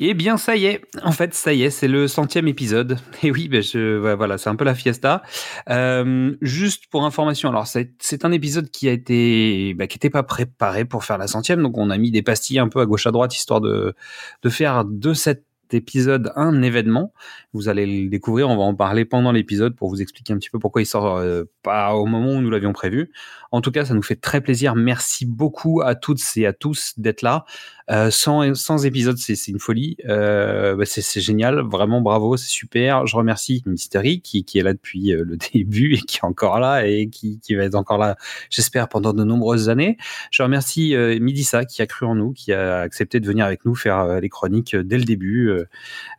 Eh bien, ça y est. En fait, ça y est, c'est le centième épisode. Et oui, ben je, voilà, c'est un peu la fiesta. Euh, juste pour information, alors c'est un épisode qui a été, bah, qui n'était pas préparé pour faire la centième, donc on a mis des pastilles un peu à gauche à droite histoire de de faire de cette épisode un événement. Vous allez le découvrir, on va en parler pendant l'épisode pour vous expliquer un petit peu pourquoi il sort euh, pas au moment où nous l'avions prévu. En tout cas, ça nous fait très plaisir. Merci beaucoup à toutes et à tous d'être là. Euh, sans, sans épisode, c'est une folie. Euh, bah, c'est génial, vraiment bravo, c'est super. Je remercie Mystery qui, qui est là depuis euh, le début et qui est encore là et qui, qui va être encore là, j'espère, pendant de nombreuses années. Je remercie euh, Midissa qui a cru en nous, qui a accepté de venir avec nous faire euh, les chroniques dès le début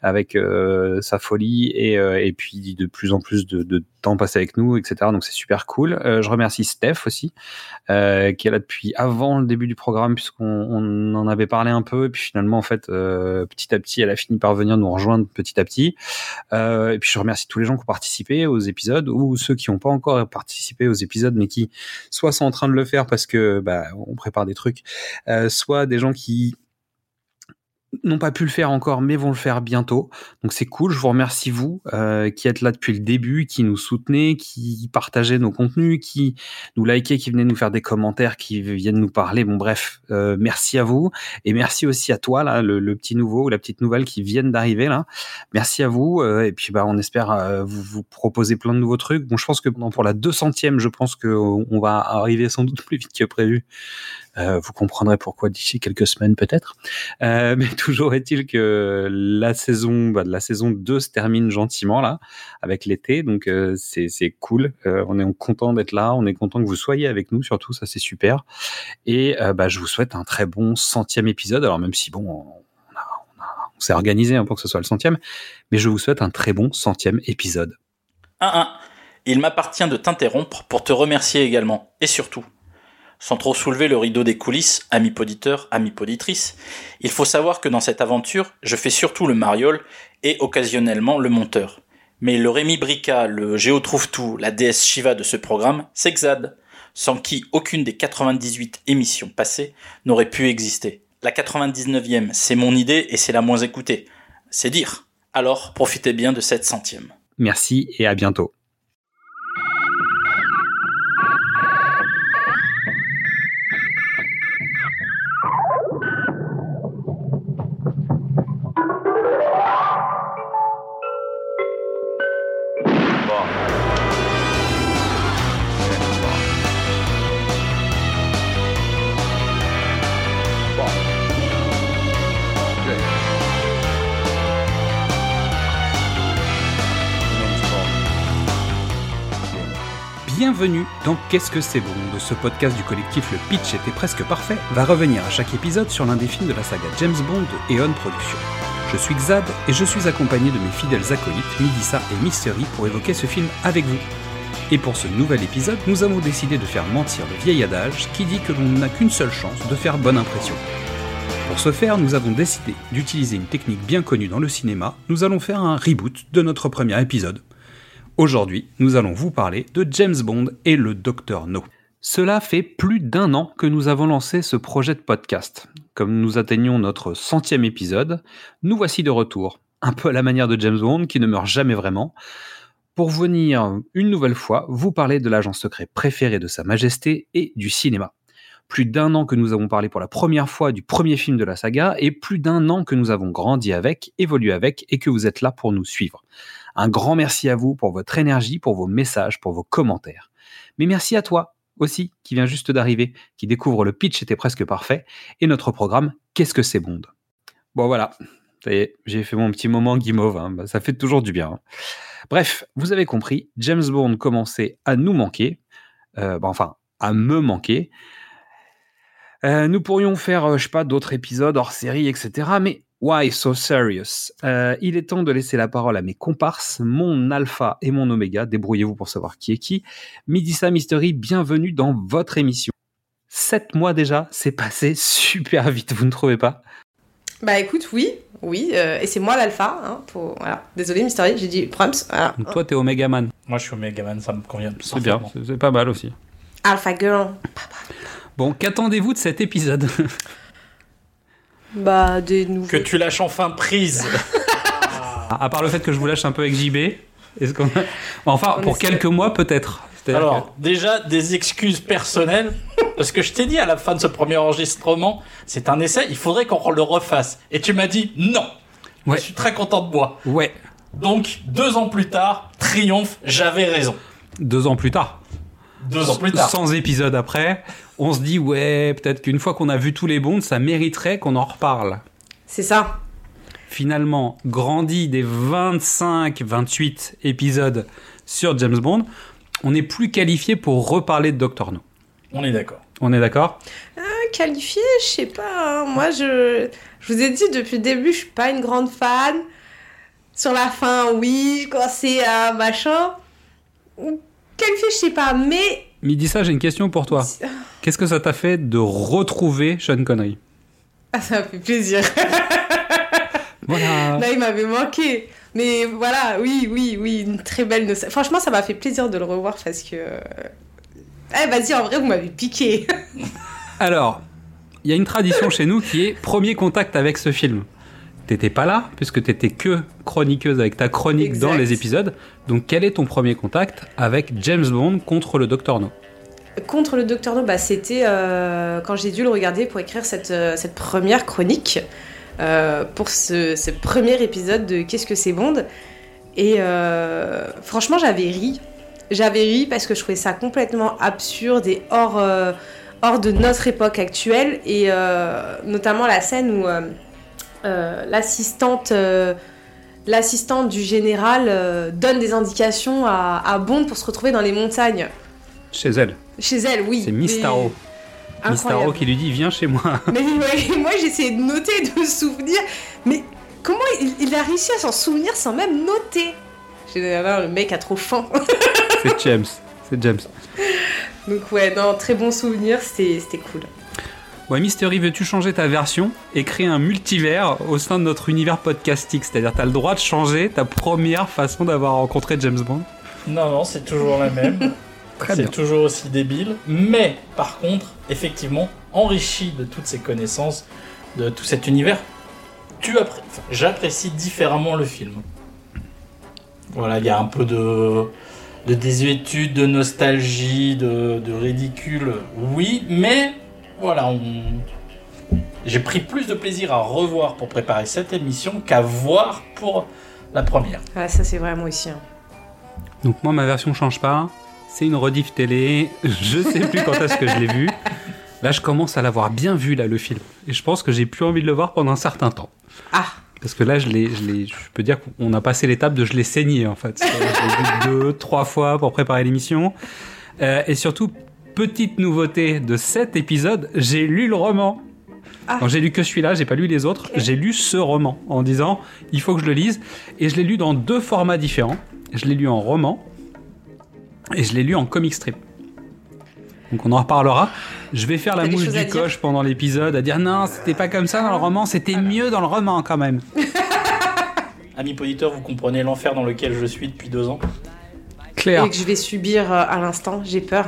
avec sa folie et, et puis de plus en plus de, de temps passé avec nous, etc. Donc c'est super cool. je remercie Steph aussi, qui est là depuis avant le début du programme puisqu'on on en avait parler un peu, et puis finalement, en fait, euh, petit à petit, elle a fini par venir nous rejoindre petit à petit. Euh, et puis je remercie tous les gens qui ont participé aux épisodes, ou ceux qui n'ont pas encore participé aux épisodes, mais qui soit sont en train de le faire parce que bah, on prépare des trucs, euh, soit des gens qui n'ont pas pu le faire encore, mais vont le faire bientôt. Donc c'est cool. Je vous remercie vous euh, qui êtes là depuis le début, qui nous soutenez, qui partagez nos contenus, qui nous likez, qui venez nous faire des commentaires, qui viennent nous parler. Bon bref, euh, merci à vous et merci aussi à toi là, le, petit nouveau ou la petite nouvelle qui viennent d'arriver là. Merci à vous euh, et puis bah on espère euh, vous, vous proposer plein de nouveaux trucs. Bon, je pense que pour la 200e, je pense que on va arriver sans doute plus vite que prévu. Euh, vous comprendrez pourquoi d'ici quelques semaines peut-être. Euh, mais toujours est-il que la saison, bah, la saison 2 se termine gentiment là, avec l'été. Donc euh, c'est cool. on est content d'être là. On est content que vous soyez avec nous surtout. Ça c'est super. Et bah, je vous souhaite un très bon centième épisode. Alors même si bon, on, on s'est organisé hein, pour que ce soit le centième, mais je vous souhaite un très bon centième épisode. 1-1. Il m'appartient de t'interrompre pour te remercier également, et surtout, sans trop soulever le rideau des coulisses, amis poditeurs, amis poditrices, il faut savoir que dans cette aventure, je fais surtout le mariole et occasionnellement le monteur. Mais le Rémi Brica, le Géo trouve tout, la déesse Shiva de ce programme, c'est Xad, sans qui aucune des 98 émissions passées n'aurait pu exister. La 99e, c'est mon idée et c'est la moins écoutée. C'est dire. Alors, profitez bien de cette centième. Merci et à bientôt. Bienvenue dans Qu'est-ce que c'est bon de ce podcast du collectif Le Pitch était presque parfait va revenir à chaque épisode sur l'un des films de la saga James Bond de Eon Productions. Je suis Xad et je suis accompagné de mes fidèles acolytes Midissa et Mystery pour évoquer ce film avec vous. Et pour ce nouvel épisode, nous avons décidé de faire mentir le vieil adage qui dit que l'on n'a qu'une seule chance de faire bonne impression. Pour ce faire, nous avons décidé d'utiliser une technique bien connue dans le cinéma, nous allons faire un reboot de notre premier épisode. Aujourd'hui, nous allons vous parler de James Bond et le Docteur No. Cela fait plus d'un an que nous avons lancé ce projet de podcast. Comme nous atteignons notre centième épisode, nous voici de retour, un peu à la manière de James Bond qui ne meurt jamais vraiment, pour venir une nouvelle fois vous parler de l'agent secret préféré de Sa Majesté et du cinéma. Plus d'un an que nous avons parlé pour la première fois du premier film de la saga et plus d'un an que nous avons grandi avec, évolué avec et que vous êtes là pour nous suivre. Un grand merci à vous pour votre énergie, pour vos messages, pour vos commentaires. Mais merci à toi aussi, qui vient juste d'arriver, qui découvre le pitch était presque parfait, et notre programme Qu'est-ce que c'est Bond? Bon voilà, ça j'ai fait mon petit moment guimauve, hein. bah, ça fait toujours du bien. Hein. Bref, vous avez compris, James Bond commençait à nous manquer, euh, bah, enfin, à me manquer. Euh, nous pourrions faire, euh, je sais pas, d'autres épisodes hors série, etc. Mais Why so serious? Euh, Il est temps de laisser la parole à mes comparses, mon alpha et mon oméga. Débrouillez-vous pour savoir qui est qui. Midissa Mystery, bienvenue dans votre émission. Sept mois déjà, c'est passé super vite, vous ne trouvez pas? Bah écoute, oui, oui, euh, et c'est moi l'alpha. Hein, voilà. Désolé Mystery, j'ai dit Prumps. Voilà. Toi, t'es Omega Man. Moi, je suis Omega Man, ça me convient. C'est bien, c'est pas mal aussi. Alpha Girl. Bon, qu'attendez-vous de cet épisode? Bah, des nouveaux. Que tu lâches enfin prise. À part le fait que je vous lâche un peu avec JB, est-ce qu'on a- Enfin, On pour essaie. quelques mois peut-être. Alors, déjà, des excuses personnelles. Parce que je t'ai dit à la fin de ce premier enregistrement, c'est un essai, il faudrait qu'on le refasse. Et tu m'as dit non. Ouais. Je suis très content de moi. Ouais, Donc, deux ans plus tard, triomphe, j'avais raison. deux ans plus tard. Deux ans plus tard. 100 épisodes après, on se dit, ouais, peut-être qu'une fois qu'on a vu tous les bonds, ça mériterait qu'on en reparle. C'est ça. Finalement, grandi des 25-28 épisodes sur James Bond, on n'est plus qualifié pour reparler de Doctor No. On est d'accord. On est d'accord? Qualifié, je sais pas. hein. Moi, je, je vous ai dit depuis le début, je suis pas une grande fan. Sur la fin, oui, quand c'est à machin. Qualifié, je sais pas, mais. Midi, ça, j'ai une question pour toi. Qu'est-ce que ça t'a fait de retrouver Sean Connery Ah, ça m'a fait plaisir. Voilà. Là, il m'avait manqué. Mais voilà, oui, oui, oui, une très belle. Franchement, ça m'a fait plaisir de le revoir parce que. Eh, vas-y, en vrai, vous m'avez piqué. Alors, il y a une tradition chez nous qui est premier contact avec ce film. T'étais pas là, puisque t'étais que chroniqueuse avec ta chronique Exact. dans les épisodes. Donc, quel est ton premier contact avec James Bond contre le Docteur No? Contre le Docteur No, bah, c'était euh, quand j'ai dû le regarder pour écrire cette, euh, cette première chronique, euh, pour ce, ce premier épisode de Qu'est-ce que c'est Bond Et euh, franchement, j'avais ri. J'avais ri parce que je trouvais ça complètement absurde et hors, hors de notre époque actuelle. Et notamment la scène où l'assistante. euh, L'assistante du général euh, donne des indications à, à Bond pour se retrouver dans les montagnes. Chez elle. Chez elle, oui. C'est Miss Mais- Taro. Miss Taro Incroyable. qui lui dit Viens chez moi. Mais ouais, moi j'essayais de noter, de me souvenir. Mais comment il, il a réussi à s'en souvenir sans même noter? J'ai dit, ah le mec a trop faim. C'est James. C'est James. Donc ouais, non, très bon souvenir, c'était cool. Ouais, Mystery, veux-tu changer ta version et créer un multivers au sein de notre univers podcastique? C'est-à-dire, t'as le droit de changer ta première façon d'avoir rencontré James Bond? Non, non, c'est toujours la même. Très bien. c'est toujours aussi débile. Mais, par contre, effectivement, enrichi de toutes ces connaissances, de tout cet univers, tu appré- enfin, j'apprécie différemment le film. Voilà, il y a un peu de, de désuétude, de nostalgie, de, de ridicule, oui, mais voilà, on... j'ai pris plus de plaisir à revoir pour préparer cette émission qu'à voir pour la première. Ah, ça c'est vraiment aussi. hein. Donc, moi, ma version change pas. C'est une rediff télé. Je sais plus quand est-ce que je l'ai vu. Là, je commence à l'avoir bien vu, là, le film. Et je pense que j'ai plus envie de le voir pendant un certain temps. Ah, Parce que là, je, l'ai, je, l'ai- je peux dire qu'on a passé l'étape de je l'ai saigné, en fait. Je l'ai vu deux, trois fois pour préparer l'émission. Euh, et surtout, petite nouveauté de cet épisode, j'ai lu le roman. Ah. Quand j'ai lu que celui-là, j'ai pas lu les autres. J'ai lu ce roman en disant il faut que je le lise. Et je l'ai lu dans deux formats différents. Je l'ai lu en roman et je l'ai lu en comic strip. Donc on en reparlera. Je vais faire la mouche du coche pendant l'épisode à dire non, c'était pas comme ça dans le roman, c'était mieux dans le roman quand même. Amis auditeurs, vous comprenez l'enfer dans lequel je suis depuis deux ans Claire. et que je vais subir euh, à l'instant, j'ai peur.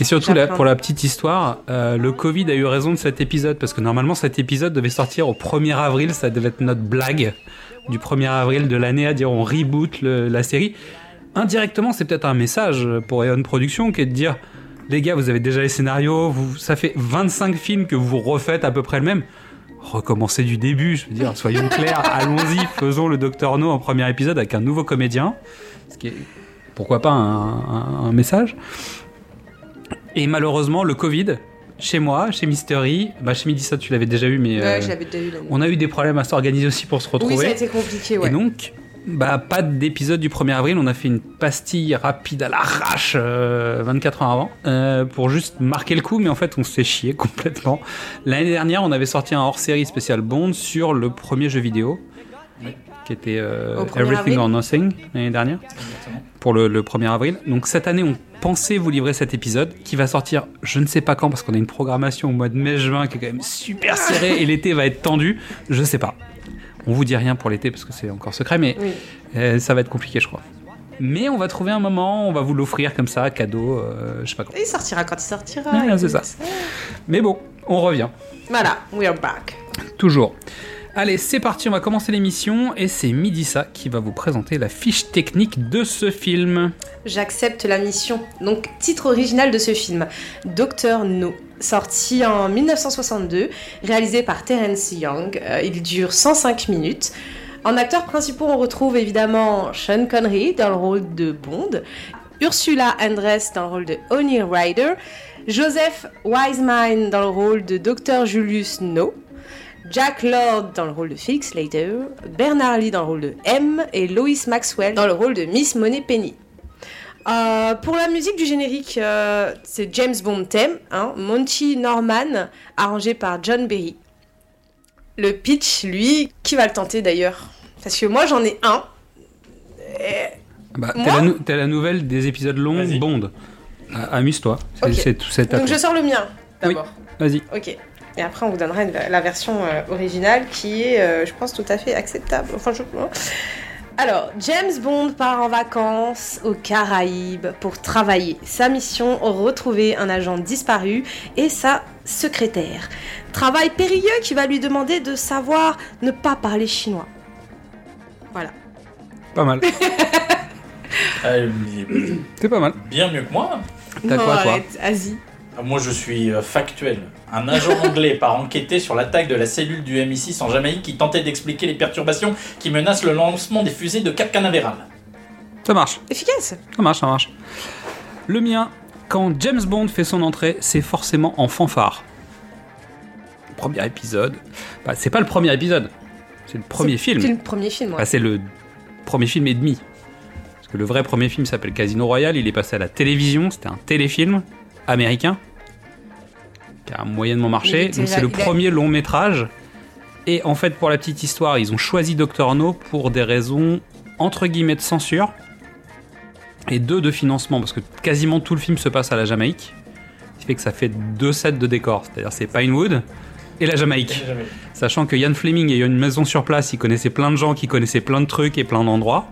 Et surtout, là, pour la petite histoire, euh, le Covid a eu raison de cet épisode parce que normalement cet épisode devait sortir au 1er avril, ça devait être notre blague du 1er avril de l'année à dire on reboot le- la série. Indirectement, c'est peut-être un message pour Eon Productions qui est de dire les gars, vous avez déjà les scénarios, vous, ça fait 25 films que vous refaites à peu près le même. Recommencez du début, je veux dire, soyons clairs, allons-y, faisons le Docteur No en premier épisode avec un nouveau comédien. Ce qui est, pourquoi pas, un- un- un message. Et malheureusement, le Covid, chez moi, chez Mystery, bah chez Midissa, tu l'avais déjà eu, mais Ouais, euh, je l'avais déjà eu là. on a eu des problèmes à s'organiser aussi pour se Oui, ça a retrouver. été compliqué, ouais. Et donc, bah, pas d'épisode du 1er avril, on a fait une pastille rapide à l'arrache euh, 24 heures avant euh, pour juste marquer le coup, mais en fait, on s'est chié complètement. L'année dernière, on avait sorti un hors-série spécial Bond sur le premier jeu vidéo. Oui. Qui était euh, Au 1er Everything avril. or Nothing l'année dernière Exactement. pour le, le 1er avril. Donc cette année, on pensait vous livrer cet épisode qui va sortir je ne sais pas quand parce qu'on a une programmation au mois de mai-juin qui est quand même super serrée et l'été va être tendu. Je sais pas. On vous dit rien pour l'été parce que c'est encore secret, mais Oui. euh, ça va être compliqué, je crois. Mais on va trouver un moment, on va vous l'offrir comme ça, cadeau, euh, je sais pas quand. Il sortira quand il sortira. Ouais, c'est ça. Mais bon, on revient. Voilà, we are back. Toujours. Allez, c'est parti, on va commencer l'émission et c'est Midissa qui va vous présenter la fiche technique de ce film. J'accepte la mission. Donc, titre original de ce film, Docteur No. Sorti en 1962, réalisé par Terence Young. Euh, il dure 105 minutes. En acteurs principaux, on retrouve évidemment Sean Connery dans le rôle de Bond, Ursula Andress dans le rôle de Oni Ryder, Joseph Wiseman dans le rôle de Dr. Julius No, Jack Lord dans le rôle de Felix Slater, Bernard Lee dans le rôle de M et Lois Maxwell dans le rôle de Miss Money Penny. Euh, pour la musique du générique, euh, c'est James Bond theme, hein, Monty Norman, arrangé par John Berry. Le pitch, lui, qui va le tenter d'ailleurs? Parce que moi j'en ai un. Et- Bah, t'as la, nou- t'as la nouvelle des épisodes longs. Bond. Ah, Amuse-toi, Donc je sors le mien d'abord. Vas-y. Ok. Et après, on vous donnera une- la version euh, originale qui est, euh, je pense, tout à fait acceptable. Enfin, je... Alors, James Bond part en vacances aux Caraïbes pour travailler. Sa mission, retrouver un agent disparu et sa secrétaire. Travail périlleux qui va lui demander de savoir ne pas parler chinois. Voilà. Pas mal. Euh, mais C'est pas mal. bien mieux que moi. T'as quoi, toi? Arrête, Asie. Ah, Moi, je suis euh, factuel. Un agent anglais part enquêter sur l'attaque de la cellule du MI6 en Jamaïque qui tentait d'expliquer les perturbations qui menacent le lancement des fusées de Cap Canaveral. Ça marche, Efficace. ça marche, ça marche. Le mien, quand James Bond fait son entrée, c'est forcément en fanfare. Premier épisode. Bah, c'est pas le premier épisode, c'est le premier film. C'est le premier film. ouais. Bah, c'est le premier film et demi. Parce que le vrai premier film s'appelle Casino Royale, il est passé à la télévision, c'était un téléfilm américain qui a moyennement marché. Donc c'est le premier long métrage. Et en fait, pour la petite histoire, ils ont choisi Dr. No pour des raisons entre guillemets de censure et deux de financement, parce que quasiment tout le film se passe à la Jamaïque. Ce qui fait que ça fait deux sets de décors, c'est-à-dire c'est Pinewood et la Jamaïque. Sachant que Ian Fleming ayant une maison sur place, il connaissait plein de gens qui connaissaient plein de trucs et plein d'endroits.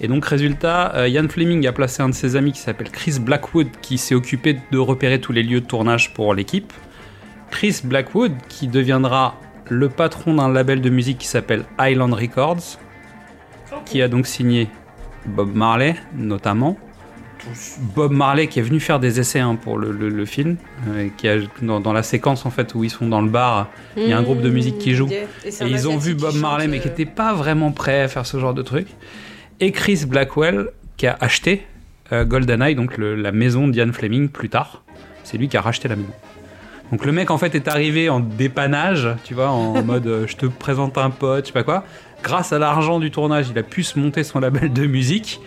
Et donc, résultat, euh, Ian Fleming a placé un de ses amis qui s'appelle Chris Blackwood, qui s'est occupé de repérer tous les lieux de tournage pour l'équipe. Chris Blackwood, qui deviendra le patron d'un label de musique qui s'appelle Island Records, qui a donc signé Bob Marley, notamment. Bob Marley qui est venu faire des essais hein, pour le, le- le film, euh, qui a, dans, dans la séquence en fait où ils sont dans le bar, il y a un groupe de musique qui joue. Mmh, Et, c'est Et ils ont vu Bob qui Marley, chante, mais qui euh, n'était pas vraiment prêt à faire ce genre de truc. Et Chris Blackwell, qui a acheté euh, GoldenEye, donc le- la maison d'Ian Fleming, plus tard. C'est lui qui a racheté la maison. Donc le mec, en fait, est arrivé en dépannage, tu vois, en mode euh, je te présente un pote, je sais pas quoi. Grâce à l'argent du tournage, il a pu se monter son label de musique.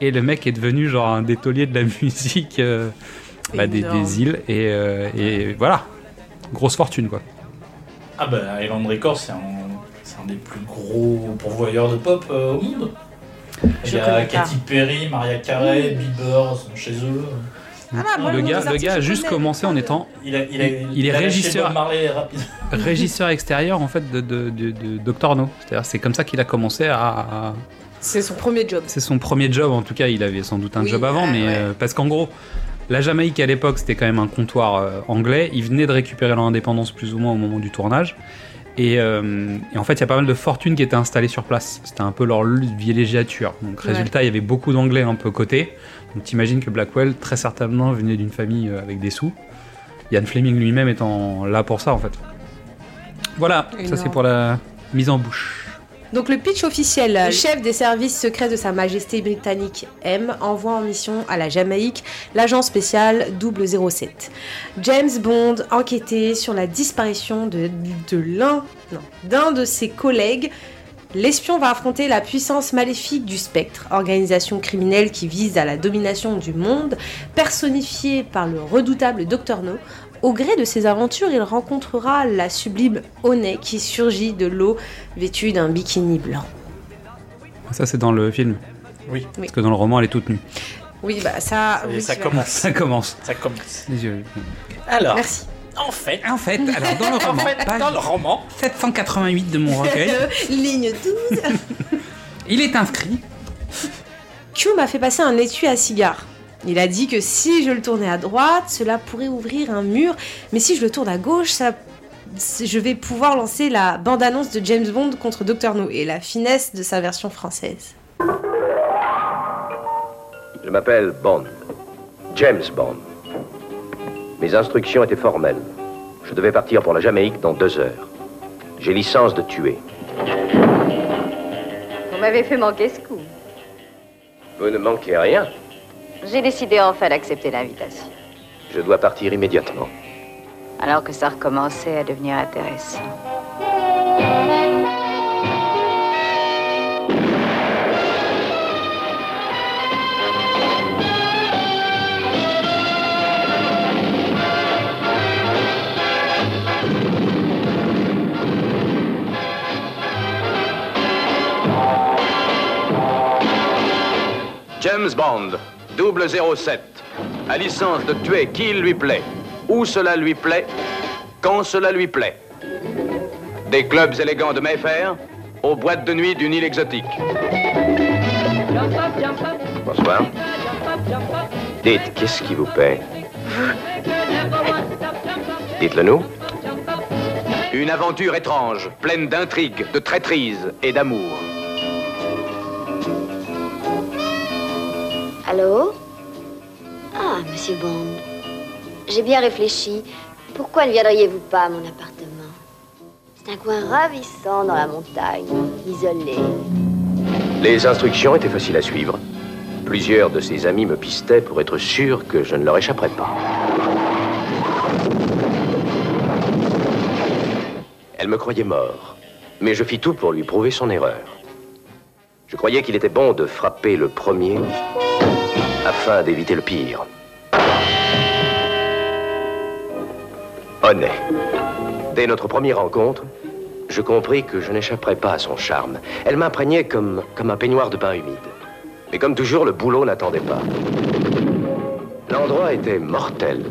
Et le mec est devenu genre un des tauliers de la musique euh, bah, des, îles. Et, euh, et voilà. Grosse fortune, quoi. Ah bah, Island Records, c'est un, des plus gros pourvoyeurs de pop euh, au monde. Il y a. Katy Perry, Maria Carey, Bieber sont chez eux. Ah, bah, le gars, le gars a juste commencé en étant Il, a, il, a, Il- il est régisseur. Extérieur en fait de, de, de, de Dr No. C'est-à-dire c'est comme ça qu'il a commencé à, à- C'est son premier job. C'est son premier job en tout cas. Il avait sans doute un Oui, job avant, ouais, mais ouais. euh, parce qu'en gros. La Jamaïque à l'époque c'était quand même un comptoir euh, anglais. Ils venaient de récupérer leur indépendance plus ou moins au moment du tournage. Et, euh, et en fait il y a pas mal de fortunes qui étaient installées sur place. C'était un peu leur villégiature. Donc résultat il y avait beaucoup d'anglais un peu cotés. Donc t'imagines que Blackwell très certainement venait d'une famille avec des sous. Ian Fleming lui-même étant là pour ça en fait. Voilà, ça c'est pour la mise en bouche. Donc le pitch officiel, le chef des services secrets de Sa Majesté britannique M envoie en mission à la Jamaïque l'agent spécial 007. James Bond enquêtait sur la disparition de, de l'un de ses collègues. L'espion va affronter la puissance maléfique du spectre, organisation criminelle qui vise à la domination du monde, personnifiée par le redoutable Dr No. Au gré de ses aventures, il rencontrera la sublime Honey qui surgit de l'eau vêtue d'un bikini blanc. Ça c'est dans le film. Oui. Parce que dans le roman elle est toute nue. Oui, bah ça. Ça oui, commence. Ça commence. Ça commence. Les yeux. Alors, Merci. En fait, En fait, alors dans le en roman, fait, page dans le roman, 788 de mon recueil, Ligne 12. il est inscrit. Q m'a fait passer un étui à cigare. Il a dit que si je le tournais à droite, cela pourrait ouvrir un mur, mais si je le tourne à gauche, ça je vais pouvoir lancer la bande-annonce de James Bond contre Dr No et la finesse de sa version française. Je m'appelle Bond. James Bond. Mes instructions étaient formelles. Je devais partir pour la Jamaïque dans deux heures. J'ai licence de tuer. Vous m'avez fait manquer ce coup. Vous ne manquez rien. J'ai décidé enfin d'accepter l'invitation. Je dois partir immédiatement. Alors que ça recommençait à devenir intéressant. James Bond, 007, a licence de tuer qui il lui plaît, où cela lui plaît, quand cela lui plaît. Des clubs élégants de Mayfair aux boîtes de nuit d'une île exotique. Bonsoir. Dites, qu'est-ce qui vous paie Dites-le nous. Une aventure étrange, pleine d'intrigues, de traîtrise et d'amour. Allô Ah, monsieur Bond. J'ai bien réfléchi. Pourquoi ne viendriez-vous pas à mon appartement C'est un coin ravissant dans la montagne, isolé. Les instructions étaient faciles à suivre. Plusieurs de ses amis me pistaient pour être sûr que je ne leur échapperais pas. Elle me croyait mort, mais je fis tout pour lui prouver son erreur. Je croyais qu'il était bon de frapper le premier afin d'éviter le pire. Honnête. Dès notre première rencontre, je compris que je n'échapperais pas à son charme. Elle m'imprégnait comme, comme un peignoir de pain humide. Mais comme toujours, le boulot n'attendait pas. L'endroit était mortel.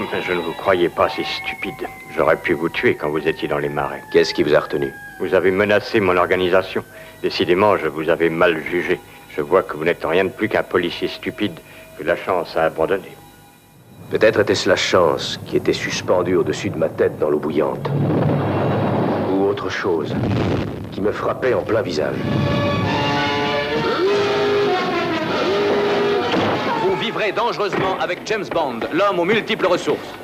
Mais je ne vous croyais pas si stupide. J'aurais pu vous tuer quand vous étiez dans les marais. Qu'est-ce qui vous a retenu? Vous avez menacé mon organisation. Décidément, je vous avais mal jugé. Je vois que vous n'êtes rien de plus qu'un policier stupide que la chance a abandonné. Peut-être était-ce la chance qui était suspendue au-dessus de ma tête dans l'eau bouillante. Ou autre chose qui me frappait en plein visage. Vous vivrez dangereusement avec James Bond, l'homme aux multiples ressources.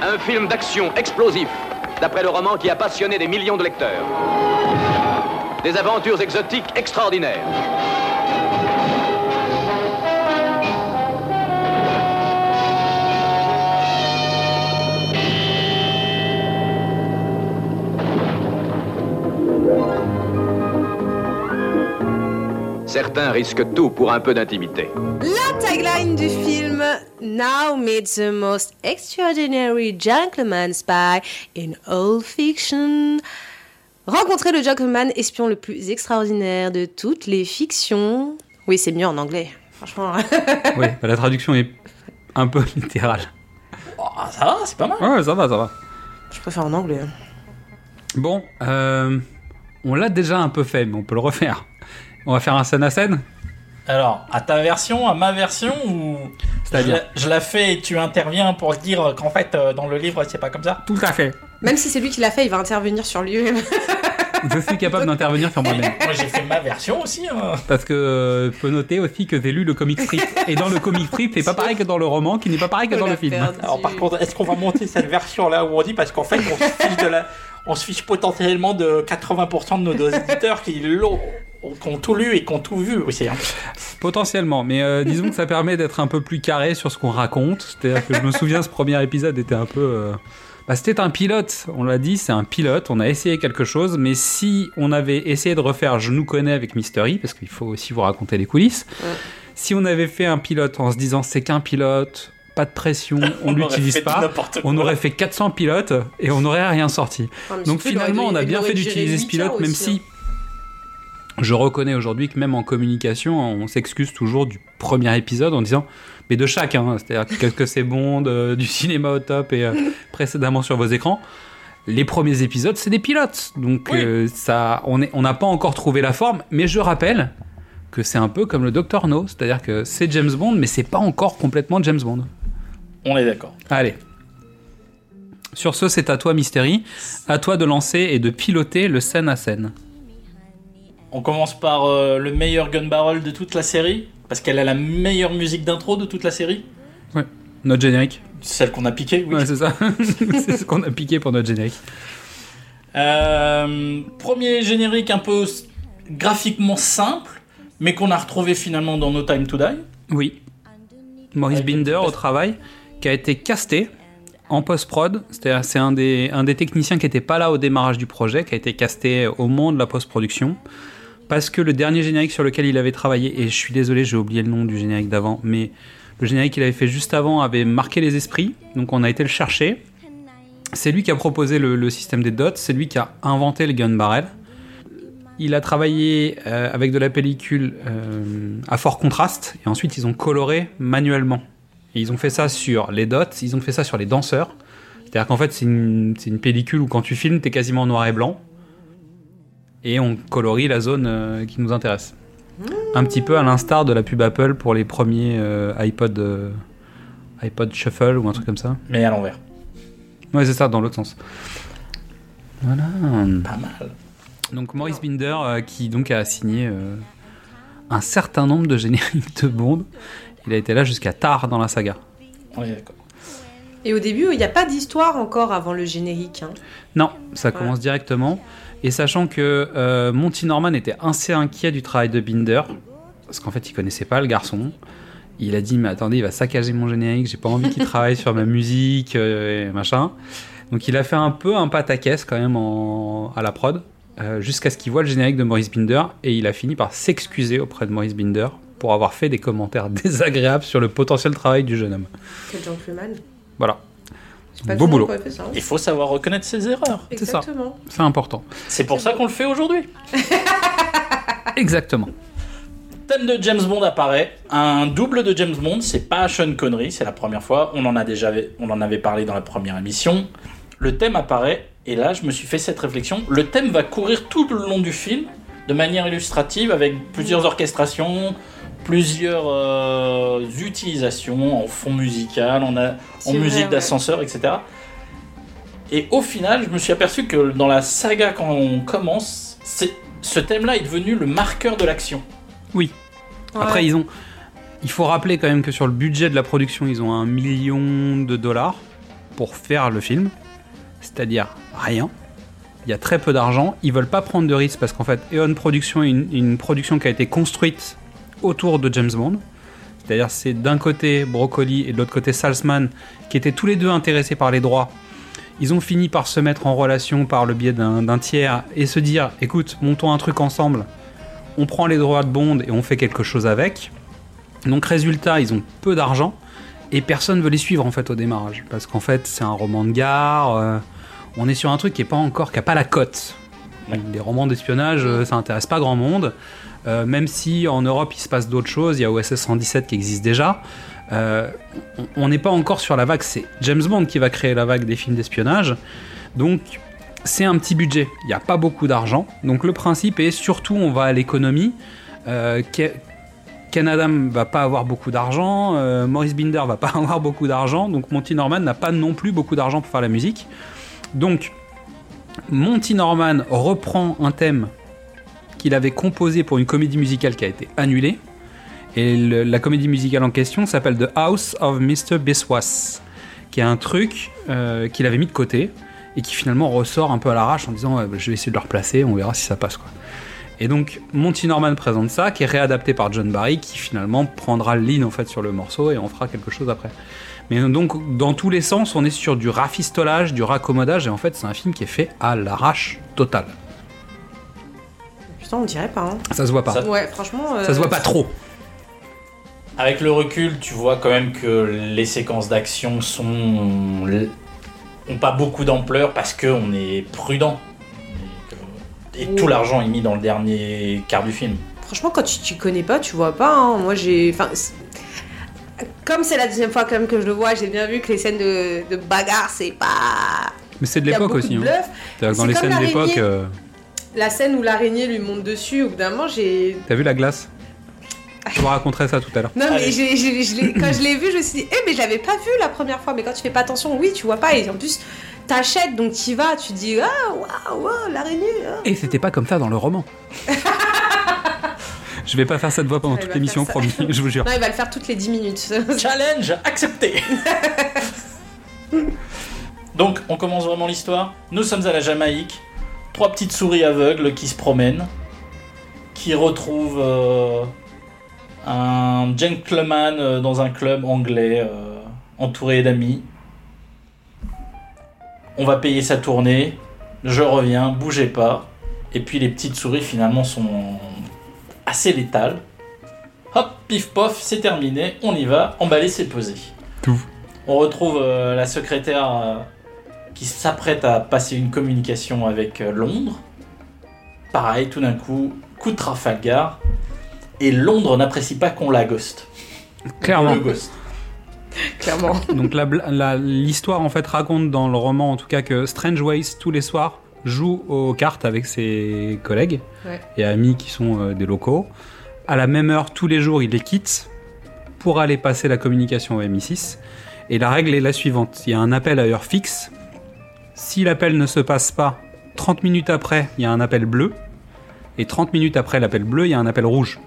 Un film d'action explosif, d'après le roman qui a passionné des millions de lecteurs. Des aventures exotiques extraordinaires. Certains risquent tout pour un peu d'intimité. La tagline du film Now meet the most extraordinary gentleman spy in all fiction. Rencontrer le gentleman espion le plus extraordinaire de toutes les fictions. Oui, c'est mieux en anglais, franchement. Oui, bah, la traduction est un peu littérale. Oh, ça va, c'est pas mal. Ouais, ça va, ça va. Je préfère en anglais. Bon, euh, on l'a déjà un peu fait, mais on peut le refaire. On va faire un scène à scène Alors, à ta version, à ma version, ou je C'est-à-dire la, je la fais et tu interviens pour dire qu'en fait, euh, dans le livre, c'est pas comme ça Tout à fait. Même si c'est lui qui l'a fait, il va intervenir sur lui-même. Je suis capable d'intervenir sur moi-même. Moi, j'ai fait ma version aussi. hein. Parce que euh, faut noter aussi que j'ai lu le comic strip. Et dans le comic strip, c'est pas pareil que dans le roman, qui n'est pas pareil que dans le film. Alors, par contre, est-ce qu'on va monter cette version-là où on dit parce qu'en fait, on se fiche de la. On se fiche potentiellement de 80% de nos auditeurs qui l'ont, qui ont tout lu et qui ont tout vu aussi. hein. Potentiellement, mais euh, disons que ça permet d'être un peu plus carré sur ce qu'on raconte. C'est-à-dire que je me souviens, ce premier épisode était un peu. euh, bah, c'était un pilote, on l'a dit, c'est un pilote. On a essayé quelque chose, mais si on avait essayé de refaire Je nous connais avec Mystery, parce qu'il faut aussi vous raconter les coulisses, si on avait fait un pilote en se disant c'est qu'un pilote, pas de pression, on aurait l'utilise pas, on aurait fait 400 pilotes et on n'aurait rien sorti. Donc finalement, on a bien fait d'utiliser ce pilote, même si je reconnais aujourd'hui que même en communication, on s'excuse toujours du premier épisode en disant, mais de chacun, c'est-à-dire qu'est-ce que c'est bon, de- du cinéma au top et euh, précédemment sur vos écrans. Les premiers épisodes, c'est des pilotes, donc Oui. euh, ça, on n'a pas encore trouvé la forme. Mais je rappelle que c'est un peu comme le Docteur No, c'est-à-dire que c'est James Bond, mais c'est pas encore complètement James Bond. On est d'accord. Allez. Sur ce, c'est à toi, Mystery. À toi de lancer et de piloter le scène à scène. On commence par euh, le meilleur gun barrel de toute la série, parce qu'elle a la meilleure musique d'intro de toute la série. Notre générique. Celle qu'on a piquée, oui. Ouais, c'est ça. c'est ce qu'on a piqué pour notre générique. Euh, premier générique un peu graphiquement simple, mais qu'on a retrouvé finalement dans No Time to Die. Oui. Maurice Avec Binder au travail, qui a été casté en post-prod. C'est-à-dire, c'est un des, un des techniciens qui n'était pas là au démarrage du projet, qui a été casté au moment de la post-production. Parce que le dernier générique sur lequel il avait travaillé, et je suis désolé, j'ai oublié le nom du générique d'avant, mais le générique qu'il avait fait juste avant avait marqué les esprits. Donc on a été le chercher. C'est lui qui a proposé le, système des dots, c'est lui qui a inventé le gun barrel. Il a travaillé euh, avec de la pellicule euh, à fort contraste et ensuite ils ont coloré manuellement. Ils ont fait ça sur les dots, ils ont fait ça sur les danseurs. C'est-à-dire qu'en fait c'est une, une pellicule où quand tu filmes t'es quasiment en noir et blanc. Et on colorie la zone euh, qui nous intéresse. Un petit peu à l'instar de la pub Apple pour les premiers euh, iPod, euh, iPod Shuffle ou un truc comme ça. Mais à l'envers. Ouais, c'est ça, dans l'autre sens. Voilà. Pas mal. Donc Maurice Binder euh, qui donc a signé euh, un certain nombre de génériques de Bond. Il a été là jusqu'à tard dans la saga. Est d'accord. Et au début, il n'y a pas d'histoire encore avant le générique. hein. Non, ça Ouais. commence directement. Et sachant que euh, Monty Norman était assez inquiet du travail de Binder, parce qu'en fait il connaissait pas le garçon. Il a dit mais attendez, il va saccager mon générique, j'ai pas envie qu'il travaille sur ma musique euh, et machin. Donc il a fait un peu un pataquès quand même en- à la prod, euh, jusqu'à ce qu'il voit le générique de Maurice Binder, et il a fini par s'excuser auprès de Maurice Binder pour avoir fait des commentaires désagréables sur le potentiel travail du jeune homme. Quel gentleman. Voilà, pas Beau boulot. fait ça. Il faut savoir reconnaître ses erreurs. c'est ça. Exactement. c'est important. C'est pour ça qu'on le fait aujourd'hui. Exactement. Thème de James Bond apparaît. Un double de James Bond, c'est pas Sean Connery, c'est la première fois. On en a déjà, on en avait parlé dans la première émission. Le thème apparaît, et là, je me suis fait cette réflexion. Le thème va courir tout le long du film, de manière illustrative, avec plusieurs orchestrations, plusieurs euh, utilisations en fond musical, en, a- en C'est vrai, musique ouais. d'ascenseur, etc. Et au final, je me suis aperçu que dans la saga, quand on commence, ce thème-là est devenu le marqueur de l'action. Oui. Après, ils ont. Il faut rappeler quand même que sur le budget de la production, ils ont un million de dollars pour faire le film. C'est-à-dire rien. Il y a très peu d'argent. Ils veulent pas prendre de risques parce qu'en fait, Eon Production est une, une production qui a été construite autour de James Bond. C'est-à-dire, c'est d'un côté Broccoli et de l'autre côté Salzman qui étaient tous les deux intéressés par les droits. Ils ont fini par se mettre en relation par le biais d'un tiers et se dire écoute, montons un truc ensemble on prend les droits de Bond et on fait quelque chose avec. Donc résultat, ils ont peu d'argent et personne veut les suivre en fait au démarrage parce qu'en fait c'est un roman de gare. euh, on est sur un truc qui est pas encore qui a pas la cote. Ouais. Les romans d'espionnage, euh, ça intéresse pas grand monde. Euh, même si en Europe il se passe d'autres choses, il y a OSS 117 qui existe déjà. Euh, on- n'est pas encore sur la vague. C'est James Bond qui va créer la vague des films d'espionnage. Donc c'est un petit budget, il n'y a pas beaucoup d'argent. Donc le principe est surtout on va à l'économie. Euh, va pas avoir beaucoup d'argent, euh, Maurice Binder va pas avoir beaucoup d'argent, donc Monty Norman n'a pas non plus beaucoup d'argent pour faire la musique. Donc Monty Norman reprend un thème qu'il avait composé pour une comédie musicale qui a été annulée. Et la comédie musicale en question s'appelle The House of Mr. Biswas, qui est un truc euh, qu'il avait mis de côté et qui finalement ressort un peu à l'arrache en disant bah, je vais essayer de le replacer, on verra si ça passe quoi. Et donc Monty Norman présente ça, qui est réadapté par John Barry, qui finalement prendra le lead en fait sur le morceau et on fera quelque chose après. Mais donc dans tous les sens, on est sur du rafistolage, du raccommodage et en fait c'est un film qui est fait à l'arrache totale. Putain, on dirait pas. Hein. Ça se voit pas. Ça- Ouais, franchement. euh, Ça se voit pas trop. Avec le recul, tu vois quand même que les séquences d'action sont ont pas beaucoup d'ampleur parce que on est prudent. Et, tout l'argent est mis dans le dernier quart du film. Franchement, quand tu, tu connais pas, tu vois pas. hein. Moi, j'ai. Enfin, c'est- comme c'est la deuxième fois quand même que je le vois, j'ai bien vu que les scènes de, de bagarre, c'est pas. Mais c'est de l'époque aussi. de hein. bluff. C'est-à-dire que Dans les comme scènes d'époque, euh, La scène où l'araignée lui monte dessus, au bout d'un moment, j'ai. t'as vu la glace? Je vous raconterai ça tout à l'heure. Non, mais quand je l'ai vu, je me suis dit, eh, mais je l'avais pas vu la première fois. Mais quand tu fais pas attention, oui, tu vois pas. Et en plus, t'achètes, donc tu vas, tu dis, ah, waouh, waouh, l'araignée. ah. Et c'était pas comme ça dans le roman. Je vais pas faire cette voix pendant Il toute l'émission, promis, je vous jure. Non, il va le faire toutes les 10 minutes. Challenge accepté Donc, on commence vraiment l'histoire. Nous sommes à la Jamaïque. Trois petites souris aveugles qui se promènent, qui retrouvent euh, un gentleman euh, dans un club anglais, euh, entouré d'amis. On va payer sa tournée. Je reviens, bougez pas. Et puis les petites souris finalement sont assez létales. Hop, pif pof, c'est terminé, on y va, emballer c'est pesé. Tout. On retrouve euh, la secrétaire qui s'apprête à passer une communication avec euh, Londres. Pareil, tout d'un coup, coup de Trafalgar. Et Londres n'apprécie pas qu'on la ghost. Clairement. Le ghost. Clairement. Donc l'histoire en fait raconte dans le roman en tout cas que Strange Ways tous les soirs joue aux cartes avec ses collègues Ouais. et amis qui sont euh, des locaux. À la même heure tous les jours il les quitte pour aller passer la communication au MI6. Et la règle est la suivante il y a un appel à heure fixe. Si l'appel ne se passe pas, 30 minutes après il y a un appel bleu. Et 30 minutes après l'appel bleu il y a un appel rouge.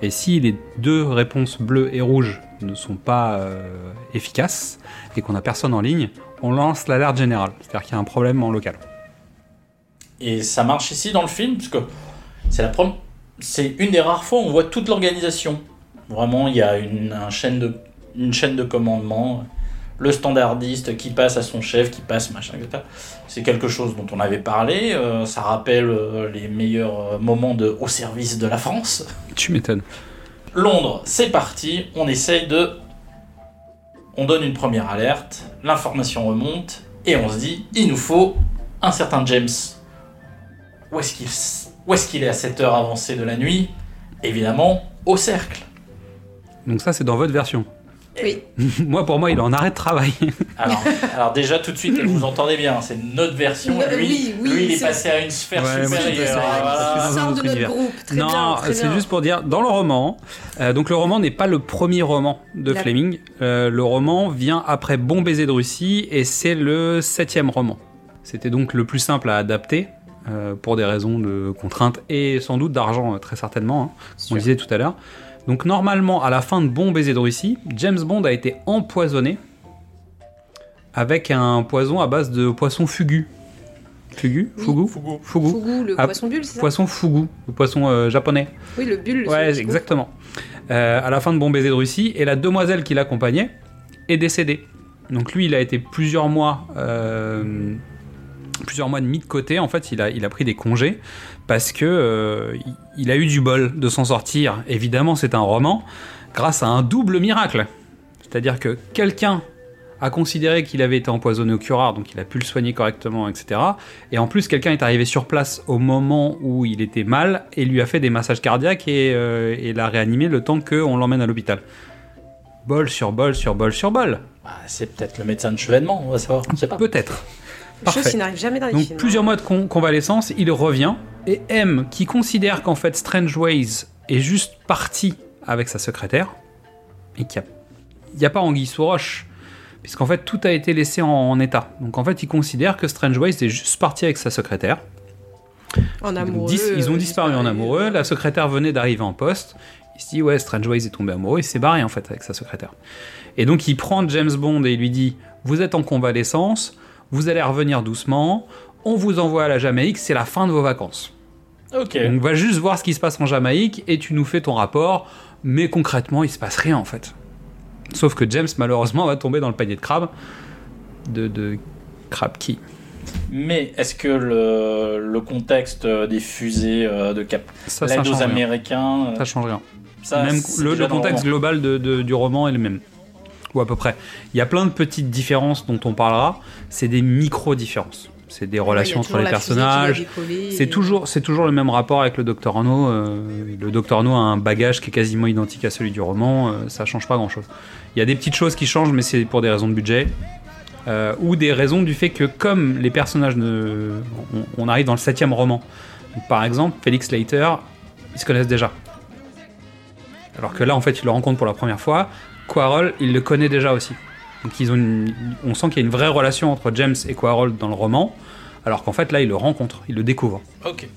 Et si les deux réponses bleues et rouges ne sont pas euh, efficaces et qu'on a personne en ligne, on lance l'alerte générale. C'est-à-dire qu'il y a un problème en local. Et ça marche ici dans le film, parce que c'est une des rares fois où on voit toute l'organisation. Vraiment, il y a une chaîne de commandement, le standardiste qui passe à son chef, qui passe, machin, etc. C'est quelque chose dont on avait parlé. euh, ça rappelle euh, les meilleurs euh, moments de au service de la France. Tu m'étonnes. Londres, c'est parti. On essaye de. On donne une première alerte, l'information remonte, et on se dit il nous faut un certain James. Où est-ce qu'il où est, qu'il est à cette heure avancée de la nuit? Évidemment, au cercle. Donc ça, c'est dans votre version. Oui. moi, pour moi, il est en arrêt de travail. Alors, alors déjà, tout de suite, vous entendez bien, c'est notre version. Lui, oui, oui, lui il est passé à une sphère Ouais, supérieure. dans un Sors de autre notre univers. groupe. Très non, c'est juste pour dire, dans le roman, euh, donc le roman n'est pas le premier roman de. Fleming. Euh, le roman vient après Bon baiser de Russie et c'est le septième roman. C'était donc le plus simple à adapter euh, pour des raisons de contraintes et sans doute d'argent, très certainement. hein. on Sûr. le disait tout à l'heure. Donc normalement, à la fin de Bon baiser de Russie, James Bond a été empoisonné avec un poison à base de poisson fugu. Fugu Oui. Fugu Fugu. Fugu. Fougou, le Ah, poisson bulle, c'est ça Poisson fugu, le poisson euh, japonais. Oui, le bulle. Ouais, exactement. Euh, à la fin de Bon baiser de Russie, et la demoiselle qui l'accompagnait est décédée. Donc lui, il a été plusieurs mois, euh, plusieurs mois de mis de côté. En fait, il a, il a pris des congés parce que euh, il- a eu du bol de s'en sortir. Évidemment, c'est un roman grâce à un double miracle. C'est-à-dire que quelqu'un a considéré qu'il avait été empoisonné au curare, donc il a pu le soigner correctement, etc. Et en plus, quelqu'un est arrivé sur place au moment où il était mal et lui a fait des massages cardiaques et, euh, et l'a réanimé le temps qu'on l'emmène à l'hôpital. Bol sur bol sur bol sur bol. Ah, c'est peut-être le médecin de chevènement, on va savoir. On Peut-être. Chose Parfait. qui n'arrive jamais dans les Donc films. plusieurs hein. mois de con- convalescence, il revient et M, qui considère qu'en fait Strange Ways est juste parti avec sa secrétaire et qu'il n'y a, pas anguille sous roche, puisqu'en fait tout a été laissé en, en état. Donc en fait il considère que Strange Ways est juste parti avec sa secrétaire. En amoureux. dis- ils ont euh, disparu en amoureux, la secrétaire venait d'arriver en poste. Il se dit ouais Strange Ways est tombé amoureux, il s'est barré en fait avec sa secrétaire. Et donc il prend James Bond et il lui dit vous êtes en convalescence, vous allez revenir doucement, on vous envoie à la Jamaïque, c'est la fin de vos vacances. Ok. Donc va juste voir ce qui se passe en Jamaïque et tu nous fais ton rapport, mais concrètement il se passe rien en fait. Sauf que James malheureusement va tomber dans le panier de crabe de, de Crab Key. Mais est-ce que le, le contexte euh, des fusées euh, de Cap Ça, ça l'aide aux rien. Américains, euh, Ça change rien. ça, même le, contexte global de- de- du roman est le même. Ou à peu près. Il y a plein de petites différences dont on parlera. C'est des micro-différences. C'est des relations entre les personnages. C'est toujours, c'est toujours le même rapport avec le Docteur No. euh, le Docteur No a un bagage qui est quasiment identique à celui du roman. euh, ça change pas grand-chose. Il y a des petites choses qui changent, mais c'est pour des raisons de budget. euh, ou des raisons du fait que comme les personnages ne... On, on arrive dans le septième roman. Donc, par exemple, Félix Leiter, ils se connaissent déjà. Alors que là, en fait, il le rencontre pour la première fois. Quarrel, il le connaît déjà aussi. Donc ils ont une- on sent qu'il y a une vraie relation entre James et Quarrel dans le roman, alors qu'en fait là, il le rencontre, il le découvre. Ok.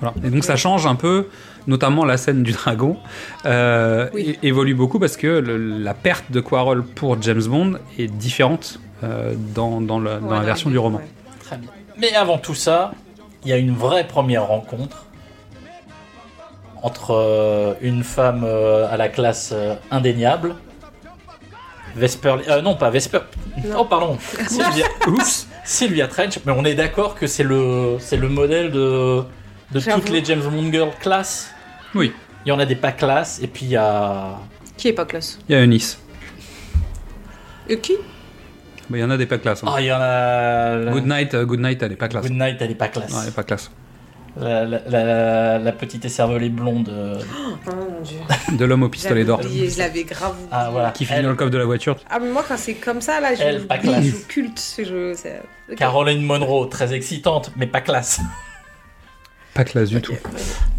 Voilà. Et donc ça change un peu, notamment la scène du dragon, euh, Oui. évolue beaucoup parce que le- la perte de Quarrel pour James Bond est différente euh, dans, dans la, dans Ouais, la version du roman. ouais. Très bien. Mais avant tout ça, il y a une vraie première rencontre entre euh, une femme euh, à la classe euh, indéniable. Vesper... euh, non, pas Vesper. Non. Oh, pardon. Sylvia... Oups Sylvia Trench. Mais on est d'accord que c'est le, c'est le modèle de, toutes les James Bond girls classe. Oui, Il y en a des pas classes, et puis il y a. Qui est pas classe? Il y a Eunice. Et qui? Bah, Il y en a des pas classe. hein. Ah, il y en a. la- Good Night, euh, Good Night, elle est pas classe. Good Night, elle est pas classe. Non, elle est pas classe. La, la, la- la petite écervelée blonde. euh, Oh mon dieu. De l'homme au pistolet d'or. je l'avais grave. oublié. Ah, voilà. Qui finit Elle- dans le coffre de la voiture. Ah, mais moi, quand c'est comme ça, là, je, Elle, pas classe. je culte. Je, c'est- ok. Caroline Monroe, très excitante, mais pas classe. Pas classe du tout.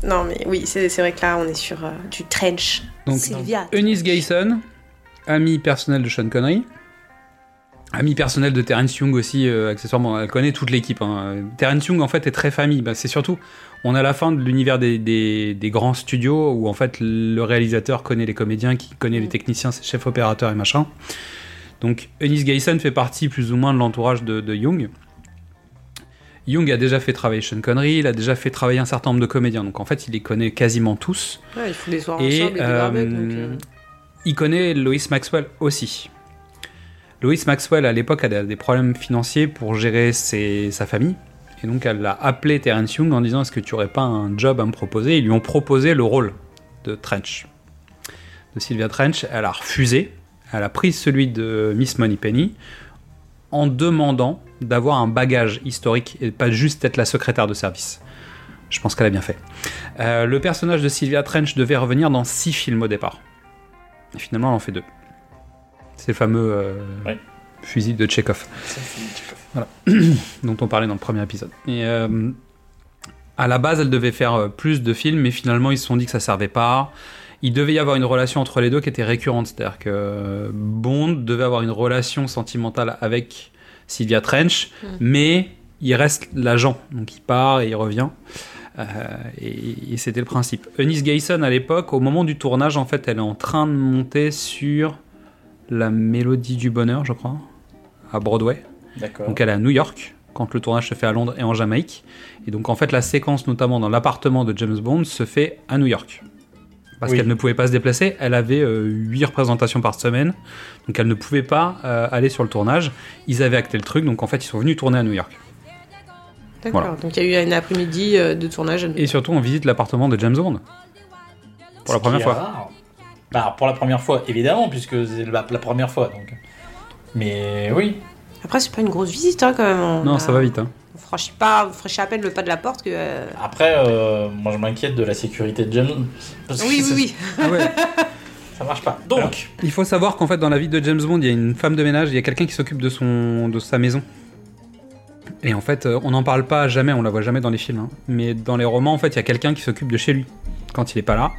Non, mais oui, c'est c'est vrai que là, on est sur euh, du trench. Donc, Sylvia. Eunice Gayson, amie personnelle de Sean Connery, amie personnelle de Terence Young aussi, euh, accessoirement. Elle connaît toute l'équipe. Hein. Terence Young, en fait, est très famille. Bah, c'est surtout, on a la fin de l'univers des, des- des grands studios où, en fait, le réalisateur connaît les comédiens, qui connaît les techniciens, ses chefs opérateurs et machin. Donc, Eunice Gayson fait partie plus ou moins de l'entourage de, de Young. Young a déjà fait travailler Sean Connery, il a déjà fait travailler un certain nombre de comédiens. Donc, en fait, il les connaît quasiment tous. Ouais, ils font des soirs Et ensemble et euh, donc, euh, il connaît Lois Maxwell aussi. Lois Maxwell, à l'époque, a des problèmes financiers pour gérer sa famille. Et donc, elle a appelé Terence Young en disant Est-ce que tu aurais pas un job à me proposer? Ils lui ont proposé le rôle de Trench, de Sylvia Trench. Elle a refusé. Elle a pris celui de Miss Moneypenny en demandant d'avoir un bagage historique et pas juste être la secrétaire de service. Je pense qu'elle a bien fait. Euh, le personnage de Sylvia Trench devait revenir dans six films au départ. Et finalement, elle en fait deux. C'est le fameux euh, Ouais. fusil de Chekhov dont on parlait dans le premier épisode. Et euh, à la base, elle devait faire euh, plus de films, mais finalement, ils se sont dit que ça servait pas. Il devait y avoir une relation entre les deux qui était récurrente, c'est-à-dire que Bond devait avoir une relation sentimentale avec Sylvia Trench, Mm. mais il reste l'agent, donc il part et il revient. Euh, et, et c'était le principe. Eunice Gayson, à l'époque, au moment du tournage, en fait, elle est en train de monter sur la mélodie du bonheur, je crois, à Broadway. D'accord. Donc elle est à New York quand le tournage se fait à Londres et en Jamaïque. Et donc en fait la séquence notamment dans l'appartement de James Bond se fait à New York. Parce Oui. qu'elle ne pouvait pas se déplacer, elle avait euh, 8 représentations par semaine, donc elle ne pouvait pas euh, aller sur le tournage. Ils avaient acté le truc, donc en fait ils sont venus tourner à New York. D'accord. voilà. Donc il y a eu un après-midi euh, de tournage. Et surtout on visite l'appartement de James Bond. Pour la première qui est fois. rare. Bah, pour la première fois, évidemment, puisque c'est la, la première fois. Donc. Mais oui. Après, c'est pas une grosse visite hein, quand même. On Non, a- ça va vite. Hein. On franchit pas, on franchit à peine le pas de la porte que. euh, Après, euh, moi je m'inquiète de la sécurité de James. parce Oui, oui, oui. Ah ouais. Ça marche pas. Donc, Il faut savoir qu'en fait, dans la vie de James Bond, il y a une femme de ménage, il y a quelqu'un qui s'occupe de son, de sa maison. Et en fait, euh, on n'en parle pas jamais, on la voit jamais dans les films. hein. Mais dans les romans, en fait, il y a quelqu'un qui s'occupe de chez lui quand il est pas là,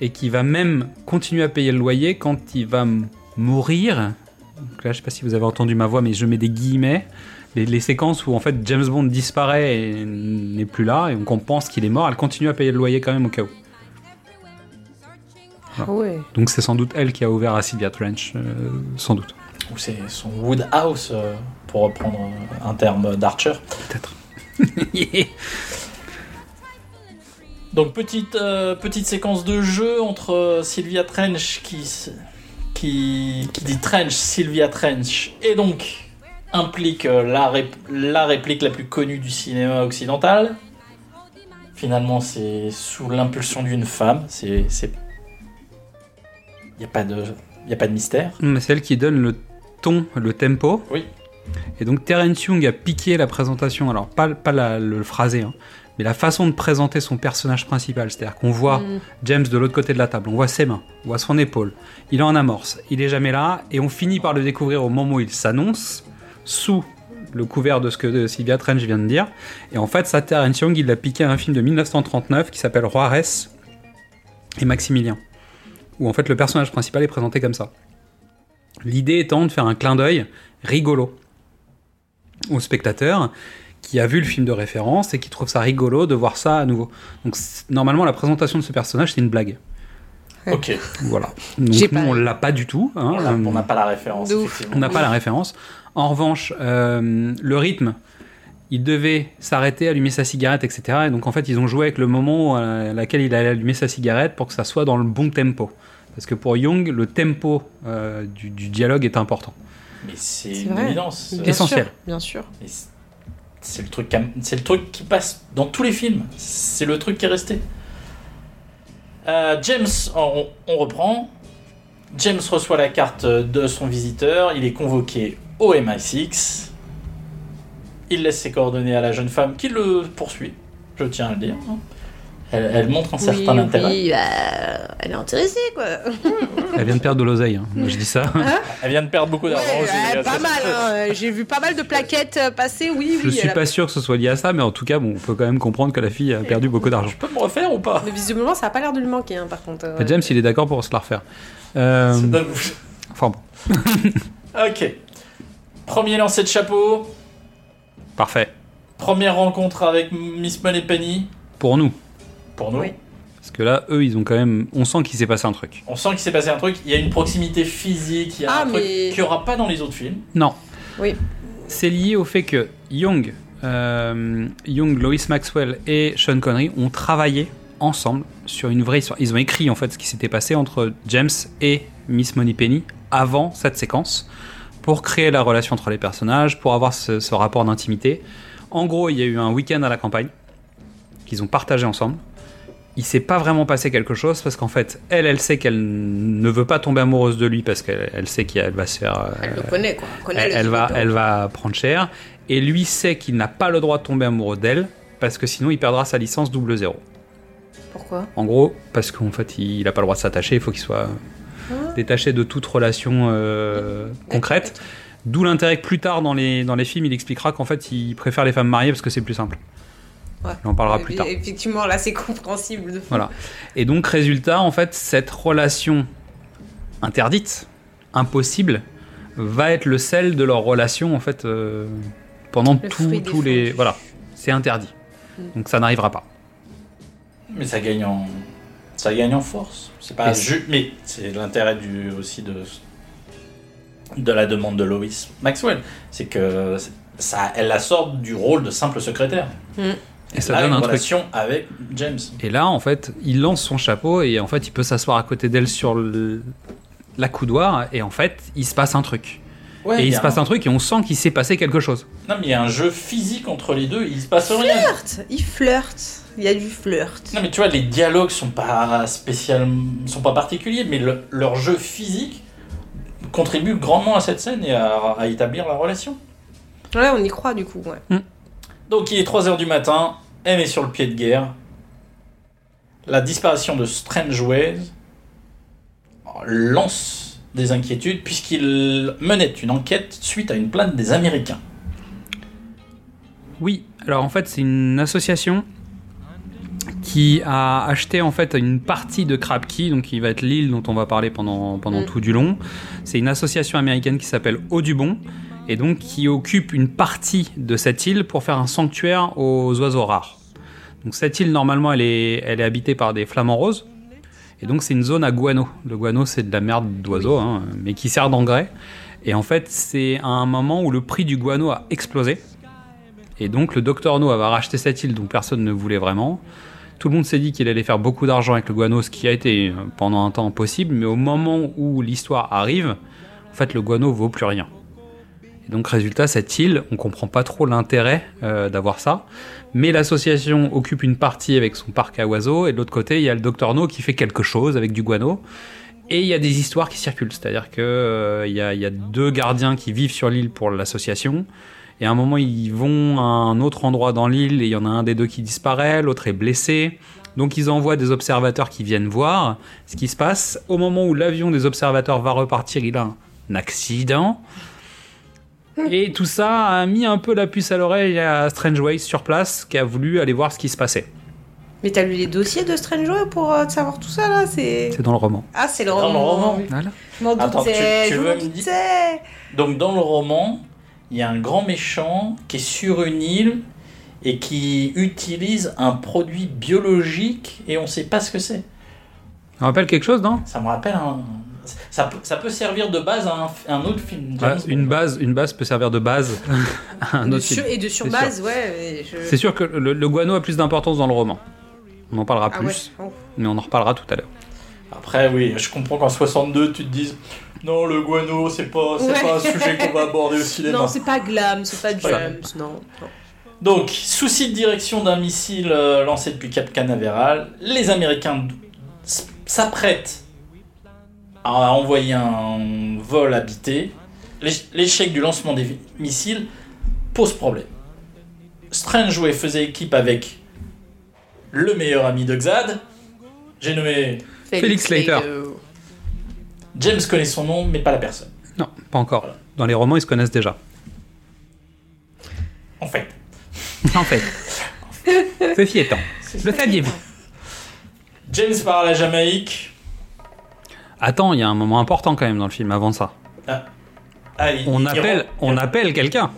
et qui va même continuer à payer le loyer quand il va mourir. Donc là, je sais pas si vous avez entendu ma voix, mais je mets des guillemets. Les, les séquences où en fait James Bond disparaît et n'est plus là, et donc on pense qu'il est mort, elle continue à payer le loyer quand même au cas où. Ouais. Donc c'est sans doute elle qui a ouvert à Sylvia Trench, euh, sans doute. ou c'est son Woodhouse, euh, pour reprendre un terme d'Archer. Peut-être. Donc, petite, euh, petite séquence de jeu entre euh, Sylvia Trench qui, qui, qui dit Trench, Sylvia Trench, et donc implique euh, la, rép- la réplique la plus connue du cinéma occidental. Finalement, c'est sous l'impulsion d'une femme. C'est. Il n'y a, pas de- y a pas de mystère. Mais c'est elle qui donne le ton, le tempo. Oui. Et donc Terence Young a piqué la présentation, alors pas, pas la- le phrasé, hein, mais la façon de présenter son personnage principal. C'est-à-dire qu'on voit Mm. James de l'autre côté de la table, on voit ses mains, on voit son épaule, il est en amorce, il est jamais là, et on finit par le découvrir au moment où il s'annonce, sous le couvert de ce que Sylvia Trench vient de dire. Et en fait, ça, Terence Young, il l'a piqué à un film de 1939 qui s'appelle Juarez et Maximilien. où en fait le personnage principal est présenté comme ça. L'idée étant de faire un clin d'œil rigolo au spectateur qui a vu le film de référence et qui trouve ça rigolo de voir ça à nouveau. Donc normalement la présentation de ce personnage c'est une blague. Ok. Voilà. Donc nous pas- on l'a pas du tout. hein. On n'a pas la référence. On n'a pas la référence. En revanche, euh, le rythme, il devait s'arrêter, allumer sa cigarette, etc. Et donc en fait, ils ont joué avec le moment à laquelle il allait allumer sa cigarette pour que ça soit dans le bon tempo. Parce que pour Young, le tempo euh, du, du dialogue est important. Mais c'est une évidence. Bien Essentiel. sûr, Bien sûr. C'est- le truc, qui passe dans tous les films. C'est le truc qui est resté. Euh, James, on, on reprend. James reçoit la carte de son visiteur. Il est convoqué au MI6. Il laisse ses coordonnées à la jeune femme qui le poursuit. Je tiens à le dire. Hein. Elle, elle montre un Oui, certain intérêt. oui, bah, elle est intéressée, quoi. Elle vient de perdre de l'oseille, hein. je dis ça. Elle vient de perdre beaucoup d'argent. Ouais, aussi, ouais, pas mal, hein. J'ai vu pas mal de plaquettes euh, passer, oui, Je oui. suis a- pas sûr que ce soit lié à ça, mais en tout cas, bon, on peut quand même comprendre que la fille a perdu beaucoup d'argent. Je peux me refaire ou pas? Mais visiblement, ça a pas l'air de lui manquer, hein, par contre. euh. James, il est d'accord pour se la refaire. Euh, enfin bon, Ok. Premier lancer de chapeau. parfait. Première rencontre avec Miss Moneypenny. Pour nous. Pour nous. Oui. Parce que là, eux, ils ont quand même. On sent qu'il s'est passé un truc. On sent qu'il s'est passé un truc. Il y a une proximité physique. Il y a Ah, un truc mais- qu'il n'y aura pas dans les autres films. Non. Oui. C'est lié au fait que Young, euh, Young, Lois Maxwell et Sean Connery ont travaillé ensemble sur une vraie histoire. Ils ont écrit en fait ce qui s'était passé entre James et Miss Moneypenny avant cette séquence pour créer la relation entre les personnages, pour avoir ce, ce rapport d'intimité. En gros, il y a eu un week-end à la campagne qu'ils ont partagé ensemble. Il s'est pas vraiment passé quelque chose parce qu'en fait, elle, elle sait qu'elle ne veut pas tomber amoureuse de lui parce qu'elle elle sait qu'elle va se faire euh, Elle le connaît, quoi. Elle, connaît elle, le elle va, elle va prendre cher. Et lui sait qu'il n'a pas le droit de tomber amoureux d'elle, parce que sinon il perdra sa licence double zéro. Pourquoi? En gros, parce qu'en fait il n'a pas le droit de s'attacher, il faut qu'il soit Ah. détaché de toute relation euh, concrète. D'où l'intérêt que plus tard dans les, dans les films, il expliquera qu'en fait il préfère les femmes mariées parce que c'est plus simple. Ouais. On en parlera Et- plus tard. Effectivement, là, c'est compréhensible. Voilà. Et donc, résultat, en fait, cette relation interdite, impossible, va être le sel de leur relation, en fait, euh, pendant tout- tous les. Voilà. C'est interdit. Mm. Donc, ça n'arrivera pas. Mais ça gagne en, ça gagne en force. C'est pas Et ju- mais c'est l'intérêt du aussi de de la demande de Lois Maxwell, c'est que ça, elle la sort du rôle de simple secrétaire. Et ça donne une un truc. relation avec James. Et là, en fait, il lance son chapeau et en fait, il peut s'asseoir à côté d'elle sur le- la coudoir et en fait, il se passe un truc. Ouais, et il se a passe un- un truc et on sent qu'il s'est passé quelque chose. Non, mais il y a un jeu physique entre les deux. Il se passe rien. Flirt Il flirte. Il y a du flirt. Non, mais tu vois, les dialogues sont pas spécialement, sont pas particuliers, mais le- leur jeu physique contribue grandement à cette scène et à, à établir la relation. Ouais, on y croit, du coup. Ouais. Donc il est 3h du matin, M est sur le pied de guerre. La disparition de Strange Ways lance des inquiétudes puisqu'il menait une enquête suite à une plainte des Américains. Oui, alors en fait, c'est une association qui a acheté en fait une partie de Crab Key, donc qui va être l'île dont on va parler pendant, pendant Mm. tout du long. C'est une association américaine qui s'appelle Audubon et donc qui occupe une partie de cette île pour faire un sanctuaire aux oiseaux rares. Donc cette île normalement elle est, elle est habitée par des flamants roses et donc c'est une zone à guano. Le guano c'est de la merde d'oiseaux hein, mais qui sert d'engrais. Et en fait c'est à un moment où le prix du guano a explosé. Et donc le Dr No avait racheté cette île dont personne ne voulait vraiment. Tout le monde s'est dit qu'il allait faire beaucoup d'argent avec le guano, ce qui a été euh, pendant un temps possible, mais au moment où l'histoire arrive, en fait le guano vaut plus rien. Et donc résultat, cette île, on comprend pas trop l'intérêt euh, d'avoir ça, mais l'association occupe une partie avec son parc à oiseaux, et de l'autre côté, il y a le Dr No qui fait quelque chose avec du guano. Et il y a des histoires qui circulent, c'est-à-dire que euh, y, a, y a deux gardiens qui vivent sur l'île pour l'association, et à un moment, ils vont à un autre endroit dans l'île et il y en a un des deux qui disparaît, l'autre est blessé. Donc ils envoient des observateurs qui viennent voir ce qui se passe. Au moment où l'avion des observateurs va repartir, il a un accident. Et tout ça a mis un peu la puce à l'oreille à Strange Ways sur place qui a voulu aller voir ce qui se passait. Mais t'as lu les dossiers de Strange pour euh, savoir tout ça là? C'est dans le roman. ah c'est le Dans le roman. roman. Voilà. Je m'en Attends, tu- doutais. tu je veux me dire-. Donc dans le roman, il y a un grand méchant qui est sur une île et qui utilise un produit biologique et on sait pas ce que c'est. Ça rappelle quelque chose, non? Ça me rappelle un... Ça, peut- ça peut servir de base à un, un autre film. Ouais, Une base, une base peut servir de base à un De autre film. et de sur C'est base, ouais. je- C'est sûr que le, le guano a plus d'importance dans le roman. On en parlera Ah plus, ouais. Oh. mais on en reparlera tout à l'heure. Après, oui, je comprends qu'en 62, tu te dises non, le guano, c'est pas, c'est Ouais. pas un sujet qu'on va aborder au cinéma. Non, c'est pas glam, c'est pas James, non. non. Donc, souci de direction d'un missile euh, lancé depuis Cap Canaveral, les Américains s'apprêtent à envoyer un vol habité. L'éch- L'échec du lancement des missiles pose problème. Strangeway faisait équipe avec le meilleur ami de Xad. J'ai nommé Félix Slater. James connaît son nom, mais pas la personne. Non, pas encore. Dans les romans, ils se connaissent déjà. En fait, En fait. Ceci étant, le saviez-vous? James part à la Jamaïque. Attends, il y a un moment important quand même dans le film avant ça. Ah, il- On il appelle, rentre- on appelle quelqu'un.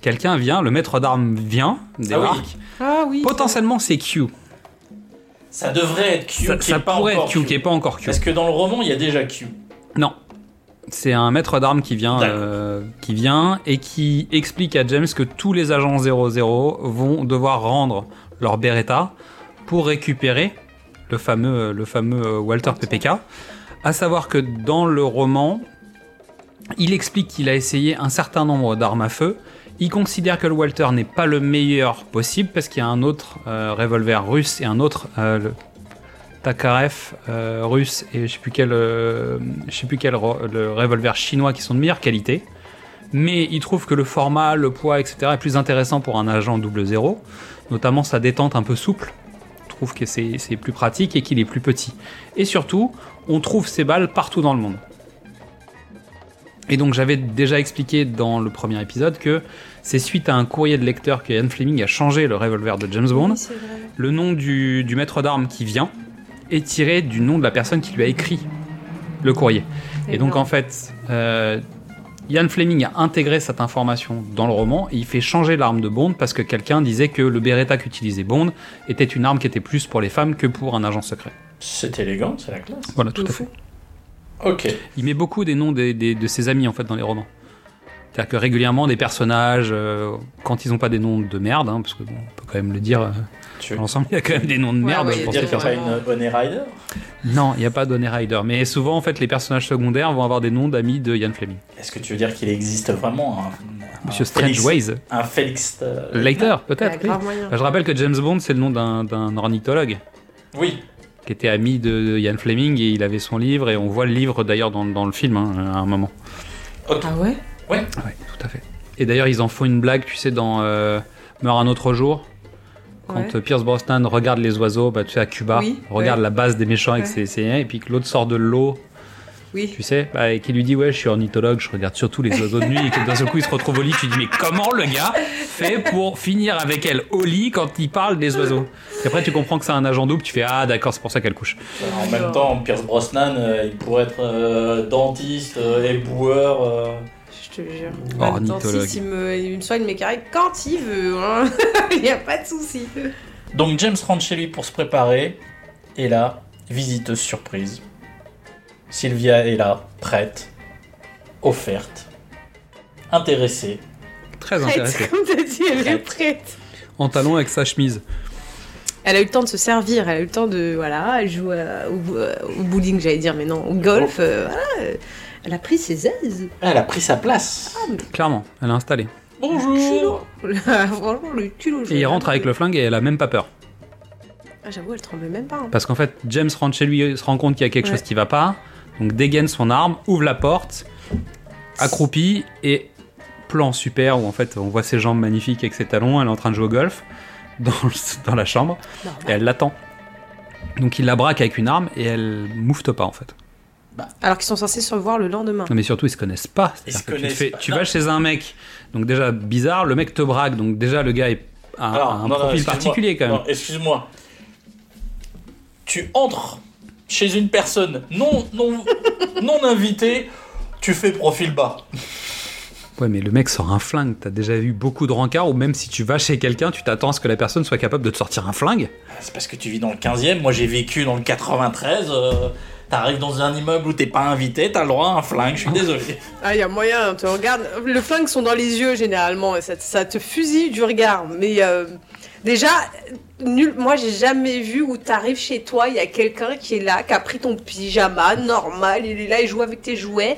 Quelqu'un vient, le maître d'armes vient, débarque. Ah oui. Potentiellement, c'est Q. Ça devrait être Q Ça, qui ça est pas pourrait être Q, qui est pas encore Q. Parce que dans le roman, il y a déjà Q. Non. C'est un maître d'armes qui vient, euh, qui vient et qui explique à James que tous les agents 00 vont devoir rendre leur Beretta pour récupérer le fameux, le fameux euh, Walter PPK. À savoir que dans le roman, il explique qu'il a essayé un certain nombre d'armes à feu. Il considère que le Walter n'est pas le meilleur possible parce qu'il y a un autre euh, revolver russe et un autre euh, Takarev euh, russe et je sais sais plus quel revolver chinois qui sont de meilleure qualité. Mais il trouve que le format, le poids, etc. est plus intéressant pour un agent double zéro, notamment sa détente un peu souple. Trouve que c'est plus pratique et qu'il est plus petit. Et surtout, on trouve ces balles partout dans le monde. Et donc j'avais déjà expliqué dans le premier épisode que c'est suite à un courrier de lecteur que Ian Fleming a changé le revolver de James Bond. Oui. Le nom du, du maître d'armes qui vient est tiré du nom de la personne qui lui a écrit le courrier. Et donc en fait, euh, Ian Fleming a intégré cette information dans le roman et il fait changer l'arme de Bond parce que quelqu'un disait que le Beretta qu'utilisait Bond était une arme qui était plus pour les femmes que pour un agent secret. C'est élégant, c'est la classe. Voilà, tout à fait. Ok. Il met beaucoup des noms des- des- de ses amis en fait dans les romans. C'est-à-dire que régulièrement des personnages, euh, quand ils n'ont pas des noms de merde, hein, parce que bon, on peut quand même le dire, euh, L'ensemble il y a quand même des noms de Ouais, merde ouais, dire qu'il n'y a pas une Honey Rider Non, il n'y a pas d'Honey Rider. Mais souvent, en fait, les personnages secondaires vont avoir des noms d'amis de Ian Fleming. Est-ce que tu veux dire qu'il existe vraiment un, Monsieur un Félix- Strangeways. Un Félix. euh, Later, peut-être. oui. Bah, je rappelle que James Bond, c'est le nom d'un ornithologue Oui. qui était ami de Ian Fleming et il avait son livre et on voit le livre d'ailleurs dans, dans le film hein, à un moment. Ah ouais Ouais, tout à fait. Et d'ailleurs, ils en font une blague, tu sais, dans euh, Meurt un autre jour. Quand Ouais. Pierce Brosnan regarde les oiseaux, bah, tu sais, à Cuba, Oui, regarde ouais. la base des méchants avec ses, ses- et puis que l'autre sort de l'eau Oui. tu sais, bah, et qui lui dit ouais je suis ornithologue, je regarde surtout les oiseaux de nuit et que d'un seul coup il se retrouve au lit, tu dis mais comment le gars fait pour finir avec elle au lit quand il parle des oiseaux? Et après tu comprends que c'est un agent double, tu fais ah d'accord c'est pour ça qu'elle couche. En même temps, Pierce Brosnan, euh, il pourrait être euh, dentiste, euh, éboueur. euh. Je te jure. Ornithologue. Si, il me, il me soigne mes carrés quand il veut. hein. Il n'y a pas de souci. Donc James rentre chez lui pour se préparer. Et là, visiteuse surprise. Sylvia est là, prête, offerte, intéressée. Très Prête, intéressé. comme t'as dit, elle est Prête. En talon avec sa chemise. Elle a eu le temps de se servir, elle a eu le temps de. Voilà, elle joue à- au, euh, au bowling, j'allais dire, mais non, au golf. euh, voilà, euh, elle a pris ses aises. Elle a pris sa place. Clairement, elle a installé. Bonjour. Franchement, le culot. Et il rentre avec le flingue et elle a même pas peur. Ah, J'avoue, elle tremblait même pas. hein. Parce qu'en fait, James rentre chez lui, se rend compte qu'il y a quelque Ouais. chose qui va pas, donc dégaine son arme, ouvre la porte, accroupi et plan super où en fait on voit ses jambes magnifiques avec ses talons, elle est en train de jouer au golf dans, le- dans la chambre et elle l'attend. Donc il la braque avec une arme et elle moufte pas en fait. Alors qu'ils sont censés se revoir le lendemain. Non mais surtout ils se connaissent pas. Ils se tu, connaissent fais- pas. tu vas chez un mec, donc déjà bizarre, le mec te braque, donc déjà le gars est un, Alors, un non, non, profil particulier quand même. Non, excuse-moi. Tu entres chez une personne non, non, non invitée, tu fais profil bas. Ouais, mais le mec sort un flingue. T'as déjà eu beaucoup de rencarts ou même si tu vas chez quelqu'un, tu t'attends à ce que la personne soit capable de te sortir un flingue. C'est parce que tu vis dans le 15e. Moi, j'ai vécu dans le 93. euh, T'arrives dans un immeuble où t'es pas invité, t'as le droit à un flingue. Je suis désolé. Ah, il y a moyen, tu regardes. Le flingue sont dans les yeux généralement, et ça, ça te fusille du regard. Mais euh, déjà, nul. Moi, j'ai jamais vu où t'arrives chez toi, il y a quelqu'un qui est là, qui a pris ton pyjama normal, il est là, il joue avec tes jouets.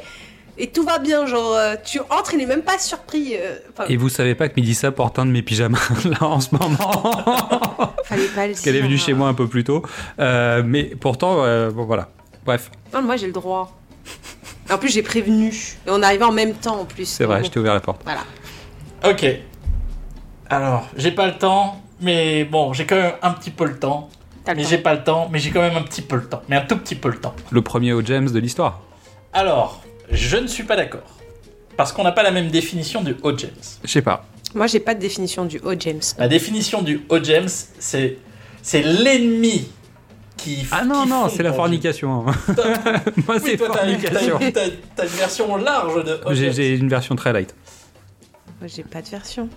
Et tout va bien, genre, euh, tu entres, il est même pas surpris. euh, Enfin, Et vous savez pas que Mélissa porte un de mes pyjamas là en ce moment fallait pas le Parce qu'elle est venue chez moi un peu plus tôt. Euh, mais pourtant, euh, bon voilà. Bref, Non, moi, j'ai le droit. En plus, j'ai prévenu. Et on arrivait en même temps, en plus. c'est vrai, Donc, je t'ai ouvert la porte. Voilà. Ok. Alors, j'ai pas le temps, mais bon, j'ai quand même un petit peu le temps. Le Mais j'ai pas le temps, mais j'ai quand même un petit peu le temps. Mais un tout petit peu le temps. Le premier au James de l'histoire. Alors, je ne suis pas d'accord. Parce qu'on n'a pas la même définition du Haut James. Je sais pas. Moi, j'ai pas de définition du haut James. La définition du Haut James, c'est c'est l'ennemi qui. Ah non, qui non, c'est la fornication. Moi, Oui, c'est toi, t'as une, fornication. t'as- une version large de J'ai une version très light. Moi, j'ai pas de version.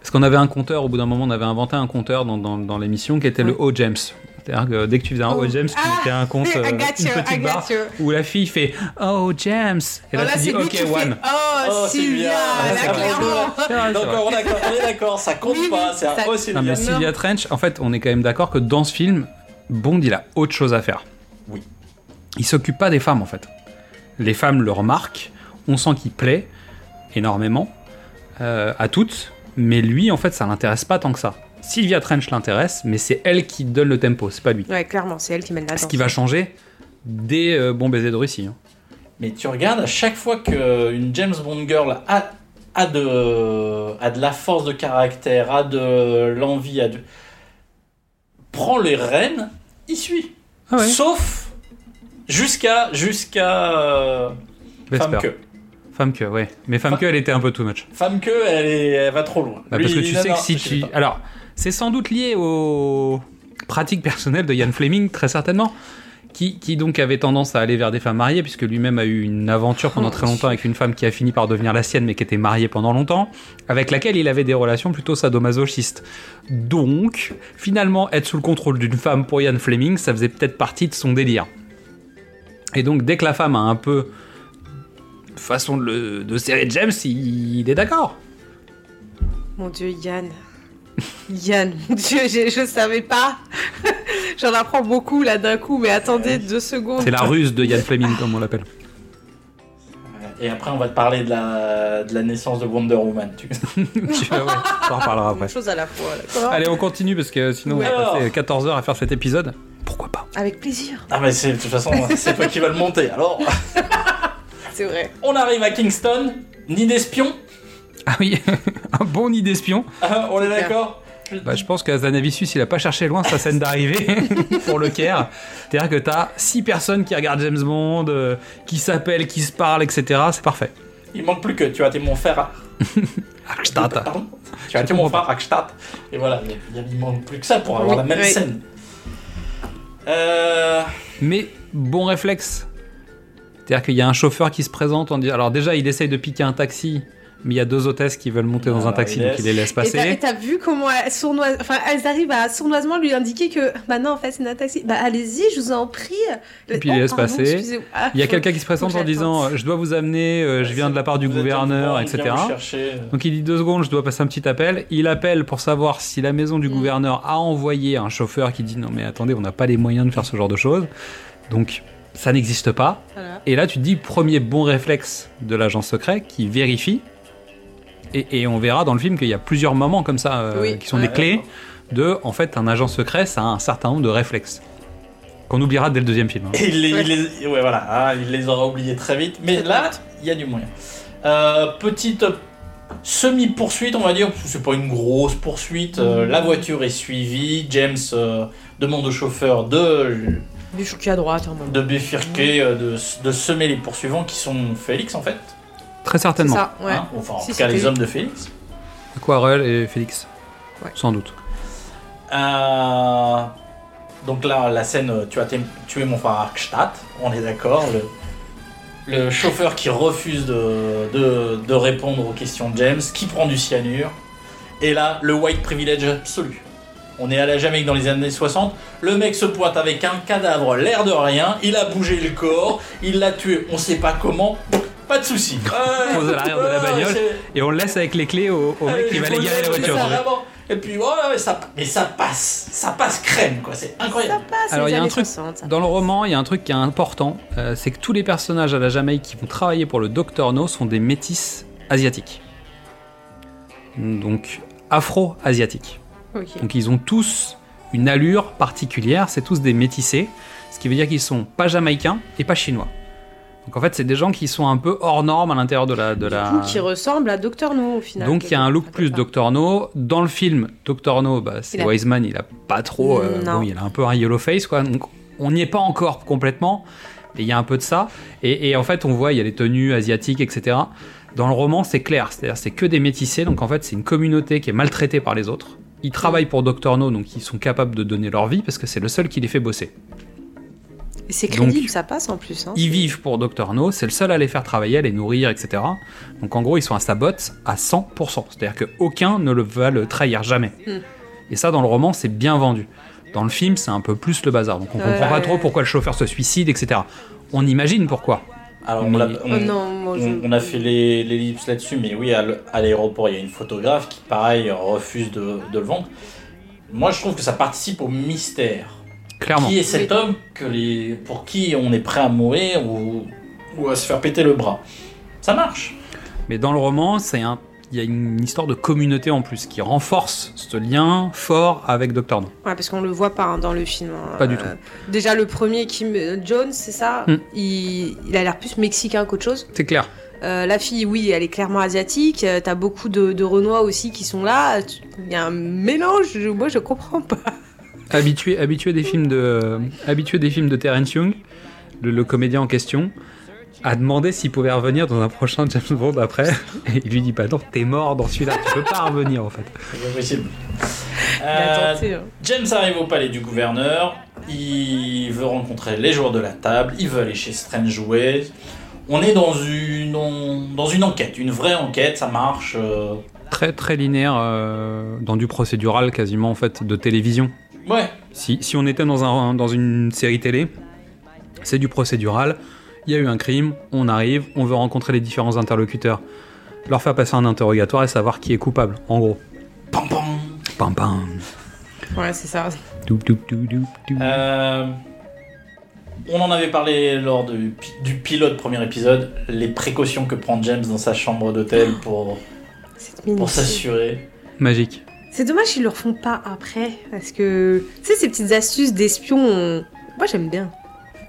Parce qu'on avait un compteur, au bout d'un moment, on avait inventé un compteur dans, dans, dans l'émission qui était le Ouais. haut James. C'est-à-dire que dès que tu faisais un Oh. haut James, tu Ah, mettais un compte, I euh, got une you, I petite got barre, you. où la fille fait Oh James Et là, tu dis c'est lui Ok, fait, one. Oh, Oh, Sylvia, Sylvia, là, clairement. Ah, Donc on est d'accord, on est d'accord, ça compte Oui, pas, c'est oh Non, Sylvia. mais Sylvia Trench, en fait, on est quand même d'accord que dans ce film, Bond, il a autre chose à faire. Oui. Il s'occupe pas des femmes, en fait. Les femmes le remarquent, on sent qu'il plaît énormément euh, à toutes, mais lui, en fait, ça l'intéresse pas tant que ça. Sylvia Trench l'intéresse, mais c'est elle qui donne le tempo, c'est pas lui. Ouais, clairement, c'est elle qui mène la Ce danse. qui va changer dès euh, Bon baiser de Russie. hein. Mais tu regardes, à chaque fois qu'une James Bond girl a, a, de, a de la force de caractère, a de l'envie, a de... prend les rênes, il suit. Ah ouais. Sauf jusqu'à jusqu'à euh, Femme que. Femme que, ouais. Mais femme que, elle était un peu too much. Femme que, elle, est, elle va trop loin. Bah, Lui, parce que tu sais non, que si tu. Alors, c'est sans doute lié aux pratiques personnelles de Ian Fleming, très certainement. Qui, donc avait tendance à aller vers des femmes mariées, puisque lui-même a eu une aventure pendant très longtemps avec une femme qui a fini par devenir la sienne, mais qui était mariée pendant longtemps, avec laquelle il avait des relations plutôt sadomasochistes. Donc, finalement, être sous le contrôle d'une femme pour Ian Fleming, ça faisait peut-être partie de son délire. Et donc, dès que la femme a un peu façon de, le- de serrer James, il, il est d'accord. Mon dieu, Yann. Yann, mon dieu, je, je savais pas. J'en apprends beaucoup là d'un coup, mais attendez deux secondes. C'est la ruse de Ian Fleming, comme on l'appelle. Et après, on va te parler de la, de la naissance de Wonder Woman. Tu... Tu vois, ouais, on en reparlera après. Une chose à la fois, d'accord Allez, on continue parce que sinon on va Alors. passer 14 heures à faire cet épisode. Pourquoi pas? Avec plaisir, Ah, mais c'est- de toute façon, c'est toi qui vas le monter. Alors, c'est vrai. on arrive à Kingston, nid d'espion. Ah oui, un bon nid d'espion. Ah, on est d'accord Bah, je pense qu'Azanavicius, il a pas cherché loin sa scène d'arrivée pour le Caire. C'est-à-dire que t'as 6 personnes qui regardent James Bond, euh, qui s'appellent, qui se parlent, etc. C'est parfait. Il manque plus que tu as été mon frère. Pardon Tu as été mon frère. Et voilà, il, il manque plus que ça pour avoir Oui, la même oui. scène. Euh. Mais bon réflexe. C'est-à-dire qu'il y a un chauffeur qui se présente en disant. Alors déjà, il essaye de piquer un taxi, mais il y a deux hôtesses qui veulent monter dans un Alors, taxi, il donc il les laisse Et t'as- et passer. t'as vu comment elles, sournoisent- enfin, elles arrivent à sournoisement lui indiquer que bah non en fait c'est un taxi. Bah allez-y, je vous en prie. Et puis il les laisse pardon, passer. Ah, Il y a quelqu'un qui se présente en disant Je dois vous amener, euh, je viens de la part du gouverneur, etc. il. Donc il dit deux secondes, je dois passer un petit appel. Il appelle pour savoir si la maison du Mm. gouverneur a envoyé un chauffeur qui dit non mais attendez, on n'a pas les moyens de faire ce genre de choses. Donc ça n'existe pas. Voilà. Et là tu te dis premier bon réflexe de l'agent secret qui vérifie. Et, et on verra dans le film qu'il y a plusieurs moments comme ça euh, Oui. qui sont Ouais, des clés de en fait un agent secret ça a un certain nombre de réflexes qu'on oubliera dès le deuxième film. hein. Et il les, Ouais. il les- ouais, voilà, il les aura oubliés très vite. Mais là, il y a du moyen. Euh, petite semi-poursuite, on va dire, parce que c'est pas une grosse poursuite. euh, la voiture est suivie. James euh, demande au chauffeur de, chouki à droite. hein, bon. de bifurquer, de, de semer les poursuivants qui sont Félix en fait. Très C'est certainement. ça, ouais. Hein, enfin, en Si, tout cas, les hommes de Félix. Aquarelle et Félix. Ouais. Sans doute. Euh, donc là, la scène, tu as tué mon frère Arkstadt, on est d'accord. Le, le chauffeur qui refuse de, de, de répondre aux questions de James, qui prend du cyanure. Et là, le white privilege absolu. On est à la Jamaïque dans les années 60. Le mec se pointe avec un cadavre, l'air de rien. Il a bougé le corps, il l'a tué, on sait pas comment. Pas de soucis. Ouais, Pose à l'arrière de la bagnole. Et on le laisse avec les clés au, au mec qui va aller garer la voiture. ça. Et puis, ouais, ouais, ça, mais ça passe. Ça passe crème, quoi. C'est incroyable. passe Alors, les il y a un truc 60, ça. Dans le roman, il y a un truc qui est important, euh, c'est que tous les personnages à la Jamaïque qui vont travailler pour le Dr No sont des métis asiatiques. Donc afro-asiatiques. Ok. Donc ils ont tous une allure particulière, c'est tous des métissés, ce qui veut dire qu'ils sont pas jamaïcains et pas chinois. Donc en fait, c'est des gens qui sont un peu hors normes à l'intérieur de la... De Du la... coup, qui ressemble à Doctor No au final. Donc il y a un look plus Dr No. Dans le film, Dr No, bah, c'est Wiseman, il a pas trop. euh, bon, il a un peu un yellow face, quoi. Donc on n'y est pas encore complètement, mais il y a un peu de ça. Et, et en fait, on voit, il y a les tenues asiatiques, etc. Dans le roman, c'est clair, c'est-à-dire c'est que des métissés, donc en fait, c'est une communauté qui est maltraitée par les autres. Ils travaillent pour Dr No, donc ils sont capables de donner leur vie parce que c'est le seul qui les fait bosser. C'est Donc, crédible, ça passe en plus. Hein. Ils vivent pour Dr No, c'est le seul à les faire travailler, à les nourrir, etc. Donc en gros, ils sont à sa botte à 100%. C'est-à-dire qu'aucun ne le va le trahir jamais. Hmm. Et ça, dans le roman, c'est bien vendu. Dans le film, c'est un peu plus le bazar. Donc on Ouais. comprend pas trop pourquoi le chauffeur se suicide, etc. On imagine pourquoi. Alors, on, l'a- Mais- on- Oh non, moi, je- on- on a fait les- l'ellipse là-dessus, mais oui, à l'aéroport, il y a une photographe qui, pareil, refuse de, de le vendre. Moi, je trouve que ça participe au mystère. Clairement. Qui est cet homme que les, pour qui on est prêt à mourir ou, ou à se faire péter le bras? Ça marche. Mais dans le roman, c'est un. Il y a une histoire de communauté en plus qui renforce ce lien fort avec Dr. No. Ouais, parce qu'on le voit pas hein, dans le film. hein. Pas du tout. Déjà, le premier, Kim Jones, c'est ça? Hmm. il, il a l'air plus mexicain qu'autre chose. C'est clair. Euh, la fille, oui, elle est clairement asiatique. Euh, T'as beaucoup de, de Renois aussi qui sont là. Il y a un mélange. Moi, je comprends pas. Habitué, habitué des films de, habitué des films de Terence Young, le, le comédien en question, a demandé s'il pouvait revenir dans un prochain James Bond après. Et il lui dit bah non, t'es mort dans celui-là, tu peux pas revenir en fait. C'est pas possible. Euh, hein. James arrive au palais du gouverneur. Il veut rencontrer les joueurs de la table. Il veut aller chez Strange Ways. On est dans une, on- dans une enquête, une vraie enquête. Ça marche. euh, Très très linéaire euh, dans du procédural quasiment en fait de télévision. Ouais. Si, si on était dans, un, dans une série télé, c'est du procédural. Il y a eu un crime, on arrive, on veut rencontrer les différents interlocuteurs, leur faire passer un interrogatoire et savoir qui est coupable, en gros. Pam, pam. Pam pam. Ouais, c'est ça. Doup, doup, doup, doup, doup. Euh, on en avait parlé lors du, pi- du pilote premier épisode. Les précautions que prend James dans sa chambre d'hôtel pour, pour s'assurer. Magique. C'est dommage qu'ils le refont pas après. Parce que, tu sais, ces petites astuces d'espion, on- moi, j'aime bien.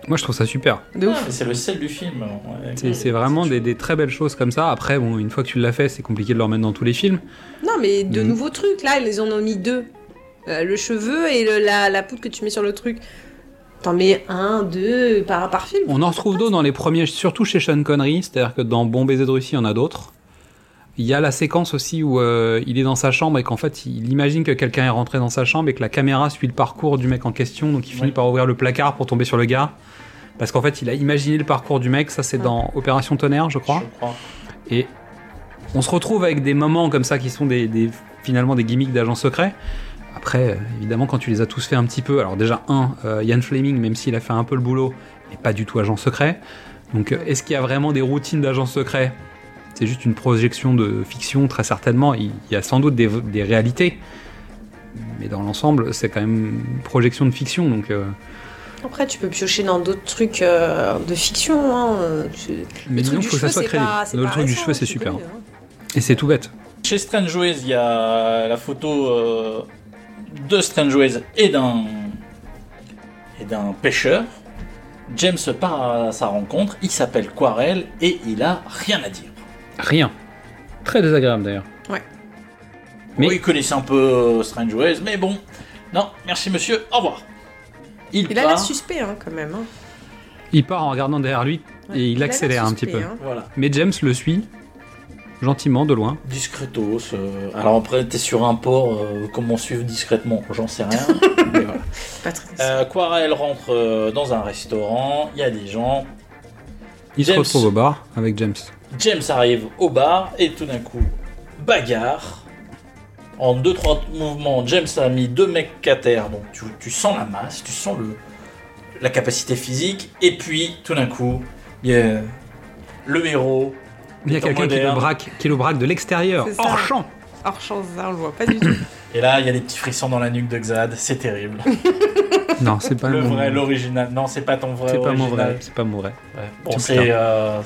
Moi je trouve ça super. De Ouais, ouf. c'est le sel du film. ouais. C'est c'est vraiment des, des très belles choses comme ça. Après, bon, une fois que tu l'as fait, c'est compliqué de le remettre dans tous les films. Non, mais de Mhm. nouveaux trucs. Là, ils en ont mis deux. Euh, le cheveu et le- la, la poudre que tu mets sur le truc. T'en mets un, deux par, par film. On en retrouve d'autres dans les premiers, surtout chez Sean Connery, c'est-à-dire que dans Bon baiser de Russie, il y en a d'autres. Il y a la séquence aussi où euh, il est dans sa chambre et qu'en fait, il imagine que quelqu'un est rentré dans sa chambre et que la caméra suit le parcours du mec en question, donc il finit par ouvrir le placard pour tomber sur le gars. Parce qu'en fait, il a imaginé le parcours du mec, ça c'est dans Opération Tonnerre, je crois. Je crois. Et on se retrouve avec des moments comme ça qui sont des, des- finalement des gimmicks d'agents secrets. Après, euh, évidemment, quand tu les as tous fait un petit peu, alors déjà, un, euh, Ian Fleming, même s'il a fait un peu le boulot, n'est pas du tout agent secret. Donc, euh, est-ce qu'il y a vraiment des routines d'agents secrets C'est juste une projection de fiction, très certainement. Il y a sans doute des, des réalités. Mais dans l'ensemble, c'est quand même une projection de fiction. Donc, euh, Après, tu peux piocher dans d'autres trucs euh, de fiction. Hein. mais disons faut que ça soit c'est crédible. pas- c'est Le truc du cheveu, c'est tu super. hein. Et c'est tout bête. Chez Strange Ways, il y a la photo euh, de Strange Ways et d'un et d'un pêcheur. James part à sa rencontre, il s'appelle Quarel et il a rien à dire. Rien. Très désagréable d'ailleurs. Ouais. Mais- Oui, il connaissait un peu euh, Strange Ways, mais bon. Non, merci monsieur, au revoir. Il, Il a l'air suspect hein, quand même. hein. Il part en regardant derrière lui Ouais. et il accélère un petit peu. hein. Voilà. Mais James le suit gentiment, de loin. Discretos. euh, alors après, t'es sur un port, euh, comment suivre discrètement? J'en sais rien. mais voilà. Pas très Euh, Quarel rentre euh, dans un restaurant, il y a des gens. Il se retrouve au bar avec James. James arrive au bar et tout d'un coup, bagarre. En 2-3 mouvements, James a mis deux mecs à terre, donc tu, tu sens la masse, tu sens le, la capacité physique, et puis tout d'un coup, il y a le héros. Il y a quelqu'un qui le braque, qui le braque de l'extérieur, hors champ. Hors chance, ça, on le voit pas du tout. Et là, il y a des petits frissons dans la nuque de Xad, c'est terrible. Non, c'est pas le mon- vrai, l'original. Non, c'est pas ton vrai C'est pas mon vrai. C'est pas mon vrai. Ouais. Bon, C'est euh,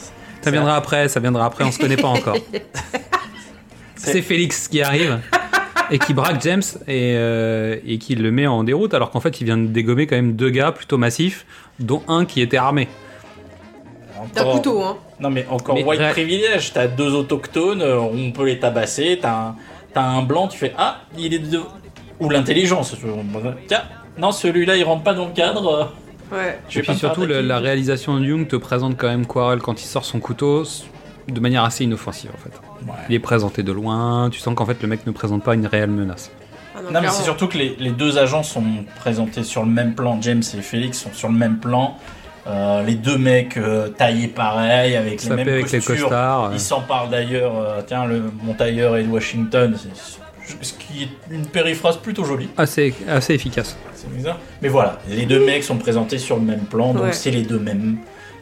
Ça viendra après. Ça viendra après. On se connaît pas encore. C'est- Félix qui arrive et qui braque James et, euh, et qui le met en déroute alors qu'en fait il vient de dégommer quand même deux gars plutôt massifs dont un qui était armé. D'un encore- couteau, hein. Non, mais encore Mais white ré- privilège. T'as deux autochtones, euh, on peut les tabasser. T'as un, t'as un blanc, tu fais Ah, il est de. Ou l'intelligence. Tiens, non, celui-là, il rentre pas dans le cadre. Ouais. Je et puis surtout la réalisation de Young te présente quand même Quarrel quand il sort son couteau de manière assez inoffensive en fait. Ouais. Il est présenté de loin, tu sens qu'en fait le mec ne présente pas une réelle menace. Ah Non, mais c'est surtout que les, les deux agents sont présentés sur le même plan. James et Félix sont sur le même plan. Euh, les deux mecs euh, taillés pareil, avec les mêmes avec les costards. euh, Ils s'en parlent d'ailleurs. euh, tiens, le, mon tailleur est de Washington. c'est- qui est une périphrase plutôt jolie. assez, assez efficace. C'est bizarre. Mais voilà, les deux mecs sont présentés sur le même plan, donc Ouais. c'est les deux mêmes.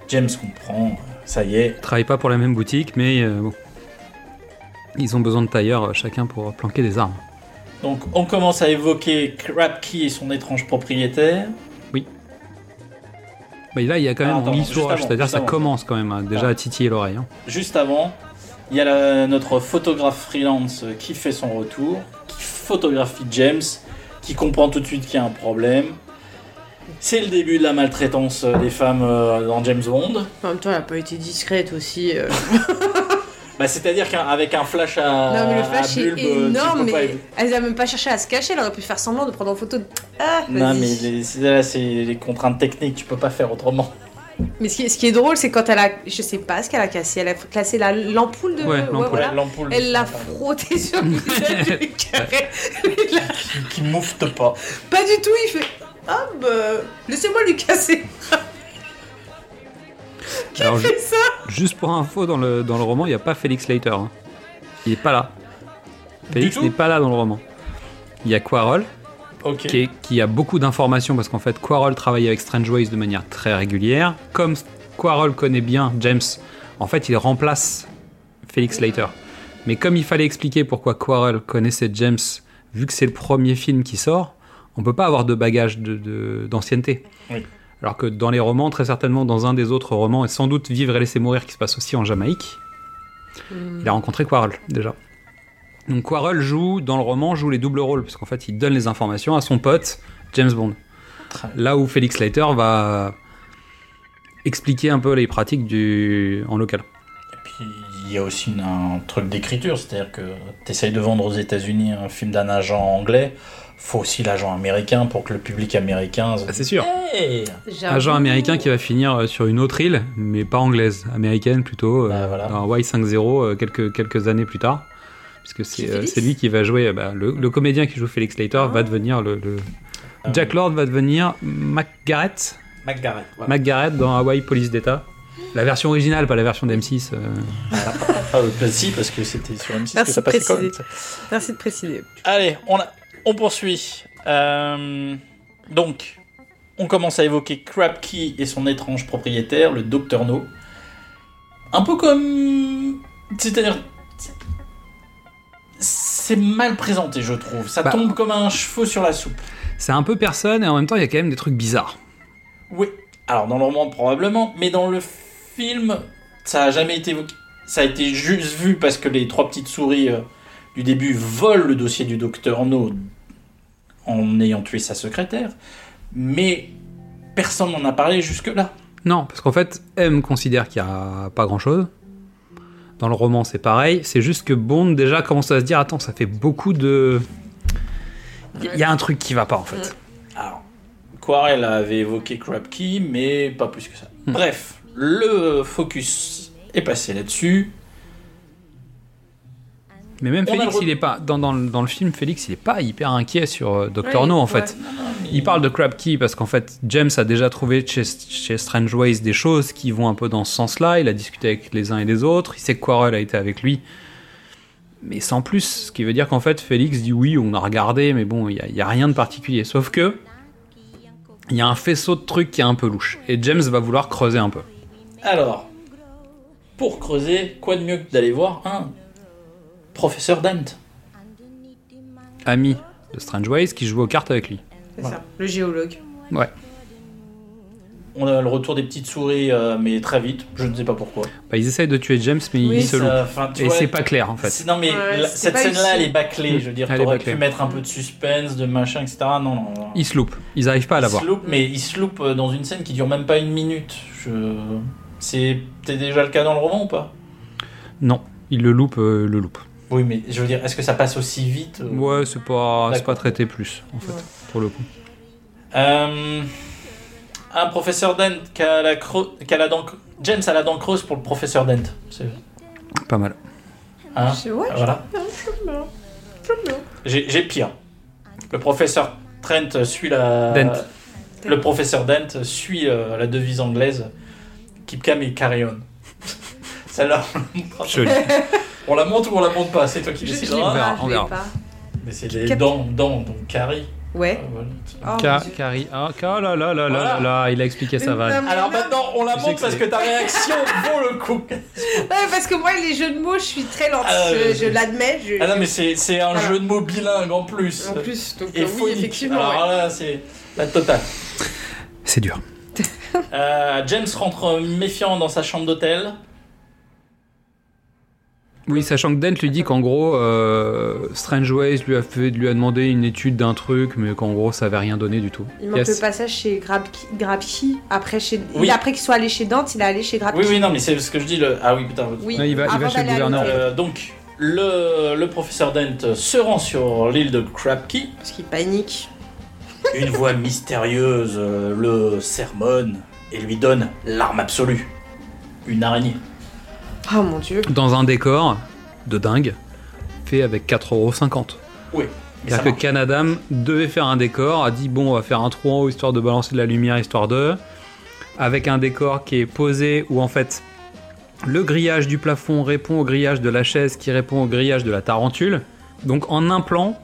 James comprend, ça y est. Ils travaillent pas pour la même boutique, mais euh, bon. Ils ont besoin de tailleurs euh, chacun pour planquer des armes. Donc on commence à évoquer Krabkey et son étrange propriétaire. Bah, là, il y a quand même Ah, sous roche, avant, c'est-à-dire ça avant. commence quand même hein, déjà Ah. à titiller l'oreille. hein. Juste avant, il y a la- notre photographe freelance qui fait son retour, qui photographie James, qui comprend tout de suite qu'il y a un problème. C'est le début de la maltraitance des femmes euh, dans James Bond. En même temps, elle a pas été discrète aussi. euh. Bah, C'est-à-dire qu'avec un flash à, non, mais le à flash bulbe, énorme, pas- elle a même pas cherché à se cacher, elle aurait pu faire semblant de prendre en photo. de- Ah, Non, mais c'est les contraintes techniques, tu peux pas faire autrement. Mais ce qui, est, ce qui est drôle, c'est quand elle a. Je sais pas ce qu'elle a cassé. Elle a cassé la- l'ampoule de. Ouais, l'ampoule. voilà. L'ampoule Elle l'a pardon, frotté sur le visage du carré. Il a- qui, qui moufte pas. Pas du tout, il fait. Ah bah. Laissez-moi lui casser. Qui Alors, a fait ça? Juste pour info, dans le, dans le roman, il n'y a pas Félix Leiter. hein. Il est pas là. Félix n'est pas là dans le roman. Il y a Quarrel, Qui, est- qui a beaucoup d'informations parce qu'en fait, Quarrel travaille avec Strange Ways de manière très régulière. Comme Quarrel connaît bien James, en fait, il remplace Félix Leiter. Mais comme il fallait expliquer pourquoi Quarrel connaissait James, vu que c'est le premier film qui sort, on peut pas avoir de bagage de- de- d'ancienneté. Oui. Alors que dans les romans, très certainement dans un des autres romans, et sans doute Vivre et laisser mourir, qui se passe aussi en Jamaïque, il a rencontré Quarrel déjà. Donc Quarrel joue, dans le roman, joue les doubles rôles, parce qu'en fait, il donne les informations à son pote, James Bond. Là où Félix Leiter va expliquer un peu les pratiques du... en local. Et puis il y a aussi une- un truc d'écriture, c'est-à-dire que tu essayes de vendre aux États-Unis un film d'un agent anglais, faut aussi l'agent américain pour que le public américain. Ah, c'est sûr. Hey. Agent américain qui va finir euh, sur une autre île, mais pas anglaise, américaine plutôt, euh, Bah, voilà. dans Y50 euh, quelques, quelques années plus tard. Puisque c'est euh, c'est lui qui va jouer, euh, bah, le, le comédien qui joue Félix Leiter Ah. va devenir le, le- Ah. Jack Lord va devenir McGarrett, McGarrett. voilà. McGarrett dans Hawaii Police d'État. La version originale, pas la version d'M6. euh. Ah, euh, bah, si, parce que c'était sur M6 que Merci ça de passait même. Merci de préciser. Allez, on, a- on poursuit. Euh, donc, on commence à évoquer Krabkey et son étrange propriétaire, le Docteur No. Un peu comme. C'est-à-dire. C'est mal présenté, je trouve. Ça Bah. tombe comme un cheveu sur la soupe. C'est un peu personne et en même temps, il y a quand même des trucs bizarres. Oui. Alors, dans le roman, probablement, mais dans le film, ça a jamais été évoqué. Ça a été juste vu parce que les trois petites souris euh, du début volent le dossier du docteur No en ayant tué sa secrétaire. Mais personne n'en a parlé jusque-là. Non, parce qu'en fait, M considère qu'il n'y a pas grand-chose. Dans le roman, c'est pareil. C'est juste que Bond déjà commence à se dire attends, ça fait beaucoup de. Il y a un truc qui va pas en fait. Alors, Quarel avait évoqué Krabkey, mais pas plus que ça. Hmm. Bref, le focus est passé là-dessus. Mais même On Félix, le il est pas dans, dans, le- dans le film. Félix, il est pas hyper inquiet sur euh, Dr Ouais, No en ouais. fait. Il parle de Crab Key parce qu'en fait, James a déjà trouvé chez, chez Strange Ways des choses qui vont un peu dans ce sens-là. Il a discuté avec les uns et les autres. Il sait que Quarrel a été avec lui. Mais sans plus. Ce qui veut dire qu'en fait, Félix dit oui, on a regardé, mais bon, il n'y a, rien de particulier. Sauf que. Il y a un faisceau de trucs qui est un peu louche. Et James va vouloir creuser un peu. Alors, pour creuser, quoi de mieux que d'aller voir un professeur Dent Ami de Strange Ways qui joue aux cartes avec lui. C'est Voilà. ça, le géologue. Ouais. On a le retour des petites souris, euh, mais très vite, je ne sais pas pourquoi. Bah, ils essayent de tuer James, mais Oui, ils se loupent. Et c'est pas clair en fait. Non mais Ouais, la- cette scène-là, elle est bâclée. Je veux dire, t'aurais pu mettre un peu de suspense, de machin, etc. Non, non. non. Ils se loupent. Ils arrivent pas à Il l'avoir. se loupe, mais il se loupe euh, dans une scène qui dure même pas une minute. Je... C'est c'était déjà le cas dans le roman ou pas? Non, ils le loupent, euh, le loupent. Oui, mais je veux dire, est-ce que ça passe aussi vite euh Ouais, c'est pas, c'est pas traité plus en fait, Ouais. pour le coup. Euh, un professeur Dent qui a la, cro- qui a la dent... James a la dent creuse pour le professeur Dent. C'est- Pas mal. Hein ouais, voilà. j'ai pire. Le professeur Trent suit la... Dent. Le professeur Dent suit euh, la devise anglaise Keep calm et carry on. Celle-là, Joli. on la monte ou on la monte pas, c'est toi qui décideras. On verra. Mais c'est Cap- dents, dents, donc carry. Ouais. Ah, voilà. Oh, Ca- mon Dieu. Carrie, ah, ca- là là là là Voilà. là il a expliqué sa vanne. Alors maintenant, on la Je sais monte que parce c'est- que ta réaction vaut le coup. Ouais, parce que moi, les jeux de mots, je suis très lente. Ah, je ouais, je ouais. l'admets. je- Ah non, mais c'est c'est un Voilà. jeu de mots bilingue en plus. En plus, donc Et euh, oui, phonique. effectivement. Alors ouais. là, c'est la totale. C'est dur. Euh, James rentre méfiant dans sa chambre d'hôtel. Oui, sachant que Dent lui dit qu'en gros, euh, Strange Ways lui a, fait, lui a demandé une étude d'un truc, mais qu'en gros, ça avait rien donné du tout. Il manque Yes. le passage chez Grabki. Grabki, après, chez... Oui. après qu'il soit allé chez Dante, il est allé chez Grabki. Oui, oui, non, mais c'est ce que je dis. Le... Ah oui, putain. Oui, il va- il va chez le gouverneur. Euh, donc, le, le professeur Dent se rend sur l'île de Crabkey. Parce qu'il panique. Une voix mystérieuse euh, le sermonne et lui donne l'arme absolue. Une araignée. Oh mon dieu. Dans un décor de dingue, fait avec 4,50€. Oui. C'est-à-dire que. Canadam devait faire un décor, a dit bon, on va faire un trou en haut histoire de balancer de la lumière, histoire de. Avec un décor qui est posé où en fait le grillage du plafond répond au grillage de la chaise qui répond au grillage de la tarentule. Donc en un plan,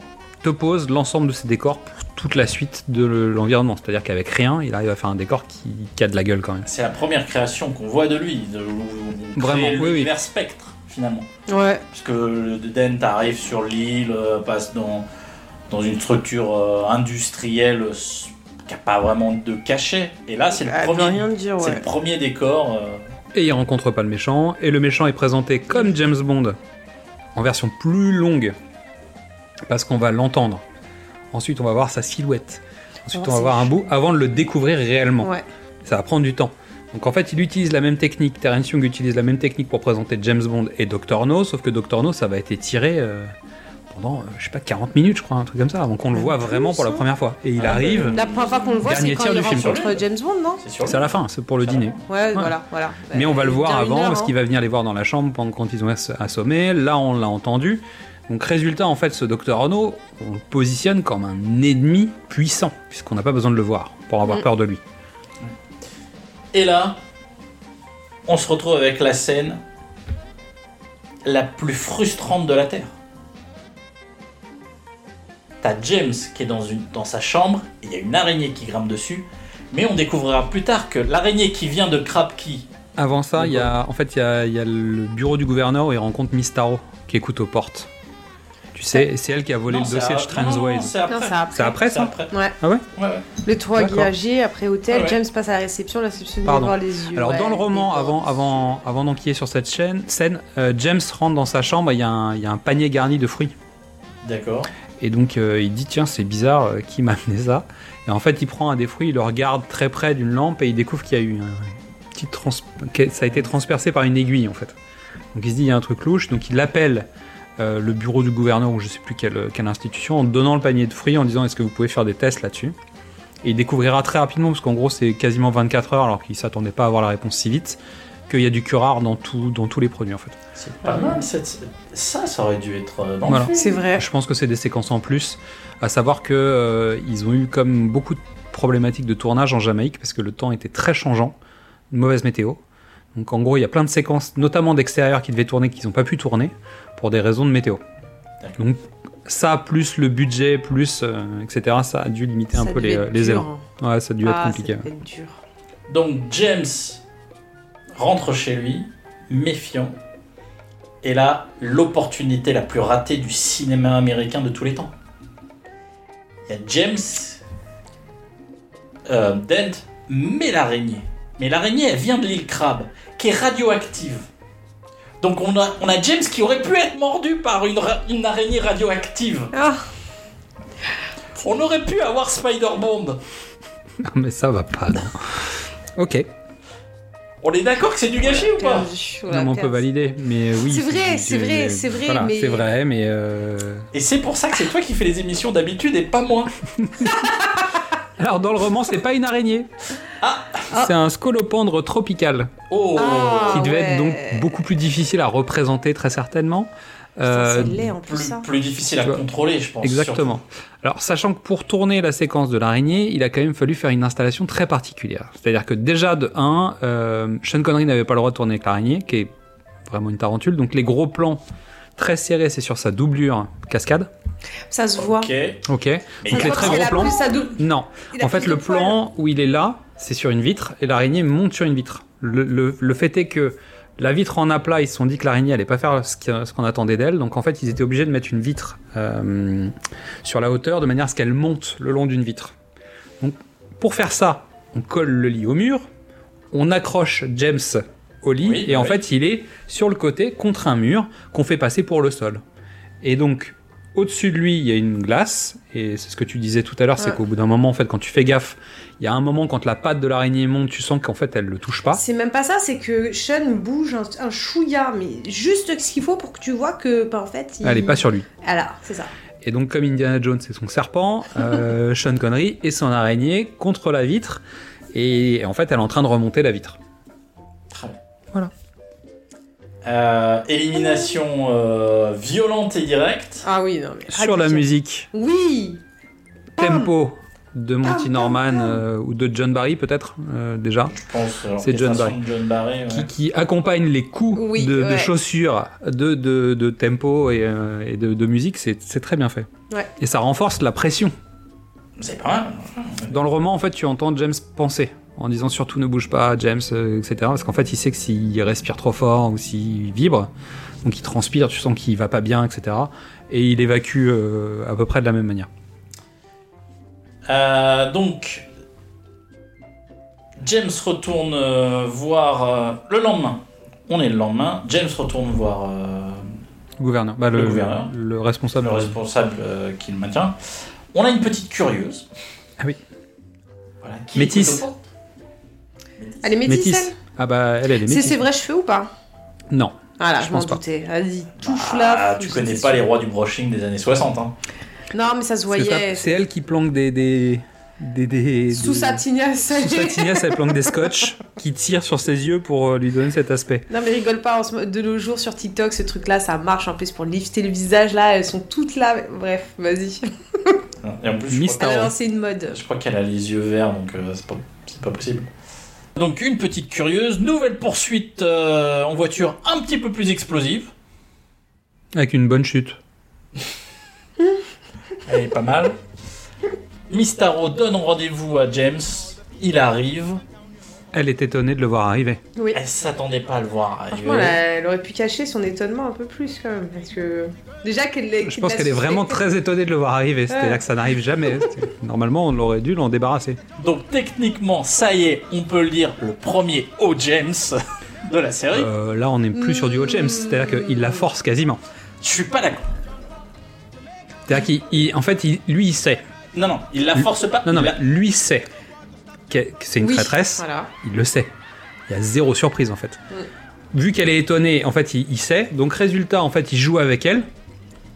te pose l'ensemble de ces décors pour toute la suite de l'environnement. C'est-à-dire qu'avec rien, il arrive à faire un décor qui, qui a de la gueule quand même. C'est la première création qu'on voit de lui. De, on Vraiment, oui, oui. l'univers spectre, finalement. Ouais. Puisque le Dent arrive sur l'île, euh, passe dans, dans une structure euh, industrielle qui n'a pas vraiment de cachet. Et là, c'est le, veut premier- rien dire, c'est ouais. le premier décor. euh, Et il rencontre pas le méchant, et le méchant est présenté comme James Bond, en version plus longue, parce qu'on va l'entendre. Ensuite, on va voir sa silhouette. Ensuite, Oh, on va voir un bout avant de le découvrir réellement. Ouais. Ça va prendre du temps. Donc en fait, il utilise la même technique, Terence Young utilise la même technique pour présenter James Bond et Dr. No, sauf que Dr. No, ça va être étiré euh, pendant, euh, je sais pas, 40 minutes, je crois, un truc comme ça, avant qu'on le voit vraiment pour la première fois. Et il Ah, arrive, bah, La première fois qu'on le voit, Dernier c'est quand tir il du film. rencontre James Bond, non c'est sûr. c'est à la fin, c'est pour le dîner. Ouais, voilà, voilà. Mais on va le voir avant, heure, parce hein. qu'il va venir les voir dans la chambre pendant quand ils ont ass- assommé. Là, on l'a entendu. Donc, résultat, en fait, ce Dr. Ono, on le positionne comme un ennemi puissant, puisqu'on n'a pas besoin de le voir pour avoir Mm. peur de lui. Et là, on se retrouve avec la scène la plus frustrante de la Terre. T'as James qui est dans, une, dans sa chambre, et il y a une araignée qui grimpe dessus, mais on découvrira plus tard que l'araignée qui vient de Krabki, Avant ça, il y a, en fait, il y a, il y a le bureau du gouverneur où il rencontre Miss Taro, qui écoute aux portes. Tu sais, c'est elle qui a volé Non, le dossier de à- Strange non, c'est après. Non, c'est après. C'est après C'est ça après. Ouais. Ah ouais Ouais, ouais. Le toit D'accord. grillagé, après hôtel, Ah ouais. James passe à la réception, la réception Pardon. voir les yeux. Alors dans le roman, avant, avant, avant d'enquiller sur cette chaîne, scène, euh, James rentre dans sa chambre, il y, a un- il y a un panier garni de fruits. D'accord. Et donc euh, il dit tiens c'est bizarre, euh, qui m'a amené ça? Et en fait il prend un des fruits, il le regarde très près d'une lampe et il découvre qu'il y a eu un petit trans... ça a été transpercé par une aiguille en fait. Donc il se dit il y a un truc louche, donc il appelle euh, le bureau du gouverneur ou je sais plus quelle, quelle institution en donnant le panier de fruits en disant est-ce que vous pouvez faire des tests là-dessus? Et il découvrira très rapidement parce qu'en gros c'est quasiment 24 heures alors qu'il s'attendait pas à avoir la réponse si vite qu'il y a du curare dans, tout, dans tous les produits en fait. C'est pas mal. cette- Ça, ça aurait dû être euh, dans Voilà. le film. C'est vrai. Je pense que c'est des séquences en plus, à savoir que euh, ils ont eu comme beaucoup de problématiques de tournage en Jamaïque parce que le temps était très changeant, une mauvaise météo. Donc en gros, il y a plein de séquences, notamment d'extérieur, qui devaient tourner, qu'ils n'ont pas pu tourner pour des raisons de météo. Donc ça, plus le budget, plus euh, etc., ça a dû limiter un peu les, élans. hein. Ouais, ça a dû être Ah, compliqué. ça devait être dur. Donc James rentre chez lui, méfiant. Et là, l'opportunité la plus ratée du cinéma américain de tous les temps. Il y a James euh, Dent met l'araignée. Mais l'araignée, elle vient de l'île Crabe, qui est radioactive. Donc on a, on a James qui aurait pu être mordu par une, ra- une araignée radioactive. Ah, On aurait pu avoir Spider-Bond. Non, mais ça va pas. non. ok, On est d'accord que c'est du gâchis ou pas? Non, mais on peut valider. Mais oui, C'est vrai, du- c'est vrai, c'est vrai, voilà, mais- c'est vrai, mais euh, Et c'est pour ça que c'est toi qui fais les émissions d'habitude et pas moi. alors dans le roman, c'est pas une araignée. Ah. C'est un scolopendre tropical. Oh Ah. qui devait être ouais. donc beaucoup plus difficile à représenter très certainement. Euh, c'est laid en plus, plus, ça. plus difficile à contrôler, je pense. exactement. Alors, sachant que pour tourner la séquence de l'araignée, il a quand même fallu faire une installation très particulière. C'est-à-dire que déjà de 1, euh, Sean Connery n'avait pas le droit de tourner avec l'araignée, qui est vraiment une tarentule. Donc les gros plans très serrés, c'est sur sa doublure cascade. Ça se voit. Ok. Donc les très gros a plans. plus sa dou- Non. En fait, le plan où il est là, c'est sur une vitre, et l'araignée monte sur une vitre. Le, le- le fait est que la vitre en aplat, ils se sont dit que l'araignée allait pas faire ce qu'on attendait d'elle, donc en fait, ils étaient obligés de mettre une vitre euh, sur la hauteur de manière à ce qu'elle monte le long d'une vitre. Donc, pour faire ça, on colle le lit au mur, on accroche James au lit, Oui, et en oui. fait, il est sur le côté contre un mur qu'on fait passer pour le sol. Et donc, au-dessus de lui, il y a une glace, et c'est ce que tu disais tout à l'heure, c'est qu'au bout d'un moment, en fait, quand tu fais gaffe, il y a un moment quand la patte de l'araignée monte, tu sens qu'en fait, elle le touche pas. C'est même pas ça, c'est que Sean bouge un, un chouïa, mais juste ce qu'il faut pour que tu vois que, bah, en fait, il... Elle est pas sur lui. Voilà, c'est ça. Et donc, comme Indiana Jones et son serpent, euh, Sean Connery et son araignée contre la vitre, et en fait, elle est en train de remonter la vitre. Très bien. Voilà. Euh, élimination euh, violente et directe. Ah oui, non, mais... Sur la musique, Oui tempo de Monty Pam, Norman pam, pam. euh, ou de John Barry peut-être euh, déjà. Je pense. C'est John Barry. ouais. qui, qui accompagne les coups Oui, de, de chaussures, de, de, de tempo et, euh, et de, de musique, c'est c'est très bien fait. Ouais. Et ça renforce la pression. C'est pas mal. Dans le roman, en fait, tu entends James penser en disant surtout ne bouge pas, James, euh, etc. Parce qu'en fait, il sait que s'il respire trop fort ou s'il vibre, donc il transpire, tu sens qu'il va pas bien, etc. Et il évacue euh, à peu près de la même manière. Euh, donc, James retourne euh, voir le lendemain. On est le lendemain. James retourne voir Gouverneur, bah, le, Le gouverneur. le responsable. le responsable qui le maintient. On a une petite curieuse. Ah oui. Voilà, qui portes. Elle est métisse, Métis. Ah bah elle, elle est elle C'est métisse. ses vrais cheveux ou pas? Non. Voilà, Je je, m'en doutais. Vas-y, touche Ah, là. tu je connais pas les rois du brushing des années 60. Hein. Non, mais ça se voyait. C'est elle qui planque des. des, des, des- Sous des- sa tignasse. Sous sa tignasse, elle planque des scotch qui tirent sur ses yeux pour euh, lui donner cet aspect. Non mais rigole pas, en ce mo- de nos jours sur TikTok, ce truc-là, ça marche en plus pour lifter le visage, là, elles sont toutes là. Bref, vas-y. Et en plus, je Miss crois, Elle a lancé une mode. je crois qu'elle a les yeux verts, donc euh, c'est pas, c'est pas possible. Donc une petite curieuse, nouvelle poursuite euh, en voiture un petit peu plus explosive. Avec une bonne chute. Elle est pas mal. Mistaro donne rendez-vous à James. Il arrive. Elle est étonnée de le voir arriver. Oui. Elle s'attendait pas à le voir arriver. Franchement, elle, aurait pu cacher son étonnement un peu plus quand même. Parce que. Déjà qu'elle Je pense l'a qu'elle est vraiment très étonnée de le voir arriver. C'est-à-dire Ouais. que ça n'arrive jamais. Normalement, on aurait dû l'en débarrasser. Donc techniquement, ça y est, on peut le dire, le premier O James de la série. Euh, là, on n'est plus sur du Hot James. C'est-à-dire qu'il la force quasiment. Je suis pas d'accord. C'est-à-dire qu'il, il- en fait, il- lui, il sait. Non, non, il la force pas. Non, non, il mais la- lui sait que c'est une Oui, traîtresse. Voilà. Il le sait. Il y a zéro surprise en fait. Vu qu'elle est étonnée, en fait, il, il sait. Donc, résultat, en fait, il joue avec elle.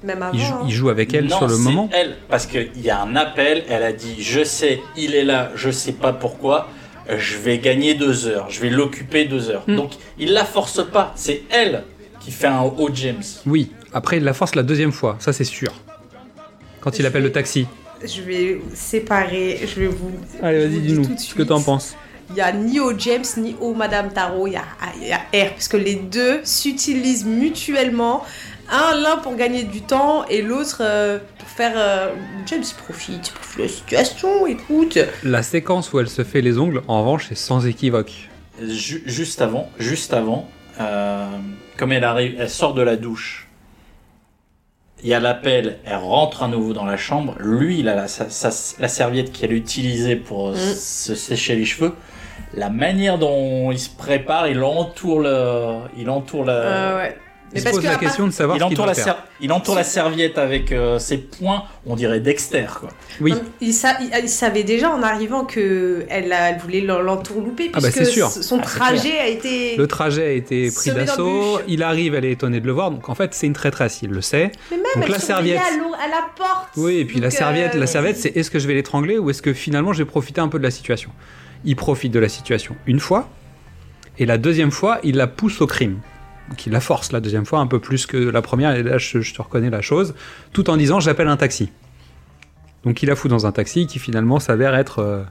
Même avant. Il joue, hein. il joue avec elle Non, sur le c'est moment. elle, parce qu'il y a un appel, elle a dit Je sais, il est là, je sais pas pourquoi. je vais gagner deux heures, je vais l'occuper deux heures. Hmm. Donc il la force pas, c'est elle qui fait un haut James. Oui, après il la force la deuxième fois, ça c'est sûr. Quand il appelle vais- le taxi. Je vais séparer, je vais vous. Allez, vas-y, dis-nous ce que t'en penses. Il y a ni au James ni au Madame Tarot, il y a, il y a R, parce que les deux s'utilisent mutuellement. Un, l'un pour gagner du temps et l'autre euh, pour faire. euh, James profite, profite de la situation, écoute. La séquence où elle se fait les ongles, en revanche, c'est sans équivoque. Ju- juste avant, juste avant, euh, comme elle arrive, elle sort de la douche. Il y a l'appel, elle rentre à nouveau dans la chambre. Lui, il a la, sa- sa- la serviette qu'elle utilisait pour euh, Mm. se sécher les cheveux. La manière dont il se prépare, il entoure le, il entoure la, Euh, ouais. Il se pose la part- question de savoir il ce entoure doit la, faire. il entoure la serviette avec euh, ses poings, on dirait Dexter, quoi. Oui, Non, Il, sa- il- il savait déjà en arrivant que elle, a- elle voulait l'en- l'entourlouper Ah bah, puisque c'est sûr. son Ah, c'est trajet a été. le trajet a été pris d'assaut, il arrive, elle est étonnée de le voir, donc en fait c'est une traîtresse, il le sait. Mais même Donc elle la serviette. à, à la porte. Oui, et puis la serviette, euh, la serviette, c'est est-ce que je vais l'étrangler ou est-ce que finalement je vais profiter un peu de la situation? Il profite de la situation une fois, et la deuxième fois, il la pousse au crime. Il la force la deuxième fois un peu plus que la première, et là je, je te reconnais la chose, tout en disant j'appelle un taxi. Donc il la fout dans un taxi qui finalement s'avère être euh,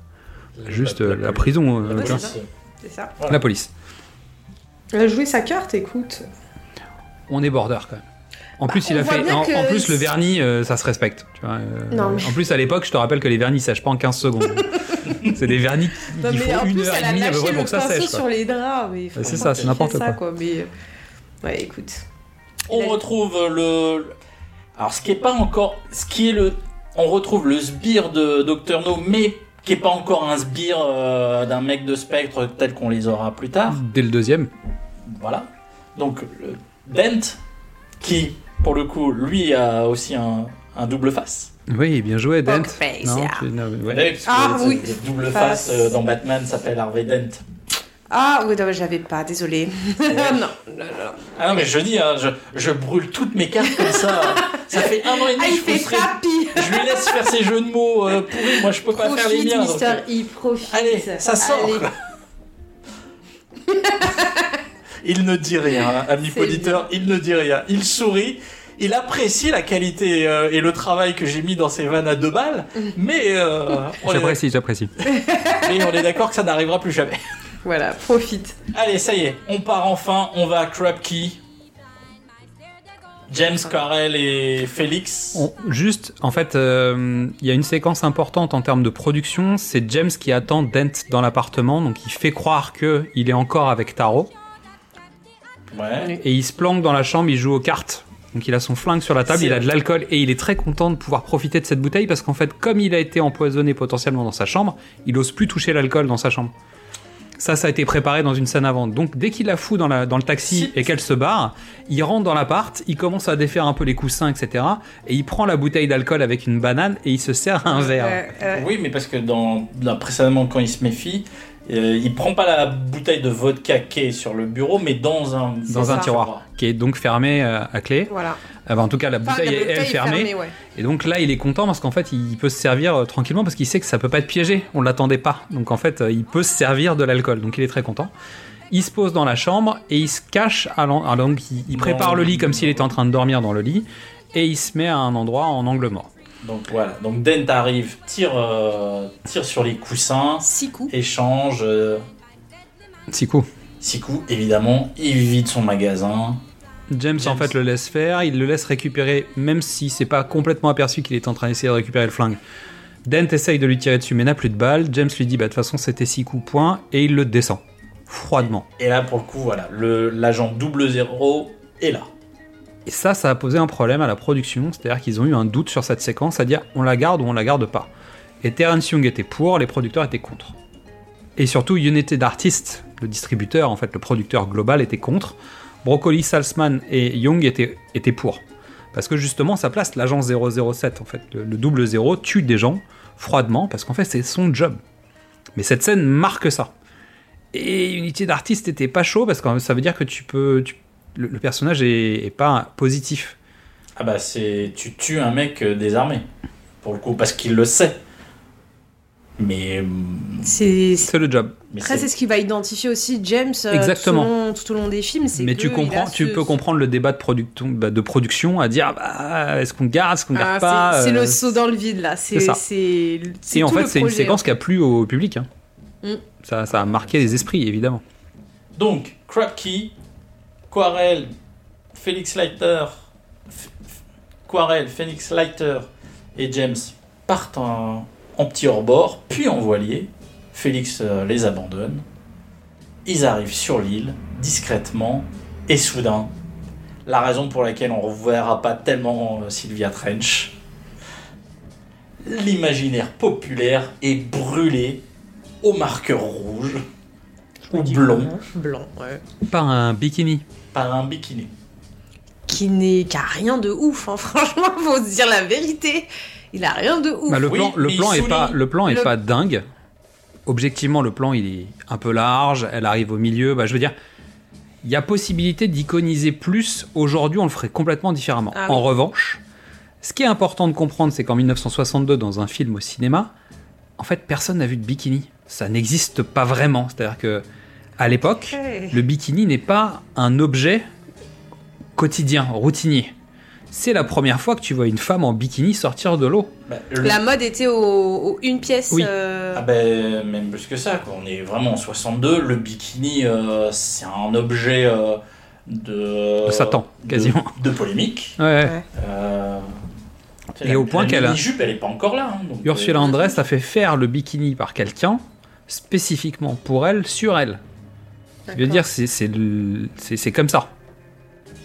juste euh, la prison, euh, ça. Ça. la police. Elle a joué sa carte, écoute. On est border quand même. En plus, il a fait. En, plus, le vernis, euh, ça se respecte. Tu vois, euh, Non, mais- En plus, à l'époque, je te rappelle que les vernis sèchent pas en 15 secondes. c'est des vernis qui, Non, qui font une plus, heure et demie à peu près pour que ça sèche. quoi. sur les draps. C'est ça, c'est qui n'importe ça, quoi. Mais... euh, Ouais, écoute. On retrouve le. Alors, ce qui est pas encore. Ce qui est le. On retrouve le sbire de Dr. No, mais qui est pas encore un sbire euh, d'un mec de spectre tel qu'on les aura plus tard. Dès le deuxième. Voilà. Donc, le Dent, qui, pour le coup, lui a aussi un, un double face. Oui, bien joué, Dent. Face, Non, yeah. tu- ouais. Ah, oui. le double Face. face euh, dans Batman s'appelle Harvey Dent. Ah, oui, non, j'avais pas, désolé. non, non, non. Ah non, mais je dis, hein, je, je brûle toutes mes cartes comme ça. ça fait un an et demi Ah, que il je fait Je lui laisse faire ses jeux de mots euh, pourris. Moi, je peux pas faire les miens. donc, Mister euh, E, profite. Allez, ça sort. Allez. il ne dit rien, hein, ami C'est auditeur, il ne dit rien. Il sourit. Il apprécie la qualité euh, et le travail que j'ai mis dans ces vannes à deux balles, mais, euh, J'apprécie, j'apprécie. mais on est d'accord que ça n'arrivera plus jamais. Voilà, profite. Allez, ça y est, on part enfin, on va à Krupke. James, Carell et Félix. On- juste, en fait, euh, il y a une séquence importante en termes de production. C'est James qui attend Dent dans l'appartement, donc il fait croire que il est encore avec Taro. Ouais. et il se planque dans la chambre, il joue aux cartes. Donc il a son flingue sur la table, il a de l'alcool et il est très content de pouvoir profiter de cette bouteille parce qu'en fait, comme il a été empoisonné potentiellement dans sa chambre, il ose plus toucher l'alcool dans sa chambre. Ça, ça a été préparé dans une scène avant. Donc dès qu'il la fout dans, la, dans le taxi et qu'elle se barre, il rentre dans l'appart, il commence à défaire un peu les coussins, etc. Et il prend la bouteille d'alcool avec une banane et il se sert un verre. Euh, euh, Oui, mais parce que dans, dans- précédemment, quand il se méfie, euh, il prend pas la bouteille de vodka qui est sur le bureau, mais dans un, Dans un ça. tiroir qui est donc fermé euh, à clé. Voilà. Ah bah, en tout cas, la Enfin, bouteille la est elle bouteille est fermée. fermée, ouais. Et donc là, il est content parce qu'en fait, il peut se servir euh, tranquillement parce qu'il sait que ça peut pas être piégé. On l'attendait pas. Donc en fait, euh, il peut se servir de l'alcool. Donc il est très content. Il se pose dans la chambre et il se cache à l'en- alors, donc il, il prépare Dans- le lit comme s'il était en train de dormir dans le lit et il se met à un endroit en angle mort. Donc voilà, donc Dent arrive, tire, euh, tire sur les coussins, Six coups. échange, euh, Six coups. six coups évidemment, il vide son magasin. James, en James. fait le laisse faire, il le laisse récupérer, même si c'est pas complètement aperçu qu'il est en train d'essayer de récupérer le flingue. Dent essaye de lui tirer dessus mais n'a plus de balles. James lui dit bah de toute façon c'était six coups point et il le descend froidement. Et là pour le coup voilà, le l'agent double zéro est là. Et ça, ça a posé un problème à la production, c'est-à-dire qu'ils ont eu un doute sur cette séquence, à dire on la garde ou on la garde pas. Et Terence Young était pour, les producteurs étaient contre. Et surtout, United Artists, le distributeur, en fait, le producteur global, était contre. Broccoli, Salzman et Young étaient, pour. Parce que justement, ça place l'agent 007, en fait. Le, le double zéro tue des gens froidement, parce qu'en fait, c'est son job. Mais cette scène marque ça. Et Unity d'artiste était pas chaud, parce que ça veut dire que tu peux. Le, le personnage est, est pas positif. Ah bah c'est, tu tues un mec euh, désarmé, pour le coup, parce qu'il le sait. Mais, hum, C'est C'est le job. mais après c'est ce qui va identifier aussi James euh, Exactement. Tout, au long, tout au long des films. Mais que tu comprends, tu ce- peux comprendre le débat de, production, bah, de production à dire ah, bah, est-ce qu'on garde, est-ce qu'on Ah, garde pas c'est c'est euh, le saut dans le vide là. C'est Et en fait, le c'est une séquence qui a plu au public. hein. Mm. Ça, ça a marqué les esprits, évidemment. Donc, Krapke, Quarel, Félix Leiter, F- F- Quarel, Félix Leiter et James partent en, en petit hors-bord, puis en voilier. Félix euh, les abandonne. Ils arrivent sur l'île, discrètement, et soudain, la raison pour laquelle on ne reverra pas tellement euh, Sylvia Trench, l'imaginaire populaire est brûlé au marqueur rouge ou blond Blanc, ouais. Par un bikini. par un bikini. Qui n'est qui a rien de ouf, hein. franchement, faut se dire la vérité. Il a rien de ouf. Bah, le Oui, plan, le plan est pas, le plan est le- pas dingue. Objectivement, le plan il est un peu large. Elle arrive au milieu. Bah, je veux dire, il y a possibilité d'iconiser plus. Aujourd'hui, on le ferait complètement différemment. Ah oui. En revanche, ce qui est important de comprendre, c'est qu'en 1962, dans un film au cinéma, en fait, personne n'a vu de bikini. Ça n'existe pas vraiment. C'est-à-dire que à l'époque, le bikini n'est pas un objet quotidien, routinier. C'est la première fois que tu vois une femme en bikini sortir de l'eau. Bah, le- La mode était au, au une pièce. Oui. euh, Ah ben, même plus que ça, quoi. on est vraiment en 62. Le bikini, euh, c'est un objet euh, de. De Satan, quasiment. De, polémique. Ouais. Euh, Et la- au point qu'elle a- mini-jupe, elle est pas encore là. hein, donc, Ursula Andress a fait faire le bikini par quelqu'un spécifiquement pour elle, sur elle. Je veux dire, c'est comme ça.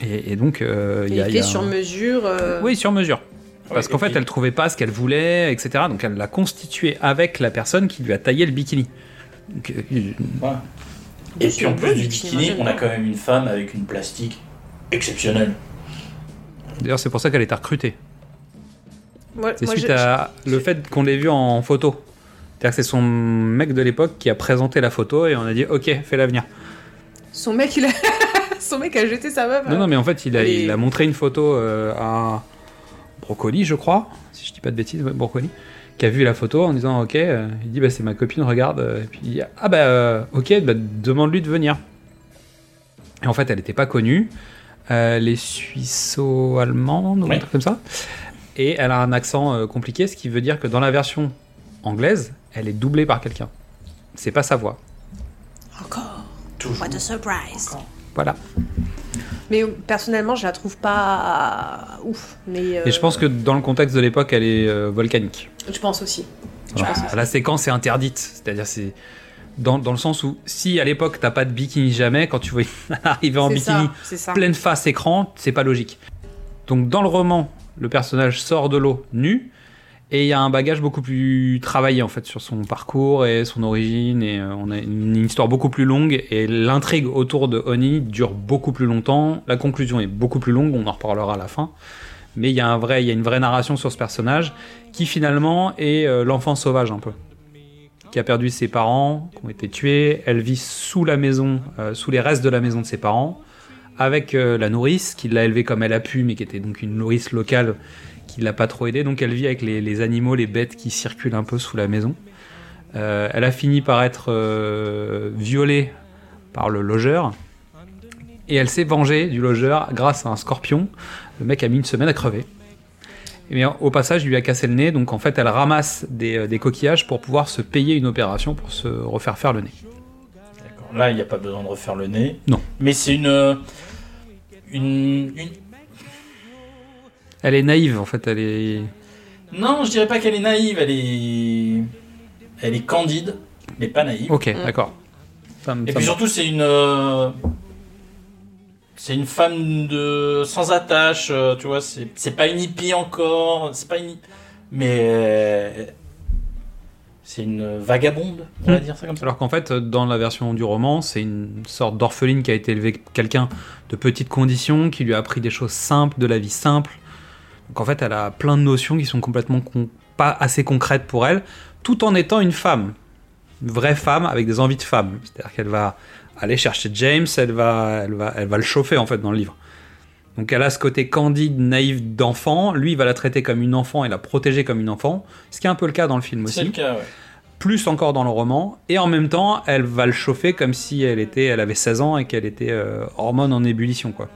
Et, et donc, euh, il y a. y fait a sur un- mesure. euh, Oui, sur mesure. Parce qu'en fait, puis- elle trouvait pas ce qu'elle voulait, etc. Donc, elle l'a constitué avec la personne qui lui a taillé le bikini. Donc, euh, Voilà. Et puis en plus du bikini, on a quand même une femme avec une plastique exceptionnelle. D'ailleurs, c'est pour ça qu'elle est recrutée. C'est suite je- à le fait qu'on l'ait vue en photo. C'est-à-dire que c'est son mec de l'époque qui a présenté la photo et on a dit Ok, fais l'avenir. Son mec, il a... Son mec a jeté sa meuf. Non, non, mais en fait, il a, Et- il a montré une photo euh, à Brocoli, je crois, si je dis pas de bêtises, ouais, Brocoli, qui a vu la photo en disant Ok, euh, il dit bah, C'est ma copine, regarde. euh, Et puis il dit Ah bah, euh, ok, bah, demande-lui de venir. Et en fait, elle n'était pas connue. Euh, elle est suisseau-allemande, ou Ouais. un truc comme ça. Et elle a un accent euh, compliqué, ce qui veut dire que dans la version anglaise, elle est doublée par quelqu'un. C'est pas sa voix. Encore. Toujours. What a surprise. Voilà. Mais euh, personnellement, je la trouve pas ouf. Mais euh, Et je pense que dans le contexte de l'époque, elle est euh, volcanique. Je pense aussi. Je pense aussi. La séquence est interdite, c'est-à-dire c'est dans, dans le sens où si à l'époque t'as pas de bikini jamais, quand tu vois arriver en bikini ça, C'est ça. pleine face écran, c'est pas logique. Donc dans le roman, le personnage sort de l'eau nu et il y a un bagage beaucoup plus travaillé en fait sur son parcours et son origine et euh, on a une histoire beaucoup plus longue et l'intrigue autour de Oni dure beaucoup plus longtemps. La conclusion est beaucoup plus longue, on en reparlera à la fin. Mais il y a un vrai, il y a une vraie narration sur ce personnage qui finalement est euh, l'enfant sauvage un peu, qui a perdu ses parents, qui ont été tués. Elle vit sous la maison, euh, sous les restes de la maison de ses parents, avec la nourrice qui l'a élevée comme elle a pu, mais qui était donc une nourrice locale qui l'a pas trop aidée. Donc elle vit avec les, les animaux, les bêtes qui circulent un peu sous la maison. Euh, elle a fini par être euh, violée par le logeur. Et elle s'est vengée du logeur grâce à un scorpion. Le mec a mis une semaine à crever. Et au passage, il lui a cassé le nez, donc en fait, elle ramasse des, euh, des coquillages pour pouvoir se payer une opération pour se refaire faire le nez. D'accord. Là, il n'y a pas besoin de refaire le nez. Non. Mais c'est une, une, une- Elle est naïve, en fait, elle est. Non, je dirais pas qu'elle est naïve. Elle est, elle est candide, mais pas naïve. Ok, Mm. d'accord. Et puis surtout, c'est une, euh, c'est une femme de sans attache. euh, tu vois, c'est c'est pas une hippie encore. C'est pas une, mais euh, c'est une vagabonde. On va Mm. dire ça comme ça. Alors qu'en fait, dans la version du roman, c'est une sorte d'orpheline qui a été élevée quelqu'un de petites conditions, qui lui a appris des choses simples, de la vie simple. Donc en fait, elle a plein de notions qui sont complètement pas assez concrètes pour elle, tout en étant une femme. Une vraie femme avec des envies de femme. C'est-à-dire qu'elle va aller chercher James, elle va, elle, va, elle va le chauffer en fait dans le livre. Donc elle a ce côté candide, naïf d'enfant. Lui, il va la traiter comme une enfant et la protéger comme une enfant. Ce qui est un peu le cas dans le film C'est aussi. le cas. ouais. plus encore dans le roman, et en même temps, elle va le chauffer comme si elle était, elle avait 16 ans et qu'elle était euh, hormone en ébullition, quoi.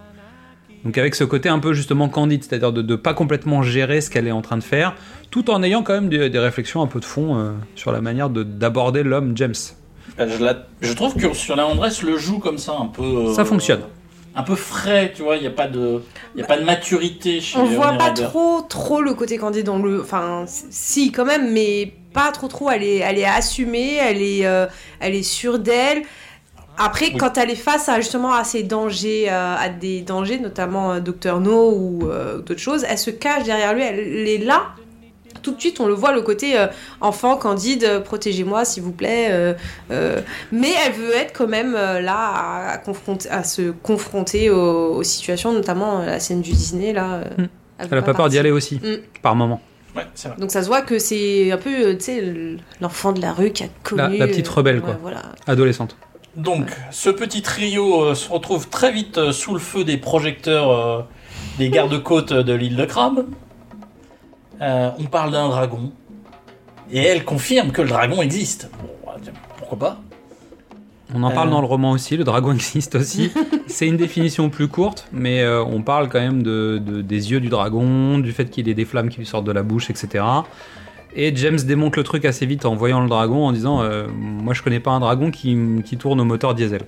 Donc avec ce côté un peu justement candide, c'est-à-dire de ne pas complètement gérer ce qu'elle est en train de faire, tout en ayant quand même des, des réflexions un peu de fond euh, sur la manière de- d'aborder l'homme James. Euh, Je, la- je trouve que sur la Andress le joue comme ça, un peu. euh, Ça fonctionne. Un peu frais, tu vois, il n'y a, pas de- y a pas de maturité chez On voit Winona pas trop, trop le côté candide dans le. Enfin, si, quand même, mais pas trop, trop. Elle est, elle est assumée, elle est, euh, elle est sûre d'elle. Après, Oui. quand elle est face à justement à ces dangers, euh, à des dangers, notamment euh, Docteur No ou euh, d'autres choses, elle se cache derrière lui. Elle, elle est là. Tout de suite, on le voit, le côté euh, enfant, candide, euh, protégez-moi s'il vous plaît. euh, euh, mais elle veut être quand même euh, là à, à confronter, à se confronter aux, aux situations, notamment la scène du Disney là. euh, Mm. Elle a pas peur d'y aller aussi, Mm. par moment. Ouais, c'est vrai. Donc ça se voit que c'est un peu, tu sais, l- l'enfant de la rue qui a connu. La- la petite euh, rebelle, ouais, quoi. Voilà. Adolescente. Donc, ce petit trio euh, se retrouve très vite euh, sous le feu des projecteurs euh, des gardes-côtes de l'île de Crabe. On parle d'un dragon. Et elle confirme que le dragon existe. Bon, euh, pourquoi pas On en parle dans le roman aussi, le dragon existe aussi. c'est une définition plus courte, mais on parle quand même de, de- des yeux du dragon, du fait qu'il ait des flammes qui lui sortent de la bouche, etc. Et James démonte le truc assez vite en voyant le dragon, en disant euh, Moi je connais pas un dragon qui, qui tourne au moteur diesel.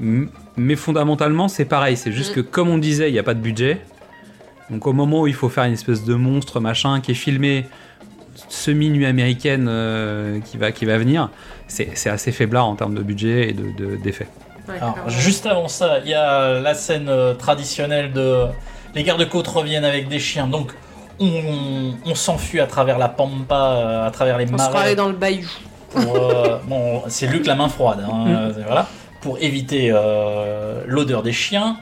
M- Mais fondamentalement, c'est pareil, c'est juste Mm. que comme on disait, il n'y a pas de budget. Donc au moment où il faut faire une espèce de monstre, machin, qui est filmé semi-nuit américaine euh, qui, va, qui va venir, c'est c'est assez faiblard en termes de budget et de- de- d'effets. Ouais, Alors, clairement. juste avant ça, il y a la scène euh, traditionnelle de les gardes-côtes reviennent avec des chiens. Donc, on, on s'enfuit à travers la pampa, euh, à travers les On marais. dans le bayou. pour, euh, bon, c'est Luc la main froide, hein, euh, voilà, pour éviter euh, l'odeur des chiens.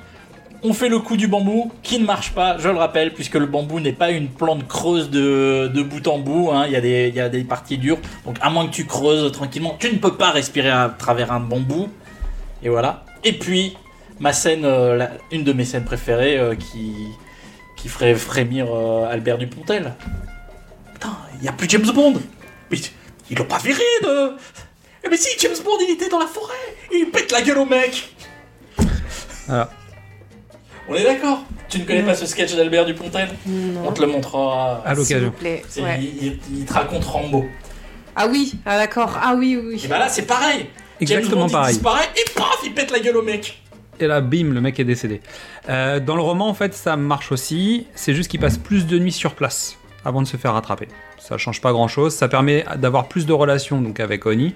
On fait le coup du bambou qui ne marche pas, je le rappelle, puisque le bambou n'est pas une plante creuse de, de bout en bout. hein, Il y, a des- il y a des parties dures. Donc, à moins que tu creuses tranquillement, tu ne peux pas respirer à travers un bambou. Et voilà. Et puis, ma scène, euh, la- une de mes scènes préférées euh, qui, qui ferait frémir euh, Albert Dupontel. Putain, il n'y a plus James Bond. Mais ils l'ont pas viré de. Eh, Mais si, James Bond, il était dans la forêt. Il pète la gueule au mec. Voilà. On est d'accord Tu ne connais pas ce sketch d'Albert Dupontel On te le montrera. À l'occasion. ouais. il, il- il te raconte Rambo. Ah oui, ah d'accord. Ah oui, oui. Et bah là, c'est pareil. James Exactement Bond, pareil. Il disparaît et paf, il pète la gueule au mec. Et là, bim, le mec est décédé. Euh, dans le roman, en fait, ça marche aussi. C'est juste qu'il passe plus de nuits sur place avant de se faire rattraper. Ça change pas grand chose. Ça permet d'avoir plus de relations donc avec Oni,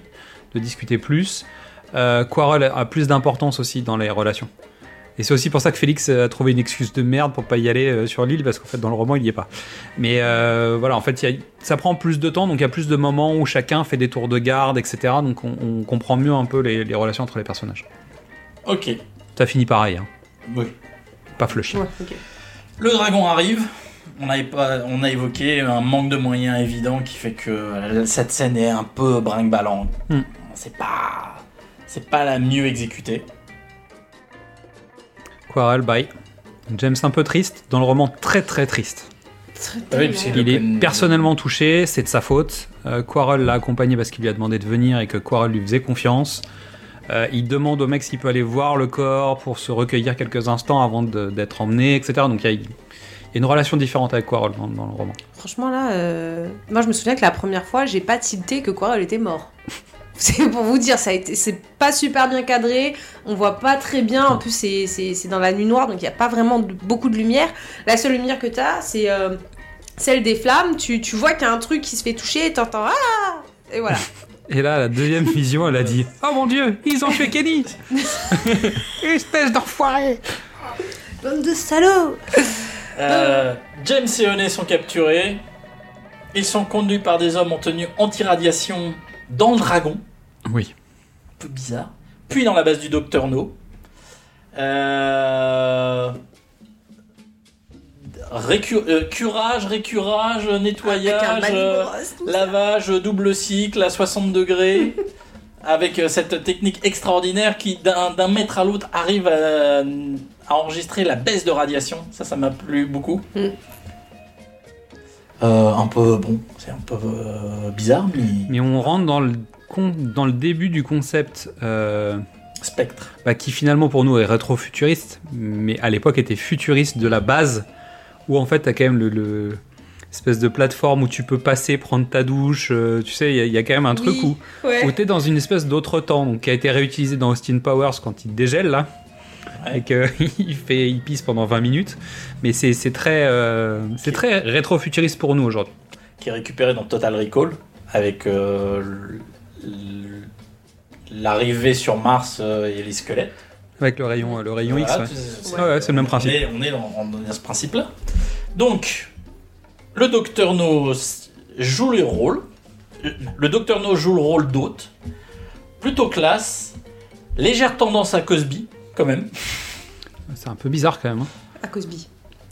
de discuter plus. Euh, Quarrel a plus d'importance aussi dans les relations. Et c'est aussi pour ça que Félix a trouvé une excuse de merde pour pas y aller euh, sur l'île, parce qu'en fait, dans le roman, il y est pas. Mais voilà, en fait, ça prend plus de temps, donc il y a plus de moments où chacun fait des tours de garde, etc. Donc on, on comprend mieux un peu les, les relations entre les personnages. Ok. Ça finit pareil, hein. Oui. pas. Ouais, ok. Le dragon arrive. On a, pas, on a évoqué un manque de moyens évident qui fait que cette scène est un peu brinque-ballant. Hmm. C'est pas, c'est pas la mieux exécutée. Quarrel, bye. James un peu triste, dans le roman très très triste. Très Ah oui, Il est personnellement touché, c'est de sa faute. Euh, Quarrel l'a accompagné parce qu'il lui a demandé de venir et que Quarrel lui faisait confiance. Euh, il demande au mec s'il peut aller voir le corps pour se recueillir quelques instants avant d'être emmené, etc. Donc il y, a, il y a une relation différente avec Quarrel dans, dans le roman. Franchement, là, euh, moi je me souviens que la première fois, j'ai pas tilté que Quarrel était mort. C'est pour vous dire, ça a été, c'est pas super bien cadré, on voit pas très bien, en plus c'est, dans la nuit noire, donc il y a pas vraiment de- beaucoup de lumière. La seule lumière que t'as, c'est euh, celle des flammes, tu, tu vois qu'il y a un truc qui se fait toucher, et t'entends « Ah !» Et voilà. Et là, la deuxième vision, elle a dit Oh mon dieu, ils ont tué Kenny Espèce d'enfoiré Bande de salauds Euh, James et Honey sont capturés. Ils sont conduits par des hommes en tenue anti-radiation dans le dragon. Oui. Un peu bizarre. Puis dans la base du Docteur No. Euh... récu- euh, curage, récurage, un nettoyage, euh, lavage, double cycle à 60 degrés. avec euh, cette technique extraordinaire qui, d'un d'un mètre à l'autre, arrive à, à enregistrer la baisse de radiation. Ça, ça m'a plu beaucoup. Mm. Euh, un peu, bon, c'est un peu euh, bizarre, mais. Mais on rentre dans le, con- dans le début du concept euh, Spectre. bah, qui finalement pour nous est rétro-futuriste, mais à l'époque était futuriste de la base, où en fait t'as quand même le, le- espèce de plateforme où tu peux passer, prendre ta douche, euh, tu sais, il y a- il y, a quand même un truc Oui, où, ouais. où t'es dans une espèce d'autre temps, donc qui a été réutilisé dans Austin Powers quand il dégèle là, Ouais. et qu'il fait, il pisse pendant 20 minutes, mais c'est c'est très, euh, c'est très rétro-futuriste pour nous aujourd'hui. qui est récupéré dans Total Recall avec euh, l'arrivée sur Mars euh, et les squelettes. Avec le rayon, le rayon X. Ouais. c'est- Ouais, ouais, le même principe. On est, on est dans, dans ce principe-là. Donc, le docteur No joue le rôle. Le docteur No joue le rôle d'hôte. Plutôt classe. Légère tendance à Cosby, quand même. C'est un peu bizarre quand même. hein. À Cosby.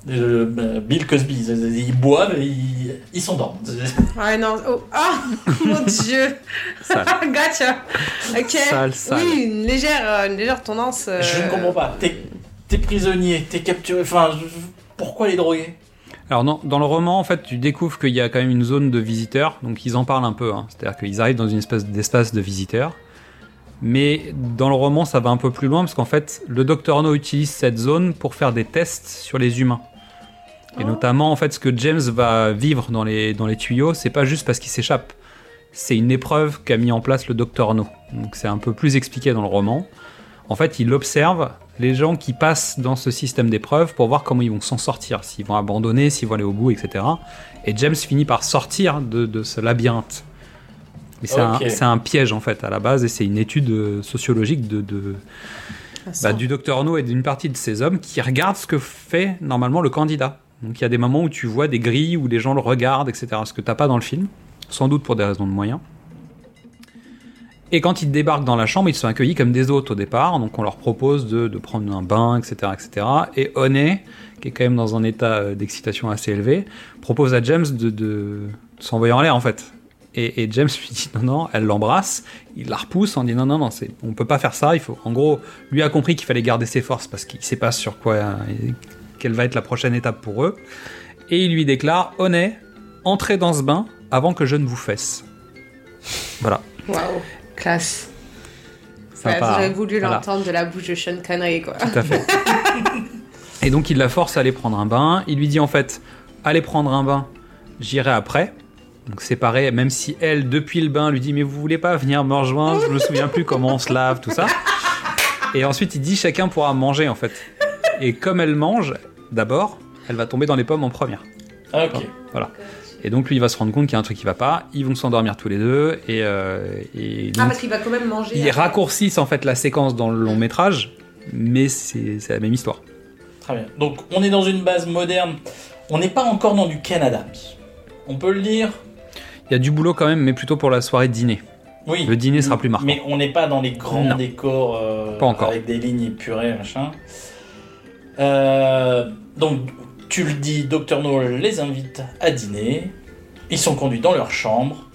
Euh, bah, Bill Cosby, il boit, mais il, il s'endort. Ouais, non. Oh, ah Mon dieu. Gotcha Ok. Sale, sale. Oui, une légère, euh, une légère tendance. euh, Je ne comprends pas. T'es prisonnier, t'es capturé. Enfin, je- pourquoi les droguer? Alors dans, dans le roman, en fait, tu découvres qu'il y a quand même une zone de visiteurs, donc ils en parlent un peu. hein. C'est-à-dire qu'ils arrivent dans une espèce d'espace de visiteurs. Mais dans le roman, ça va un peu plus loin parce qu'en fait, le Docteur No utilise cette zone pour faire des tests sur les humains. Et Oh. notamment, en fait, ce que James va vivre dans les, dans les tuyaux, c'est pas juste parce qu'il s'échappe. C'est une épreuve qu'a mis en place le Docteur No. Donc c'est un peu plus expliqué dans le roman. En fait, il observe les gens qui passent dans ce système d'épreuves pour voir comment ils vont s'en sortir, s'ils vont abandonner, s'ils vont aller au bout, etc. Et James finit par sortir de, de ce labyrinthe. Mais c'est un, c'est un piège en fait à la base et c'est une étude euh, sociologique de, de- à bah, du docteur No et d'une partie de ces hommes qui regardent ce que fait normalement le candidat. Donc il y a des moments où tu vois des grilles où les gens le regardent, etc. Ce que t'as pas dans le film, sans doute pour des raisons de moyens. Et quand ils débarquent dans la chambre, ils sont accueillis comme des hôtes au départ, donc on leur propose de, prendre un bain, etc., etc. Et Honey, qui est quand même dans un état euh, d'excitation assez élevé, propose à James de, de- s'envoyer en l'air en fait. Et, James lui dit non, non, elle l'embrasse, il la repousse en dit non, non, non, on peut pas faire ça, il faut. En gros, lui a compris qu'il fallait garder ses forces parce qu'il sait pas sur quoi, euh, quelle va être la prochaine étape pour eux. Et il lui déclare Honey, entrez dans ce bain avant que je ne vous fesse. Voilà. Waouh, classe. Ouais, J'aurais hein. voulu Voilà. l'entendre de la bouche de Sean Connery, quoi. Tout à fait. Et donc il la force à aller prendre un bain. Il lui dit en fait, allez prendre un bain, j'irai après. Donc c'est pareil, même si elle, depuis le bain, lui dit mais vous voulez pas venir me rejoindre, je me souviens plus comment on se lave, tout ça. Et ensuite il dit chacun pourra manger en fait. Et comme elle mange, d'abord, elle va tomber dans les pommes en première. Ah, ok. Voilà. Et donc lui il va se rendre compte qu'il y a un truc qui va pas. Ils vont s'endormir tous les deux et, euh, et Ah, parce qu'il va quand même manger. ils après. raccourcissent en fait la séquence dans le long métrage, mais c'est c'est la même histoire. Très bien. Donc, on est dans une base moderne. On n'est pas encore dans du Ken Adams. On peut le dire. Il y a du boulot quand même, mais plutôt pour la soirée de dîner. Oui. Le dîner sera plus marquant. Mais on n'est pas dans les grands Non. décors euh, Pas encore. avec des lignes épurées, machin. Euh, donc, tu le dis, Dr. No les invite à dîner. Ils sont conduits dans leur chambre.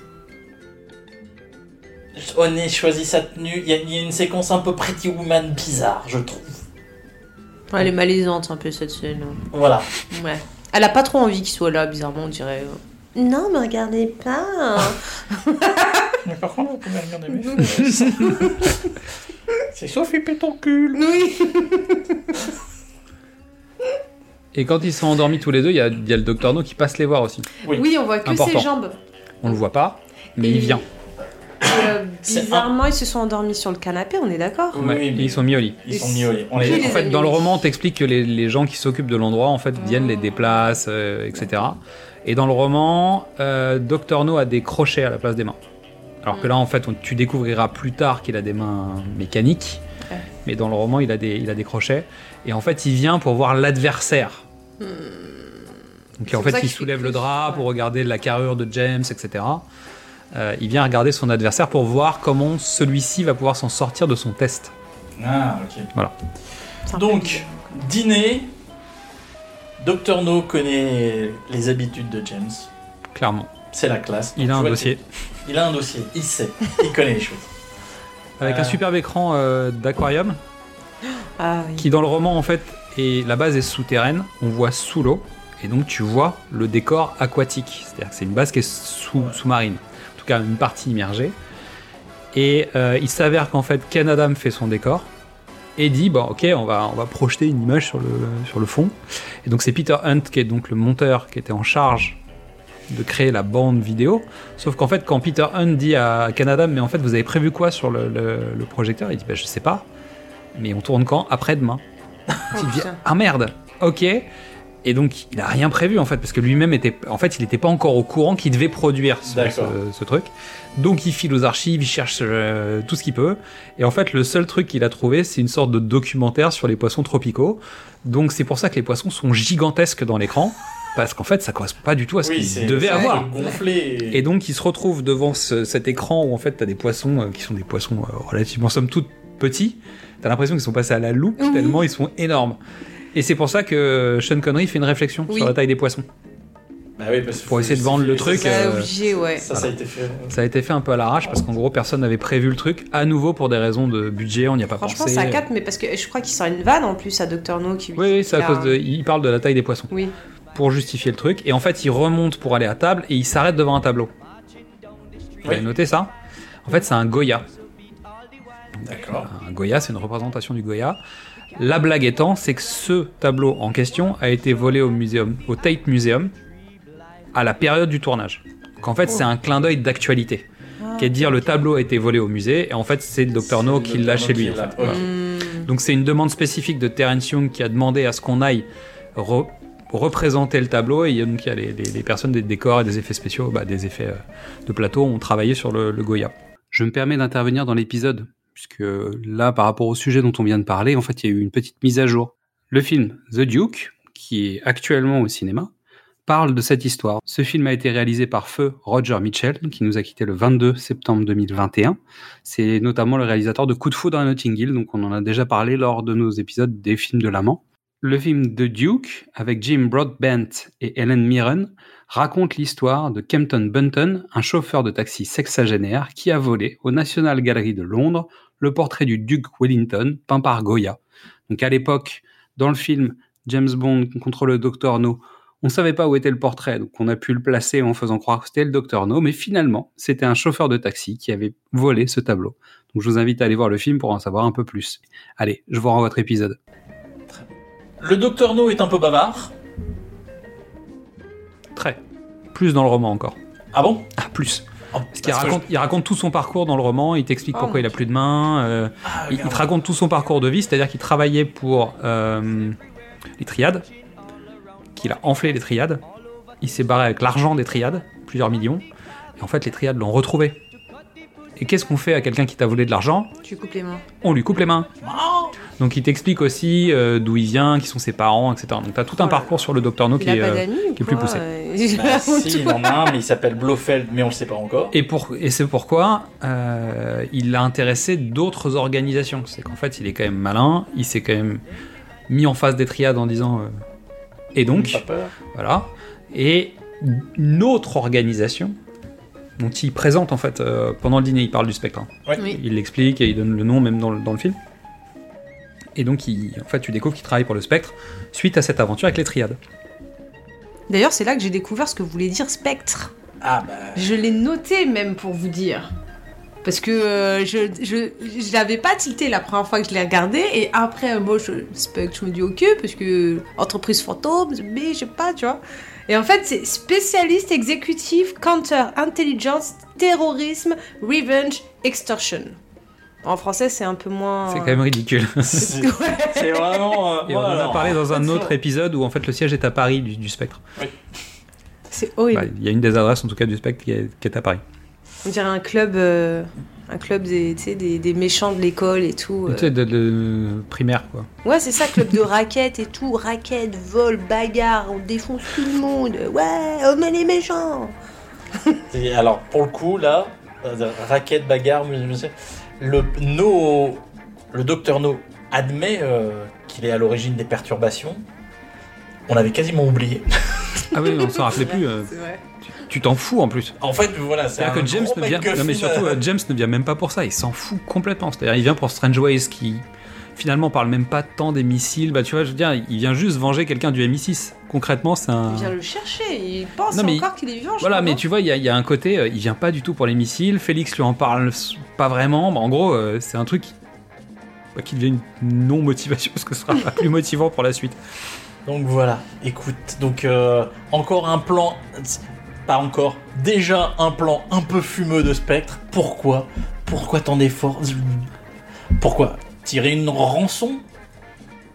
Honey choisit sa tenue. Il y, a- il y a une séquence un peu Pretty Woman bizarre, je trouve. Ouais, elle est malaisante un peu cette scène. Voilà. Ouais. Elle a pas trop envie qu'il soit là, bizarrement, on dirait. Non, me regardez pas. Mais par contre, vous pouvez regarder mes fesses. C'est Sophie Pétoncule. oui. Et quand ils sont endormis tous les deux, il y a, il y a le docteur No qui passe les voir aussi. Oui. Oui, on voit que Important. ses jambes. On le voit pas, mais Et- il vient. Et, euh, C'est bizarrement, ils se sont endormis sur le canapé, on est d'accord Oui, Ouais, mais- et ils sont mis au lit. Ils sont mis au lit. On Mais est Qui d'accord. en fait, dans le roman, on t'explique que les, les gens qui s'occupent de l'endroit, en fait, viennent les déplacent, euh, etc. Et dans le roman, euh, Dr. No a des crochets à la place des mains. Alors que là, en fait, on- tu découvriras plus tard qu'il a des mains mécaniques. Ouais. Mais dans le roman, il a, des, il a des crochets. Et en fait, il vient pour voir l'adversaire. Donc C'est en fait, il soulève le drap ouais. pour regarder la carrure de James, etc. Euh, il vient regarder son adversaire pour voir comment celui-ci va pouvoir s'en sortir de son test. Ah, ok. Peu Donc, dîner. Dr. No connaît les habitudes de James. Clairement. C'est la classe. Il Donc, a un dossier. Il a un dossier. Il sait. Il connaît les choses. Avec Euh. un superbe écran euh, d'aquarium Ah oui. qui dans le roman en fait est la base est souterraine, on voit sous l'eau Et donc tu vois le décor aquatique, c'est-à-dire que c'est une base qui est sous, sous-marine, en tout cas une partie immergée. Et euh, il s'avère qu'en fait Ken Adam fait son décor et dit bon ok on va on va projeter une image sur le sur le fond. Et donc c'est Peter Hunt qui est donc le monteur qui était en charge de créer la bande vidéo. Sauf qu'en fait quand Peter Hunt dit à Ken Adam mais en fait vous avez prévu quoi sur le, le- le projecteur? Il dit bah, je sais pas. Mais on tourne quand? Après-demain. Il dit, putain. ah merde, ok. Et donc il a rien prévu en fait parce que lui-même était, en fait il n'était pas encore au courant qu'il devait produire ce, D'accord. ce- ce truc. Donc il file aux archives, il cherche euh, tout ce qu'il peut. Et en fait le seul truc qu'il a trouvé c'est une sorte de documentaire sur les poissons tropicaux. Donc c'est pour ça que les poissons sont gigantesques dans l'écran parce qu'en fait ça correspond pas du tout à ce Oui, qu'il devait avoir. gonflé. Et donc il se retrouve devant ce- cet écran où en fait t'as des poissons euh, qui sont des poissons euh, relativement somme toute petits. T'as l'impression qu'ils sont passés à la loupe Oui. tellement ils sont énormes. Et c'est pour ça que Sean Connery fait une réflexion Oui. sur la taille des poissons. Bah oui, parce que Pour essayer de vendre le truc, Ça, euh, obligé, ouais. ça, ça a été fait. Ça a été fait un peu à l'arrache parce qu'en gros personne n'avait prévu le truc. À nouveau pour des raisons de budget, on n'y a pas Franchement, pensé. ça capte, mais parce que je crois qu'il sort une vanne en plus à Dr. No qui. Oui, oui, c'est à cause de. Il parle de la taille des poissons Oui. pour justifier le truc. Et en fait, il remonte pour aller à table et il s'arrête devant un tableau. Vous avez noté ça? En fait, c'est un Goya. D'accord. Un Goya, c'est une représentation du Goya. La blague étant, c'est que ce tableau en question a été volé au muséum, au Tate Museum, à la période du tournage. Donc en fait, c'est un clin d'œil d'actualité, qui est de dire le tableau a été volé au musée, et en fait, c'est le Dr No qui l'a chez lui. en fait. Voilà. Donc c'est une demande spécifique de Terence Young qui a demandé à ce qu'on aille re- représenter le tableau, et il y a donc il y a les, les- les personnes des décors et des effets spéciaux, bah, des effets euh, de plateau, ont travaillé sur le, le Goya. Je me permets d'intervenir dans l'épisode, puisque là, par rapport au sujet dont on vient de parler, en fait, il y a eu une petite mise à jour. Le film The Duke, qui est actuellement au cinéma, parle de cette histoire. Ce film a été réalisé par feu Roger Mitchell, qui nous a quitté le 22 septembre 2021. C'est notamment le réalisateur de Coup de foudre à Notting Hill, donc on en a déjà parlé lors de nos épisodes des films de l'amant. Le film The Duke, avec Jim Broadbent et Helen Mirren, raconte l'histoire de Kempton Bunton, un chauffeur de taxi sexagénaire qui a volé au National Gallery de Londres le portrait du duc Wellington peint par Goya. Donc à l'époque, dans le film James Bond contre le Dr No, on savait pas où était le portrait, donc on a pu le placer en faisant croire que c'était le Dr No, mais finalement, c'était un chauffeur de taxi qui avait volé ce tableau. Donc je vous invite à aller voir le film pour en savoir un peu plus. Allez, je vous rends votre épisode. Le docteur No est un peu bavard. Très. Plus dans le roman encore. Ah bon? Ah, plus. Oh, Parce qu'il raconte, il raconte tout son parcours dans le roman, il t'explique Oh, pourquoi il a plus de main, euh, Ah, il, te raconte tout son parcours de vie, c'est-à-dire qu'il travaillait pour euh, les triades, qu'il a enflé les triades, il s'est barré avec l'argent des triades, plusieurs millions, et en fait les triades l'ont retrouvé. Et qu'est-ce qu'on fait à quelqu'un qui t'a volé de l'argent? Tu coupes les mains. On lui coupe les mains. Oh Donc il t'explique aussi euh, d'où il vient, qui sont ses parents, etc. Donc t'as tout un Oh parcours sur le Docteur No Il qui a est... pas euh, qui est plus poussé. Euh, Bah, si, tu il en a un, mais il s'appelle Blofeld, mais on le sait pas encore. Et, pour, et c'est pourquoi euh, il a intéressé d'autres organisations. C'est qu'en fait, il est quand même malin, il s'est quand même mis en face des triades en disant. euh, et donc, voilà. Et une autre organisation, dont il présente en fait, euh, pendant le dîner, il parle du spectre. hein. Ouais. Oui. Il l'explique et il donne le nom même dans le, dans le film. Et donc, il, en fait, tu découvres qu'il travaille pour le spectre suite à cette aventure avec les triades. D'ailleurs, c'est là que j'ai découvert ce que voulait dire spectre. Ah bah. Je l'ai noté même pour vous dire. Parce que euh, je, je, je l'avais pas tilté la première fois que je l'ai regardé. Et après, euh, moi, je, spectre, je me dis ok, parce que entreprise fantôme, mais je sais pas, tu vois. Et en fait, c'est spécialiste exécutif, counter, intelligence, terrorisme, revenge, extortion. En français, c'est un peu moins. C'est quand même ridicule. C'est Ouais. vraiment. euh, Et on en a parlé dans un autre épisode où en fait le siège est à Paris du, du spectre. C'est horrible. Bah, Il y a une des adresses en tout cas du spectre qui est, qui est à Paris. On dirait un club, euh, un club des, tu sais, des, des méchants de l'école et tout. euh. Tu sais, de, de primaire quoi. Ouais, c'est ça, club de raquettes et tout. Raquettes, vol, bagarre, on défonce tout le monde. Ouais, on est les méchants. Et alors, pour le coup, là, euh, raquette, bagarre, mais je sais, le, no, le docteur No admet euh, qu'il est à l'origine des perturbations. On avait quasiment oublié. Ah oui, on s'en rappelait plus. euh, C'est vrai. tu t'en fous en plus. En fait, voilà, c'est C'est-à-dire un que James gros ne vient. Non mais surtout euh, euh, James ne vient même pas pour ça. Il s'en fout complètement. C'est-à-dire il vient pour Strange Ways qui finalement, parle même pas tant des missiles. Bah, tu vois, je veux dire, il vient juste venger quelqu'un du MI6. Concrètement, c'est un. Il vient le chercher, il pense Non, mais- encore qu'il est vivant. je Voilà, crois, mais non tu vois, il y, a- il y a un côté, euh, il vient pas du tout pour les missiles. Félix lui en parle s- pas vraiment. Bah, en gros, euh, c'est un truc bah, qui devient une non-motivation parce que ce sera pas plus motivant pour la suite. Donc voilà, écoute, donc euh, encore un plan, pas encore, déjà un plan un peu fumeux de Spectre. Pourquoi? Pourquoi tant d'efforts? Pourquoi Tirer une rançon?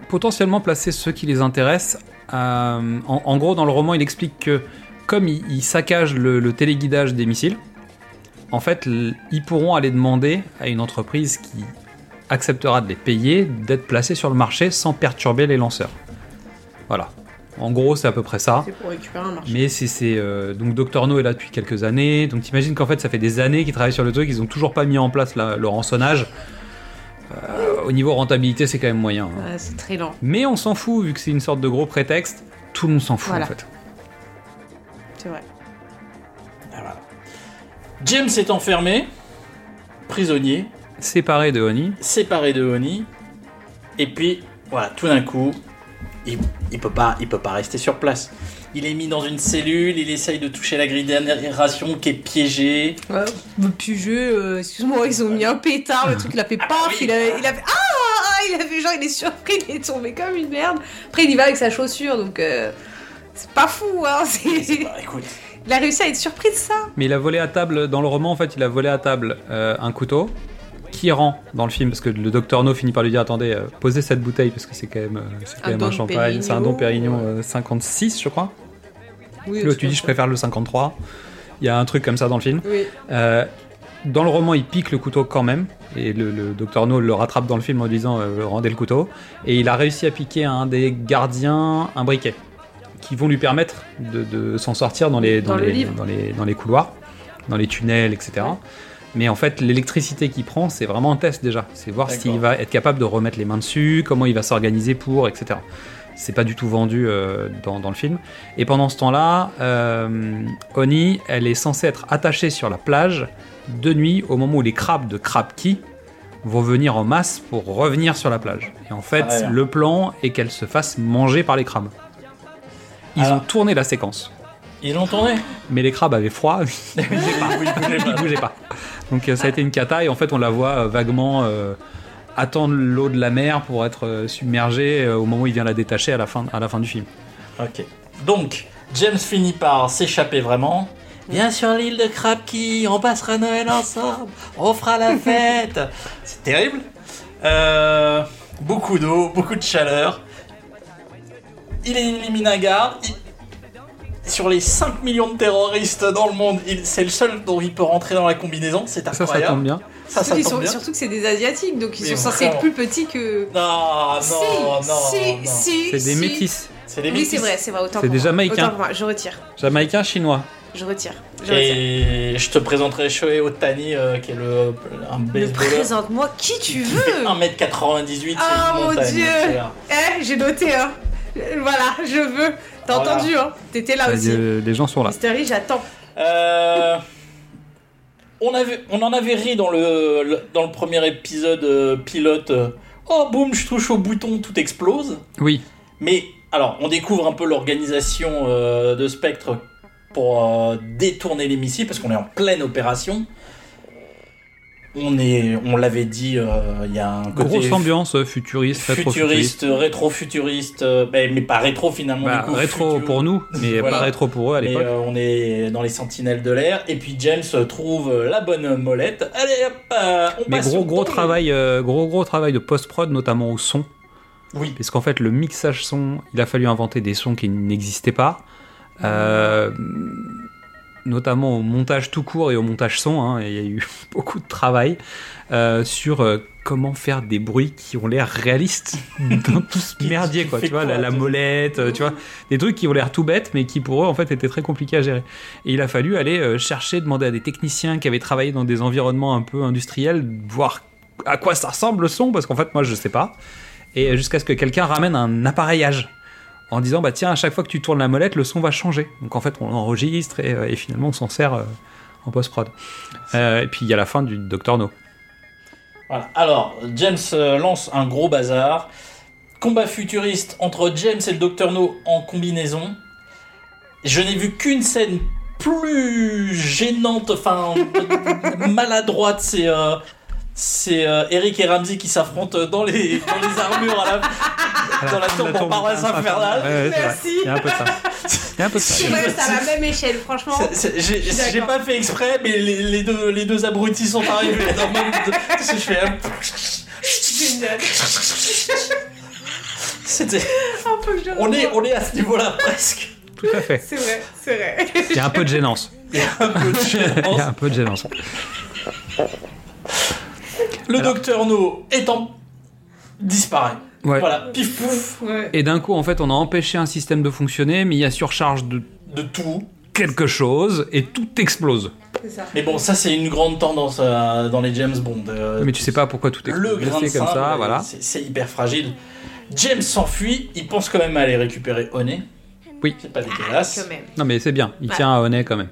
Potentiellement placer ceux qui les intéressent. euh, en, en gros, dans le roman, il explique que comme il, il saccage le, le téléguidage des missiles, en fait, ils pourront aller demander à une entreprise qui acceptera de les payer d'être placés sur le marché sans perturber les lanceurs. Voilà. En gros, c'est à peu près ça. C'est pour récupérer un marché. Mais c'est c'est, euh, donc Dr No est là depuis quelques années. Donc t'imagines qu'en fait ça fait des années qu'ils travaillent sur le truc, ils ont toujours pas mis en place la- le rançonnage. Euh, au niveau rentabilité, c'est quand même moyen. hein. Ouais, c'est très lent. Mais on s'en fout vu que c'est une sorte de gros prétexte. Tout le monde s'en fout Voilà. en fait. James est enfermé, prisonnier, Séparé de Honey. séparé de Honey, et puis voilà, tout d'un coup, il, il peut pas, il peut pas rester sur place. Il est mis dans une cellule, il essaye de toucher la grille d'aération qui est piégée. Ouais, le plus jeu, euh, excuse-moi, ils ont mis un pétard, le truc il a fait paf, oui. il, a, il a fait ah, ah, il a fait genre il est surpris, il est tombé comme une merde. Après il y va avec sa chaussure donc euh, c'est pas fou hein. c'est- Bah, écoute, Il a réussi à être surpris de ça. Mais il a volé à table, dans le roman en fait, il a volé à table euh, un couteau qui rend dans le film? Parce que le docteur No finit par lui dire attendez, euh, posez cette bouteille parce que c'est quand même, euh, c'est quand Un même un champagne, c'est un Dom Pérignon, Pérignon euh, 56 je crois. Oui, L'autre tu dis je préfère le 53. Il y a un truc comme ça dans le film. Oui. Dans le roman, il pique le couteau quand même, et le, le docteur No le rattrape dans le film en disant euh, rendez le couteau. Et il a réussi à piquer à un des gardiens un briquet, qui vont lui permettre de, de s'en sortir dans les, dans, Dans le les, livre. dans, les, dans les couloirs, dans les tunnels, etc. Mais en fait, l'électricité qu'il prend, c'est vraiment un test déjà. C'est voir s'il va être capable de remettre les mains dessus, comment il va s'organiser pour, etc. C'est pas du tout vendu euh, dans, dans le film. Et pendant ce temps-là, euh, Oni, elle est censée être attachée sur la plage de nuit au moment où les crabes de Crab Key vont venir en masse pour revenir sur la plage. Et en fait, Ah ouais. le plan est qu'elle se fasse manger par les crabes. Ils Alors- ont tourné la séquence, ils l'ont tourné mais les crabes avaient froid, Il bougeait pas. ils bougeaient pas. Donc euh, ça a été une cata et en fait on la voit euh, vaguement euh, attendre l'eau de la mer pour être submergée au moment où il vient la détacher à la fin, à la fin du film. Ok. Donc, James finit par s'échapper vraiment. Viens sur l'île de Krabki, on passera Noël ensemble, on fera la fête. C'est terrible. Euh, beaucoup d'eau, beaucoup de chaleur. Il élimine un garde. Il- Sur les 5 millions de terroristes dans le monde, il- c'est le seul dont il peut rentrer dans la combinaison. C'est Ça, ça incroyable. tombe bien. Ça, ça Surtout, qu'ils tombe sont- bien. surtout que c'est des asiatiques donc ils Mais sont censés être plus petits que. Non, non, si, non, si, non. si, C'est des si. métis. C'est des Oui, métis. c'est vrai, c'est vrai. Autant C'est des moi. Jamaïcains. Autant pour moi, je retire. Jamaïcain, chinois. Je retire. Je retire. Et je te présenterai Shohei Otani, euh, qui est le, un Mais baseballeur. présente-moi qui tu veux. 1m98, Ah, c'est mon montagne. Dieu. Eh, j'ai noté, hein. Voilà, je veux. T'as Voilà. entendu, hein. T'étais là aussi. Euh, les gens sont là. Mystery, j'attends. Euh, on, avait, on en avait ri dans le, le- dans le premier épisode euh, pilote. euh, oh, boum, je touche au bouton, tout explose. Oui. Mais alors, on découvre un peu l'organisation euh, de Spectre pour euh, détourner les missiles, parce qu'on est en pleine opération. On, est, on l'avait dit, euh, il y a un côté Grosse ambiance euh, futuriste, rétro-futuriste. futuriste, rétro-futuriste, euh, mais pas rétro finalement. Bah, du coup, rétro futur- pour nous, mais Voilà. pas rétro pour eux à l'époque. euh, on est dans les sentinelles de l'air. Et puis James trouve la bonne molette. Allez hop, euh, on Mais passe gros gros travail, euh, gros gros travail de post-prod, notamment au son. Oui. Parce qu'en fait, le mixage son, il a fallu inventer des sons qui n'existaient pas. Euh, notamment au montage tout court et au montage son. hein, il y a eu beaucoup de travail euh, sur euh, comment faire des bruits qui ont l'air réalistes dans tout ce merdier. Quoi, tu vois, quoi, la, la molette, euh, tu vois, des trucs qui ont l'air tout bêtes, mais qui pour eux, en fait, étaient très compliqués à gérer. Et il a fallu aller chercher, demander à des techniciens qui avaient travaillé dans des environnements un peu industriels, voir à quoi ça ressemble le son, parce qu'en fait, moi, je sais pas. Et jusqu'à ce que quelqu'un ramène un appareillage en disant bah tiens à chaque fois que tu tournes la molette le son va changer donc en fait on enregistre et, euh, et finalement on s'en sert euh, en post prod et puis il y a la fin du Docteur No Voilà. Alors, James euh, lance un gros bazar. Combat futuriste entre James et le Docteur No en combinaison. Je n'ai vu qu'une scène plus gênante, enfin maladroite, c'est euh, c'est euh, Eric et Ramsey qui s'affrontent dans les dans les armures à la, dans la tombe en paroisse infernale. Ouais, ouais, c'est vrai. Merci. Il y a un peu de ça. Il y a un peu de ça. C'est vrai, c'est à la même échelle, franchement. C'est- c'est- J'ai pas fait exprès, mais les, les deux, les deux abrutis sont arrivés. dans le même- je fais. C'était. On est, on est à ce niveau-là presque. Tout à fait. C'est vrai, c'est vrai. Il y a un peu de gênance. Il y a un peu de Il gênance. y a un peu de gênance. Le docteur No étant disparaît. Ouais. Voilà, pif pouf, Ouais. Et d'un coup, en fait, on a empêché un système de fonctionner, mais il y a surcharge de de tout. quelque chose et tout explose. Ça. Mais bon, ça c'est une grande tendance euh, dans les James Bond. euh, Mais tu sais pas pourquoi tout le explose. grain de C'est comme ça, euh, voilà. c'est hyper fragile. James s'enfuit, il pense quand même à aller récupérer Honey. Oui. C'est pas dégueulasse. Quand même. Non, mais c'est bien. Il Ouais. tient à Honey quand même.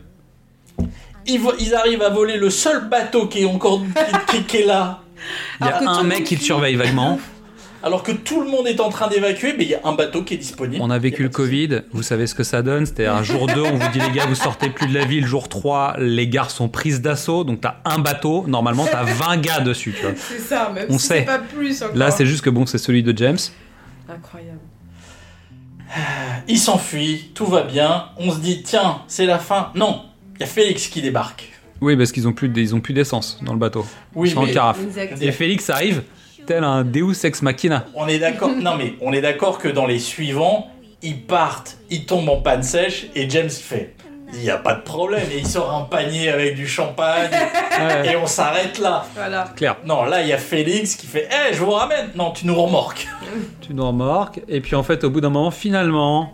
Ils, arrivent à voler le seul bateau qui est encore qui, qui- qui est là. Il y a Alors que tout un le mec monde qui fuit. surveille vaguement. Alors que tout le monde est en train d'évacuer, mais il y a un bateau qui est disponible. On a vécu le. Covid, vous savez ce que ça donne. C'était un jour 2, on vous dit les gars, vous sortez plus de la ville. Jour 3, les gares sont prises d'assaut. Donc t'as un bateau, normalement t'as 20 gars dessus, tu vois. C'est ça, même On si sait. c'est pas plus encore. Là, c'est juste que bon, c'est celui de James. Incroyable. Il s'enfuit, tout va bien. On se dit, tiens, c'est la fin. Non, il y a Félix qui débarque. Oui, parce qu'ils ont plus ils ont plus d'essence dans le bateau. Oui, Ils sont en mais carafe. Exact. Et Félix arrive, tel un Deus ex machina. on est d'accord. non, mais on est d'accord que dans les suivants, ils partent, ils tombent en panne sèche et James fait. Il n'y a pas de problème. Et il sort un panier avec du champagne Ouais, et on s'arrête là. Voilà. clair. Non, là, il y a Félix qui fait Eh, je vous ramène. Non, tu nous remorques. Tu nous remorques. Et puis en fait, au bout d'un moment, finalement.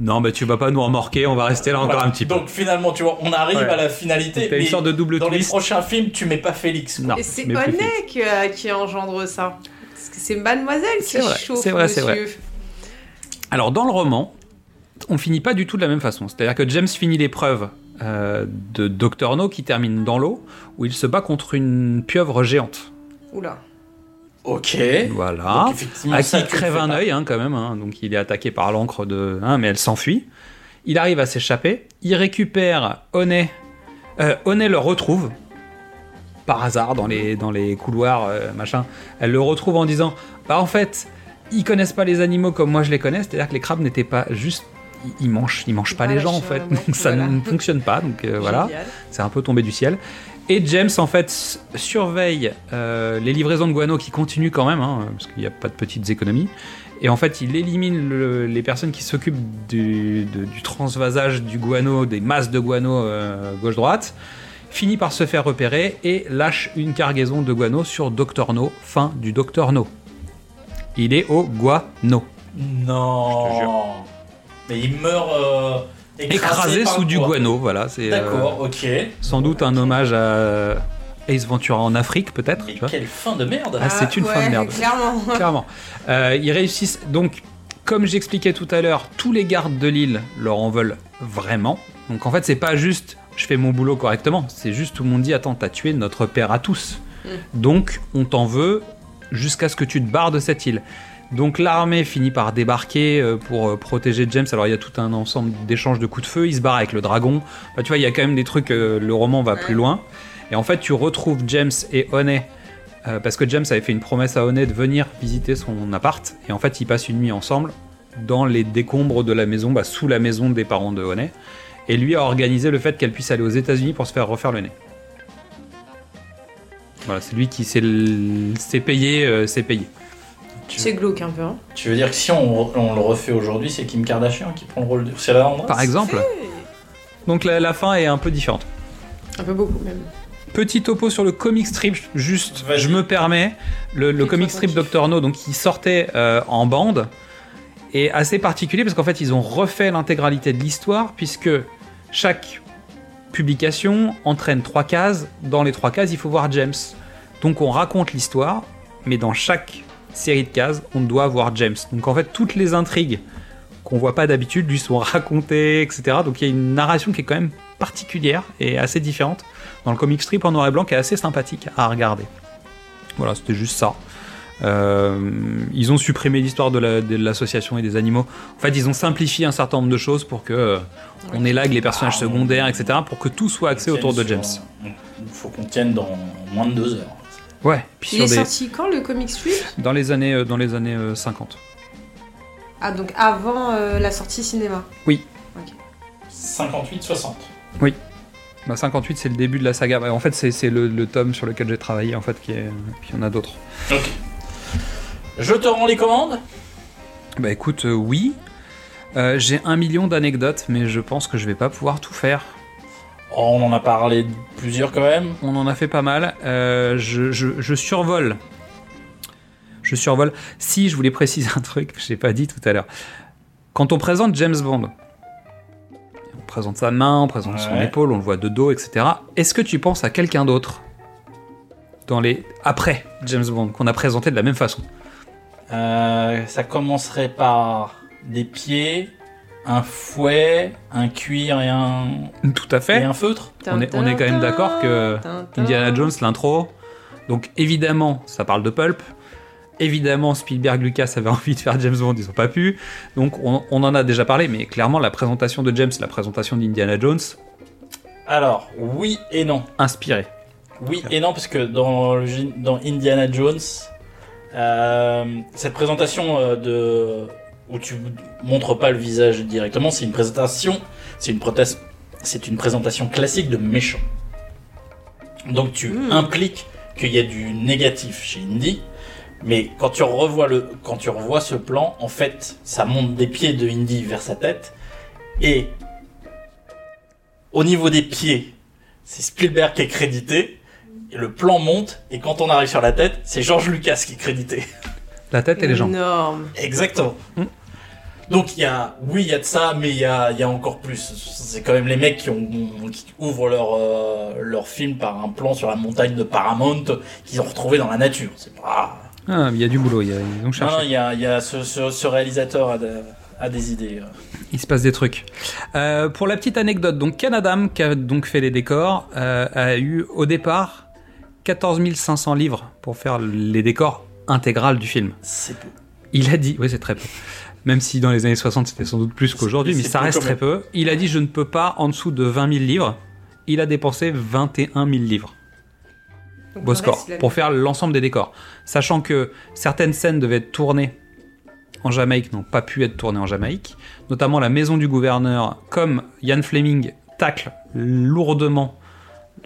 Non, mais tu vas pas nous remorquer, on va rester là encore Voilà. un petit peu. Donc finalement, tu vois, on arrive Ouais. à la finalité. T'as une sorte de double dans les twist. prochains films, tu mets pas Félix. quoi. Non, Et c'est. Honnet qui, euh, qui engendre ça. Parce que c'est mademoiselle qui C'est vrai, chauffe c'est vrai, c'est monsieur. Alors dans le roman, on finit pas du tout de la même façon. C'est-à-dire que James finit l'épreuve euh, de Dr No qui termine dans l'eau, où il se bat contre une pieuvre géante. Oula. Ok. Voilà. Donc, À qui crève un œil hein, quand même, hein. donc il est attaqué par l'encre de... hein, mais elle s'enfuit. Il arrive à s'échapper, il récupère Honey, euh, Honey le retrouve, par hasard dans les, dans les couloirs, euh, machin. Elle le retrouve en disant, bah en fait, ils connaissent pas les animaux comme moi je les connais, c'est-à-dire que les crabes n'étaient pas juste... Ils mangent, ils mangent pas les gens en fait, donc ça voilà. ne fonctionne pas, donc euh, voilà. C'est un peu tombé du ciel. Et James, en fait, surveille euh, les livraisons de guano qui continuent quand même, hein, parce qu'il n'y a pas de petites économies. Et en fait, il élimine le- les personnes qui s'occupent du, transvasage du guano, des masses de guano euh, gauche-droite, finit par se faire repérer et lâche une cargaison de guano sur Dr No, fin du Dr No. Il est au guano. Je te Non. Mais il meurt euh, écrasé, sous du guano, voilà. C'est euh, D'accord, ok. sans doute un hommage à Ace Ventura en Afrique, peut-être. Mais tu vois. quelle fin de merde. Ah, c'est une ouais, fin de merde. Clairement. Clairement. Euh, ils réussissent. Donc, comme j'expliquais tout à l'heure, tous les gardes de l'île leur en veulent vraiment. Donc, en fait, c'est pas juste je fais mon boulot correctement. C'est juste tout le monde dit attends, t'as tué notre père à tous. Mm. Donc, on t'en veut jusqu'à ce que tu te barres de cette île. Donc, l'armée finit par débarquer euh, pour euh, protéger James. Alors, il y a tout un ensemble d'échanges de coups de feu. Il se barre avec le dragon. Enfin, tu vois, il y a quand même des trucs. euh, le roman va plus loin. Et en fait, tu retrouves James et Honey euh, parce que James avait fait une promesse à Honey de venir visiter son appart, et en fait ils passent une nuit ensemble dans les décombres de la maison, bah, sous la maison des parents de Honey, et lui a organisé le fait qu'elle puisse aller aux États-Unis pour se faire refaire le nez. Voilà, c'est lui qui s'est payé, euh, s'est payé. C'est glauque un peu. Hein. Tu veux dire que si on, on le refait aujourd'hui, c'est Kim Kardashian qui prend le rôle de. C'est la Andrés Par exemple. Donc la, la fin est un peu différente. Un peu beaucoup même. Petit topo sur le comic strip, juste, je me permets. Le, comic strip. Dr. No, donc qui sortait euh, en bande, est assez particulier parce qu'en fait, ils ont refait l'intégralité de l'histoire puisque chaque publication entraîne trois cases. Dans les trois cases, il faut voir James. Donc on raconte l'histoire, mais dans chaque série de cases, on doit voir James. Donc en fait, toutes les intrigues qu'on voit pas d'habitude lui sont racontées, etc. Donc il y a une narration qui est quand même particulière et assez différente dans le comic strip en noir et blanc qui est assez sympathique à regarder. Voilà, c'était juste ça. Euh, ils ont supprimé l'histoire de la- de l'association et des animaux. En fait, ils ont simplifié un certain nombre de choses pour que euh, on élague les personnages Ah, secondaires, etc., pour que tout soit axé autour de James. Il faut qu'on tienne dans moins de deux heures. Ouais. Puis Il est des- sorti quand le comic strip? Dans les années, euh, dans les années euh, 50. Ah, donc avant euh, la sortie cinéma? 58-60. Bah, 58, c'est le début de la saga. Bah, en fait, c'est c'est le, le tome sur lequel j'ai travaillé, en fait, qui est. Puis il y en a d'autres. Ok. Je te rends les commandes? Bah écoute, euh, oui. Euh, j'ai un million d'anecdotes, mais je pense que je vais pas pouvoir tout faire. Oh, On en a parlé de plusieurs quand même. On en a fait pas mal. Euh, je, je- je survole. Je survole. Si, je voulais préciser un truc que je n'ai pas dit tout à l'heure. Quand on présente James Bond, on présente sa main, on présente son épaule, on le voit de dos, etc. Est-ce que tu penses à quelqu'un d'autre dans les après James Bond qu'on a présenté de la même façon? Euh, ça commencerait par des pieds, un fouet, un cuir et un, Tout à et fait. un feutre. On est, on est quand même d'accord que Indiana Jones, l'intro. Donc évidemment, ça parle de pulp. Évidemment, Spielberg, Lucas avaient envie de faire James Bond, ils n'ont pas pu. Donc on, on en a déjà parlé, mais clairement la présentation de James, la présentation d'Indiana Jones, Alors, oui et non. inspiré. Oui et non, parce que dans, le gé- dans Indiana Jones, euh, cette présentation euh, de où tu montres pas le visage directement, c'est une présentation, c'est une prothèse, c'est une présentation classique de méchant. Donc tu Mm. impliques qu'il y a du négatif chez Indy, mais quand tu revois le, quand tu revois ce plan, en fait, ça monte des pieds de Indy vers sa tête et au niveau des pieds, c'est Spielberg qui est crédité. Et le plan monte, et quand on arrive sur la tête, c'est George Lucas qui est crédité. La tête et les jambes. Énorme. Exactement. Mm. Donc il y a, oui, il y a de ça, mais il y a, il y a encore plus. C'est quand même les mecs qui, ont, qui ouvrent leur, euh, leur film par un plan sur la montagne de Paramount qu'ils ont retrouvé dans la nature. C'est pas. Ah, il y a du boulot, il y a- ils ont cherché. non, il y a, il y a ce, ce, ce réalisateur a, de- a des idées. euh. Il se passe des trucs. Euh, pour la petite anecdote, donc Canadam, qui a donc fait les décors, euh, a eu au départ 14 500 livres pour faire les décors intégrales du film. C'est peu. Il a dit, oui c'est très peu, même si dans les années 60 c'était sans doute plus qu'aujourd'hui, mais ça reste très peu. Il a dit je ne peux pas en dessous de 20 000 livres. Il a dépensé 21 000 livres. Donc, Beau score. reste, Pour faire l'ensemble des décors. Sachant que certaines scènes devaient être tournées en Jamaïque, n'ont pas pu être tournées en Jamaïque. Notamment la maison du gouverneur, comme Ian Fleming tacle lourdement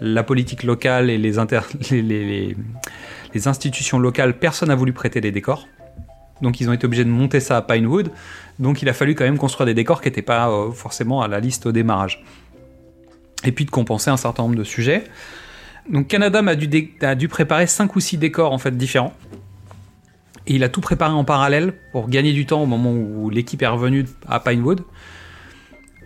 la politique locale et les, inter- les, les- les- les institutions locales, personne n'a voulu prêter les décors. Donc ils ont été obligés de monter ça à Pinewood. Donc il a fallu quand même construire des décors qui n'étaient pas euh, forcément à la liste au démarrage. Et puis de compenser un certain nombre de sujets. Donc Canadam a dû, préparer 5 ou 6 décors en fait différents. Et il a tout préparé en parallèle pour gagner du temps au moment où l'équipe est revenue à Pinewood.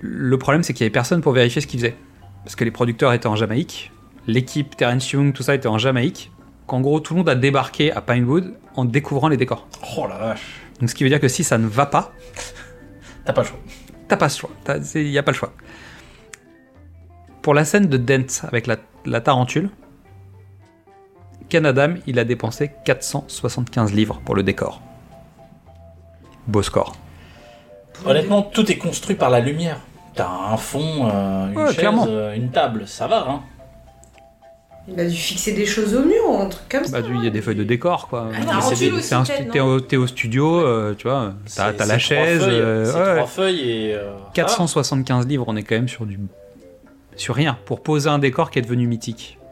Le problème c'est qu'il y avait personne pour vérifier ce qu'ils faisaient. Parce que les producteurs étaient en Jamaïque, l'équipe Terence Young, tout ça était en Jamaïque. Qu'en gros tout le monde a débarqué à Pinewood en découvrant les décors. Oh la vache. Donc ce qui veut dire que si ça ne va pas, T'as pas le choix. t'as pas ce choix. Il n'y a pas le choix. Pour la scène de Dent avec la, la tarentule, Canadam, il a dépensé 475 livres pour le décor. Beau score. Honnêtement, tout est construit par la lumière. T'as un fond, euh, une Ouais, chaise, euh, une table, ça va, hein. Il a dû fixer des choses au mur ou un truc comme ça. Bah, du- il y a des feuilles de décor, quoi. Ah, des- T'es au, studio, euh, tu vois, t'as la trois chaise. feuilles, euh, ouais. trois feuilles et. euh, 475 livres, on est quand même sur du. sur rien. Pour poser un décor qui est devenu mythique. ah.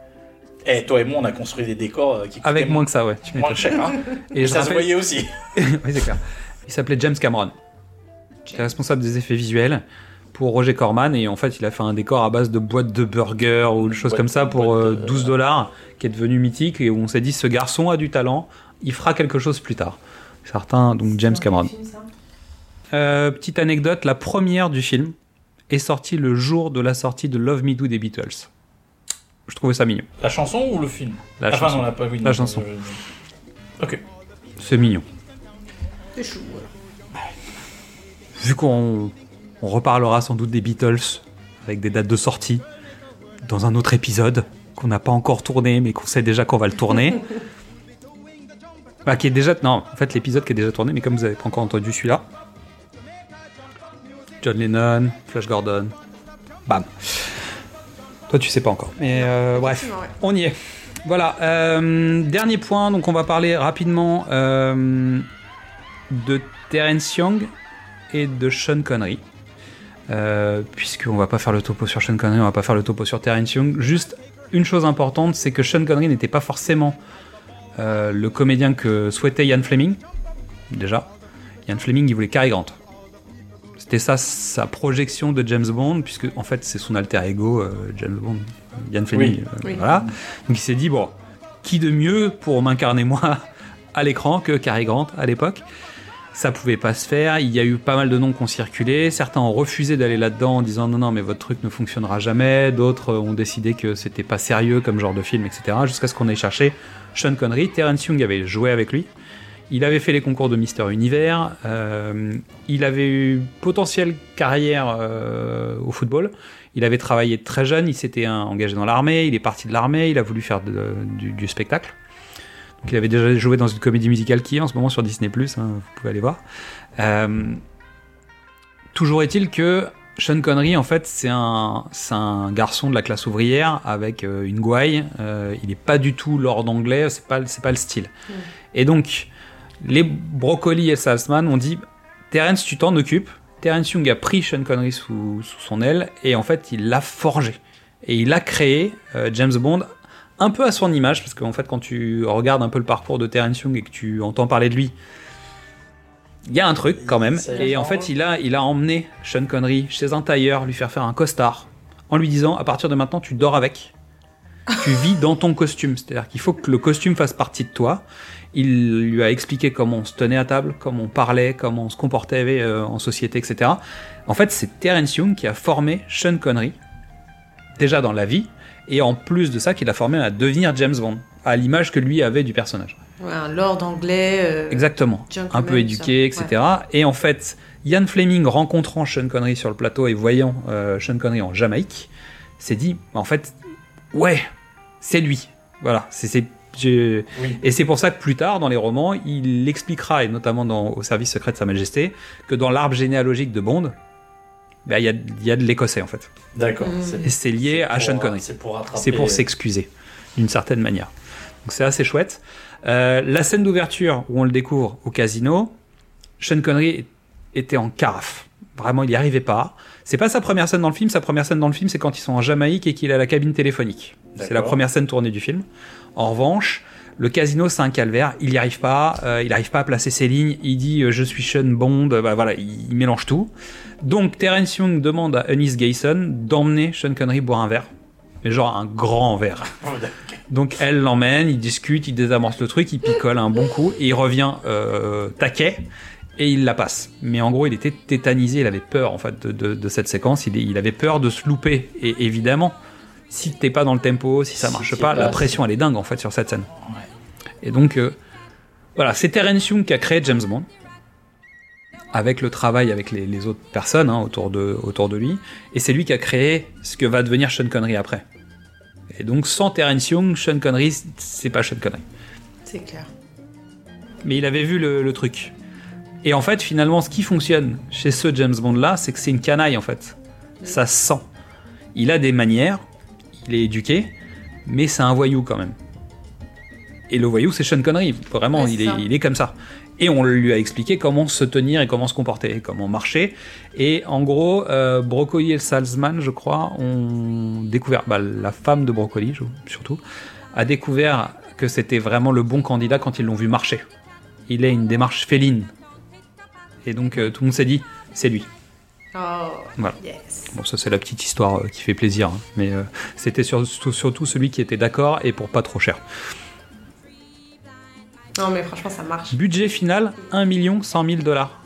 Eh, toi et moi, on a construit des décors euh, qui Avec moins que ça, ouais. tu moins cher. Hein. Et ça se voyait aussi. oui, c'est clair. Il s'appelait James Cameron. Il est responsable des effets visuels pour Roger Corman et en fait il a fait un décor à base de boîtes de burgers ou des choses Boîte- comme ça pour euh, de- 12 dollars qui est devenu mythique et où on s'est dit ce garçon a du talent, il fera quelque chose plus tard. Certains, donc James Cameron. Euh, petite anecdote, la première du film est sortie le jour de la sortie de Love Me Do des Beatles. Je trouvais ça mignon. La chanson ou le film? La Enfin, chanson. non, la, pas, oui, La non, chanson. je- Ok. C'est mignon. C'est chou. voilà. Vu qu'on on reparlera sans doute des Beatles avec des dates de sortie dans un autre épisode qu'on n'a pas encore tourné mais qu'on sait déjà qu'on va le tourner. Bah, qui est déjà. Non, en fait, l'épisode qui est déjà tourné, mais comme vous avez pas encore entendu celui-là. John Lennon, Flash Gordon. Bam. Toi, tu sais pas encore. Mais euh, bref, on y est. Voilà. euh, dernier point, donc on va parler rapidement euh, de Terence Young et de Sean Connery. Euh, puisqu'on va pas faire le topo sur Sean Connery, on va pas faire le topo sur Terence Young. Juste une chose importante, c'est que Sean Connery n'était pas forcément euh, le comédien que souhaitait Ian Fleming. Déjà, Ian Fleming, il voulait Cary Grant. C'était ça sa projection de James Bond, puisque en fait c'est son alter ego, euh, James Bond, Ian Fleming. Oui. euh, Oui. Voilà. Donc il s'est dit bon, qui de mieux pour m'incarner moi à l'écran que Cary Grant à l'époque? Ça pouvait pas se faire. Il y a eu pas mal de noms qui ont circulé. Certains ont refusé d'aller là-dedans en disant non, non, mais votre truc ne fonctionnera jamais. D'autres ont décidé que c'était pas sérieux comme genre de film, etc. Jusqu'à ce qu'on ait cherché Sean Connery. Terence Young avait joué avec lui. Il avait fait les concours de Mister Univers. Euh, il avait eu potentielle carrière euh, au football. Il avait travaillé très jeune. Il s'était engagé dans l'armée. Il est parti de l'armée. Il a voulu faire du spectacle. Donc il avait déjà joué dans une comédie musicale qui est en ce moment sur Disney+, hein, vous pouvez aller voir. Euh, toujours est-il que Sean Connery, en fait, c'est un, un garçon de la classe ouvrière avec euh, une gouaille. Euh, il n'est pas du tout lord anglais, c'est pas, pas le style. Et donc, les Broccoli et Salzman ont dit Terence, tu t'en occupes. Terence Young a pris Sean Connery sous, sous son aile et en fait, il l'a forgé. Et il a créé euh, James Bond un peu à son image, parce qu'en fait, quand tu regardes un peu le parcours de Terence Young et que tu entends parler de lui, il y a un truc quand même. Et en fait, il a, il a emmené Sean Connery chez un tailleur, lui faire faire un costard, en lui disant à partir de maintenant, tu dors avec. Tu vis dans ton costume. C'est-à-dire qu'il faut que le costume fasse partie de toi. Il lui a expliqué comment on se tenait à table, comment on parlait, comment on se comportait euh, en société, etc. En fait, c'est Terence Young qui a formé Sean Connery, déjà dans la vie, et en plus de ça, qui l'a formé à devenir James Bond, à l'image que lui avait du personnage. Ouais, un lord anglais. euh, Exactement. Un peu éduqué, ça. etc. Et en fait, Ian Fleming, rencontrant Sean Connery sur le plateau et voyant euh, Sean Connery en Jamaïque, s'est dit, en fait, ouais, c'est lui. Voilà, c'est Oui. Et c'est pour ça que plus tard, dans les romans, il expliquera, et notamment dans, au service secret de Sa Majesté, que dans l'arbre généalogique de Bond, bah, il y, a, il y a de l'écossais, en fait. D'accord. Mm. Et c'est lié à pour, Sean euh, Connery. C'est pour. C'est pour s'excuser, d'une certaine manière. Donc c'est assez chouette. Euh, la scène d'ouverture où on le découvre au casino, Sean Connery était en carafe. Vraiment, il n'y arrivait pas. C'est pas sa première scène dans le film. Sa première scène dans le film, c'est quand ils sont en Jamaïque et qu'il a la cabine téléphonique. C'est la première scène tournée du film. En revanche, le casino, c'est un calvaire. Il n'y arrive pas. euh, il n'arrive pas à placer ses lignes. Il dit euh, je suis Sean Bond. Bah, voilà, il, il mélange tout. Donc Terence Young demande à Eunice Gayson d'emmener Sean Connery boire un verre. Mais genre un grand verre. Donc elle l'emmène, il discute, il désamorce le truc, il picole un bon coup et il revient euh, taquet et il la passe. Mais en gros, il était tétanisé, il avait peur en fait de, de- de cette séquence, il, il avait peur de se louper. Et évidemment, si t'es pas dans le tempo, si ça marche pas, la pression elle est dingue en fait sur cette scène. Et donc euh, voilà, c'est Terence Young qui a créé James Bond avec le travail avec les, les autres personnes hein, autour, de, autour de lui, et c'est lui qui a créé ce que va devenir Sean Connery après. Et donc sans Terence Young, Sean Connery, c'est pas Sean Connery. C'est clair. Mais il avait vu le, le truc. Et en fait, finalement, ce qui fonctionne chez ce James Bond là, c'est que c'est une canaille en fait. Ça se sent. Il a des manières, il est éduqué, mais c'est un voyou quand même. Et le voyou, c'est Sean Connery. Vraiment, Ouais, il, est, il est comme ça. Et on lui a expliqué comment se tenir et comment se comporter, comment marcher. Et en gros, euh, Broccoli et Salzman, je crois, ont découvert, bah, la femme de Broccoli je- surtout, a découvert que c'était vraiment le bon candidat quand ils l'ont vu marcher. Il a une démarche féline. Et donc euh, tout le monde s'est dit, c'est lui. Oh, Voilà. yes. Bon, ça c'est la petite histoire euh, qui fait plaisir, hein. mais euh, c'était surtout, surtout celui qui était d'accord et pour pas trop cher. Non, mais franchement, ça marche. Budget final 1 million 100 000 dollars.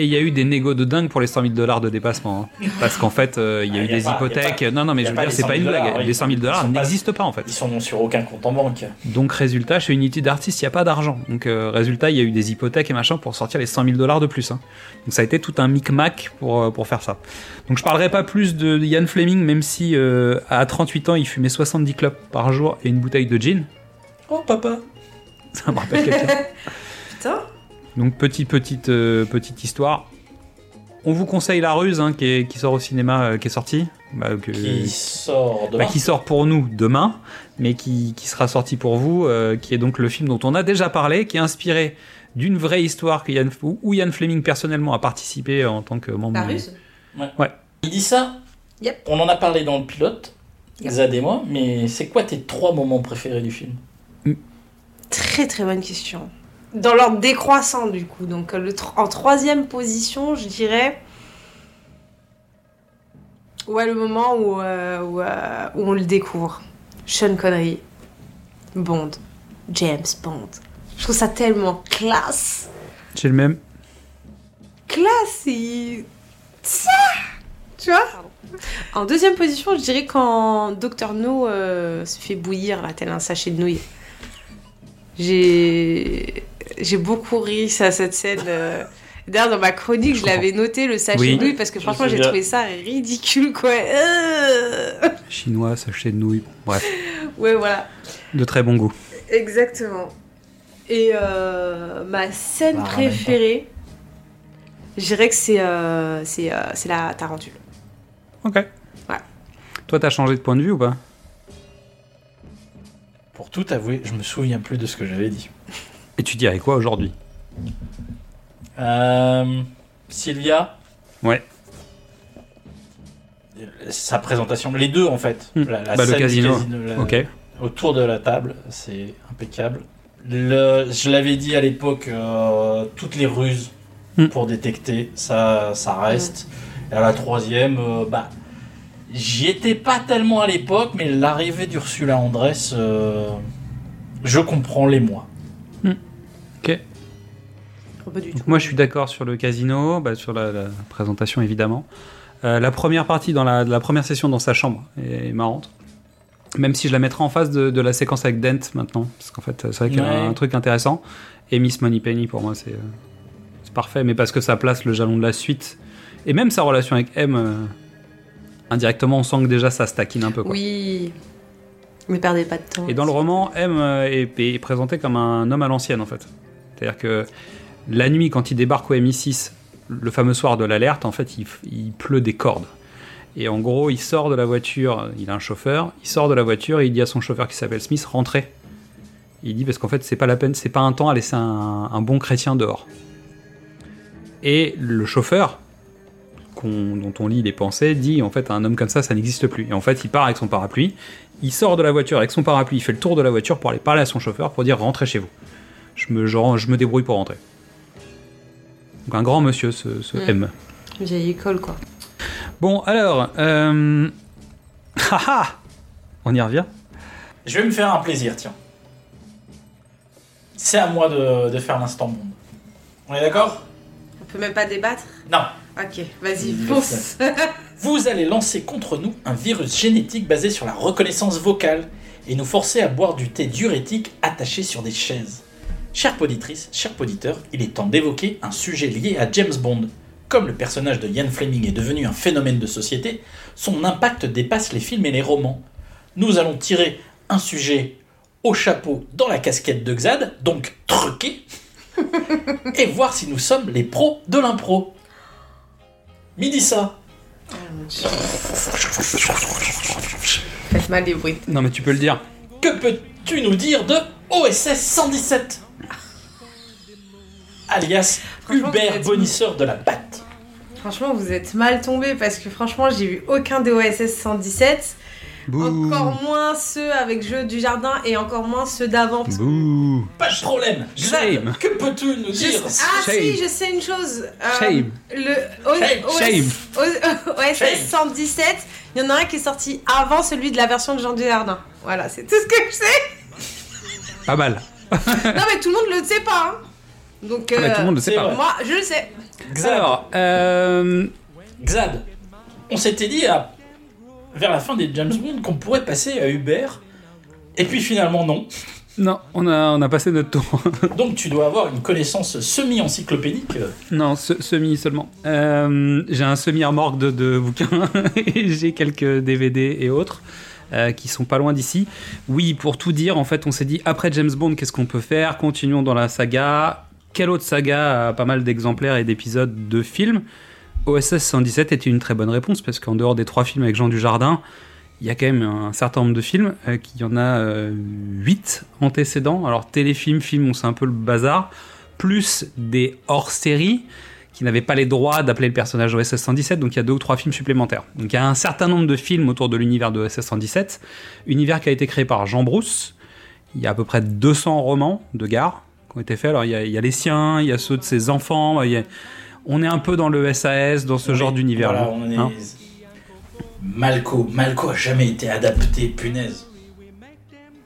Et il y a eu des négos de dingue pour les 100 000 dollars de dépassement. hein. Parce qu'en fait, euh, il y a Ah, eu y a des pas- hypothèques. pas- non, non, mais je veux dire, c'est 100 pas 000 une blague. Les 100 000 ils dollars n'existent pas en fait. Ils sont sur aucun compte en banque. Donc résultat, chez Unity d'artiste, il n'y a pas d'argent. Donc euh, résultat, il y a eu des hypothèques et machin pour sortir les 100 000 dollars de plus. hein. Donc ça a été tout un micmac pour, euh, pour faire ça. Donc je parlerai pas plus de Ian Fleming, même si euh, à 38 ans, il fumait 70 clopes par jour et une bouteille de gin. Oh papa Ça me rappelle quelqu'un. Putain. Donc petite petite euh, petite histoire. On vous conseille La Ruse hein, qui, est- qui sort au cinéma, euh, qui est sorti, bah, que- Qui sort demain. bah, qui sort pour nous demain, mais qui, qui sera sorti pour vous, euh, qui est donc le film dont on a déjà parlé, qui est inspiré d'une vraie histoire que Ian- où où Ian Fleming personnellement a participé en tant que membre. La du- ruse. Il dit ça Yep. On en a parlé dans le pilote, Yep. Zad et moi, mais c'est quoi tes trois moments préférés du film? Très très bonne question. Dans l'ordre décroissant du coup. Donc le tr- en troisième position, je dirais. Ouais, le moment où, euh, où, euh, où on le découvre. Sean Connery. Bond. James Bond. Je trouve ça tellement classe. J'ai le même. Classe et... Ça Tu vois? En deuxième position, je dirais quand Dr No euh, se fait bouillir, là, tel un sachet de nouilles. J'ai... Beaucoup ri à cette scène. euh. D'ailleurs, dans ma chronique, je l'avais noté, le sachet Oui. de nouilles, parce que franchement, me j'ai trouvé ça ridicule, quoi. Euh. Chinois, sachet de nouilles. Bref, Ouais, voilà. de très bon goût. Exactement. Et euh, ma scène préférée, je dirais que c'est c'est euh, c'est la tarentule. Ok. Ouais. Toi, t'as changé de point de vue ou pas? Pour tout avouer, je me souviens plus de ce que j'avais dit. Et tu dirais quoi aujourd'hui? Euh, Sylvia, Ouais. sa présentation, les deux en fait. Hmm. La, la Bah, le du casino. la- Ok. autour de la table, c'est impeccable. Le, je l'avais dit à l'époque, euh, toutes les ruses Hmm. pour détecter, ça, ça reste. Et à la troisième, euh, bah, j'y étais pas tellement à l'époque, mais l'arrivée d'Ursula Andress, euh, je comprends les mois. Pas du tout. Donc moi, je suis d'accord sur le casino, bah, sur la, la présentation évidemment. Euh, la première partie, dans la, la première session dans sa chambre, est marrante. Même si je la mettrai en face de, de la séquence avec Dent maintenant, parce qu'en fait, c'est vrai qu'il y a Ouais. un truc intéressant. Et Miss Moneypenny, pour moi, c'est euh, c'est parfait, mais parce que ça place le jalon de la suite. Et même sa relation avec M, euh, indirectement, on sent que déjà ça se taquine un peu. Quoi. Oui. Ne perdez pas de temps. Et dans le roman, M est, est présenté comme un homme à l'ancienne en fait. C'est-à-dire que la nuit, quand il débarque au MI6, le fameux soir de l'alerte, en fait, il pleut des cordes. Et en gros, il sort de la voiture, il a un chauffeur, il sort de la voiture et il dit à son chauffeur qui s'appelle Smith, rentrez. Il dit parce qu'en fait, c'est pas la peine, c'est pas un temps à laisser un, un bon chrétien dehors. Et le chauffeur, dont on lit les pensées, dit en fait un homme comme ça, ça n'existe plus. Et en fait, il part avec son parapluie, il sort de la voiture avec son parapluie, il fait le tour de la voiture pour aller parler à son chauffeur pour dire rentrez chez vous. Je me, je, je me débrouille pour rentrer. Donc un grand monsieur, ce, ce Mm. M. Vieille école, quoi. Bon, alors, euh... haha on y revient? Je vais me faire un plaisir, tiens. C'est à moi de, de faire l'instant monde. On est d'accord? On peut même pas débattre? Non. Ok, vas-y, fonce. Vous allez lancer contre nous un virus génétique basé sur la reconnaissance vocale et nous forcer à boire du thé diurétique attaché sur des chaises. Chère poditrice, cher poditeur, il est temps d'évoquer un sujet lié à James Bond. Comme le personnage de Ian Fleming est devenu un phénomène de société, son impact dépasse les films et les romans. Nous allons tirer un sujet au chapeau dans la casquette de Xad, donc truqué, et voir si nous sommes les pros de l'impro. Midi ça. Faites mal les bruits. Non mais tu peux le dire. Que peux-tu nous dire de OSS 117 Alias Hubert êtes- bonisseur de la batte. Franchement, vous êtes mal tombés parce que franchement, j'ai vu aucun des OSS 117. Bouh. Encore moins ceux avec Jeu du Jardin et encore moins ceux d'avant. Bouh. Pas de problème. Shame. Xad, que peux-tu nous Je- dire Ah Shame. si, je sais une chose. Euh, Shame. Le O- Shame. OS Shame. O- OSS Shame. 117, il y en a un qui est sorti avant celui de la version de Jean du Jardin. Voilà, c'est tout ce que je sais. Pas mal. non mais tout le monde le sait pas. hein. Donc Ah, mais tout le monde le c'est sait pas. vrai. moi, je le sais. Xad, Alors, euh... Xad, on s'était dit à- vers la fin des James Bond qu'on pourrait passer à Hubert. Et puis finalement non. Non, on a, on a passé notre tour. Donc tu dois avoir une connaissance semi-encyclopédique. non, se- semi seulement. Euh, j'ai un semi-remorque de, de bouquins. et j'ai quelques DVD et autres. euh, qui sont pas loin d'ici. Oui, pour tout dire, en fait, on s'est dit après James Bond, qu'est-ce qu'on peut faire? Continuons dans la saga. Quelle autre saga a pas mal d'exemplaires et d'épisodes de films? OSS 117 était une très bonne réponse parce qu'en dehors des trois films avec Jean Dujardin, il y a quand même un certain nombre de films, euh, qu'il y en a euh, 8 antécédents. Alors téléfilm, film, c'est un peu le bazar, plus des hors-séries qui n'avaient pas les droits d'appeler le personnage OSS 117, donc il y a deux ou trois films supplémentaires. Donc il y a un certain nombre de films autour de l'univers de OSS 117, univers qui a été créé par Jean Brousse. Il y a à peu près 200 romans de gare qui ont été faits. Alors il y a, il y a les siens, il y a ceux de ses enfants, il y a- on est un peu dans le SAS, dans ce Oui, genre d'univers. là, est- hein. Malco, Malco a jamais été adapté, punaise.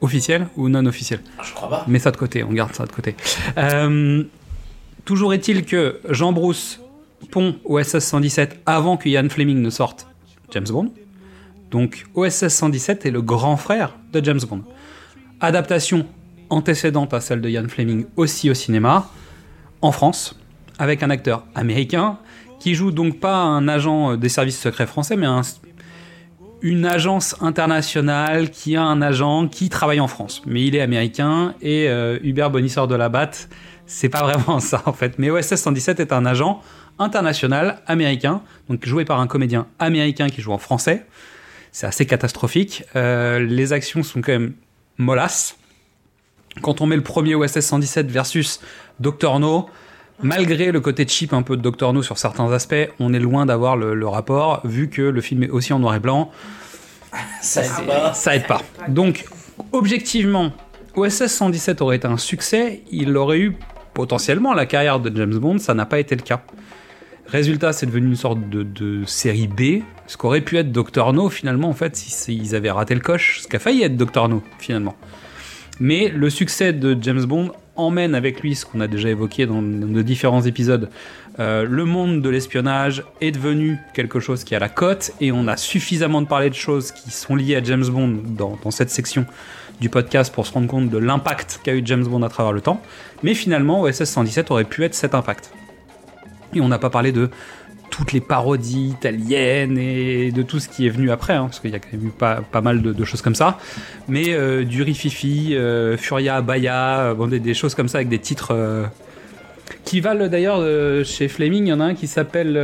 Officiel ou non officiel? Ah, Je crois pas. Mets ça de côté, on garde ça de côté. Euh, toujours est-il que Jean Brousse pond OSS 117 avant que Ian Fleming ne sorte James Bond. Donc OSS 117 est le grand frère de James Bond. Adaptation antécédente à celle de Ian Fleming aussi au cinéma, en France, avec un acteur américain qui joue donc pas un agent euh, des services secrets français, mais un, une agence internationale qui a un agent qui travaille en France. Mais il est américain et euh, Hubert Bonisseur de la Batte, c'est pas vraiment ça en fait. Mais OSS 117 est un agent international américain, donc joué par un comédien américain qui joue en français. C'est assez catastrophique. Euh, les actions sont quand même mollasses. Quand on met le premier OSS 117 versus Dr No, malgré le côté cheap un peu de Dr No sur certains aspects, on est loin d'avoir le, le rapport, vu que le film est aussi en noir et blanc. Ça aide pas. Ça aide pas. Donc, objectivement, OSS 117 aurait été un succès, il aurait eu potentiellement la carrière de James Bond, ça n'a pas été le cas. Résultat, c'est devenu une sorte de, de série B, ce qu'aurait pu être Dr No finalement, en fait, s'ils avaient raté le coche, ce qu'a failli être Dr No finalement. Mais le succès de James Bond emmène avec lui ce qu'on a déjà évoqué dans de différents épisodes. Euh, le monde de l'espionnage est devenu quelque chose qui a la cote et on a suffisamment de parler de choses qui sont liées à James Bond dans, dans cette section du podcast pour se rendre compte de l'impact qu'a eu James Bond à travers le temps. Mais finalement, OSS 117 aurait pu être cet impact. Et on n'a pas parlé de toutes les parodies italiennes et de tout ce qui est venu après, hein, parce qu'il y a quand même eu pas, pas mal de, de choses comme ça. Mais euh, du Rififi, euh, Furia, Baya, euh, bon, des, des choses comme ça avec des titres euh, qui valent d'ailleurs chez Fleming. Il y en a un qui s'appelle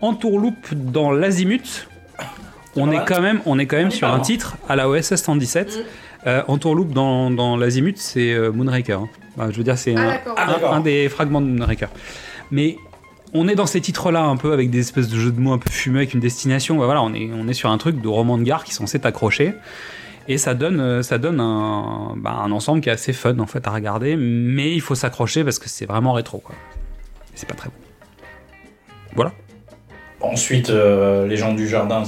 Entourloupe dans l'Azimut. On est quand même, on est quand même est sur un titre à la OSS 117. Euh, Entourloupe dans, dans l'Azimut, c'est Moonraker. hein. Bah, je veux dire, c'est Ah, un. Ah, un des fragments de Moonraker. Mais on est dans ces titres-là un peu avec des espèces de jeux de mots un peu fumés avec une destination. Bah, voilà, on est, on est sur un truc de roman de gare qui est censé t'accrocher. Et ça donne, euh, ça donne un, bah, un ensemble qui est assez fun en fait à regarder, mais il faut s'accrocher parce que c'est vraiment rétro quoi. C'est pas très bon. Voilà. Ensuite, euh, les gens du jardin.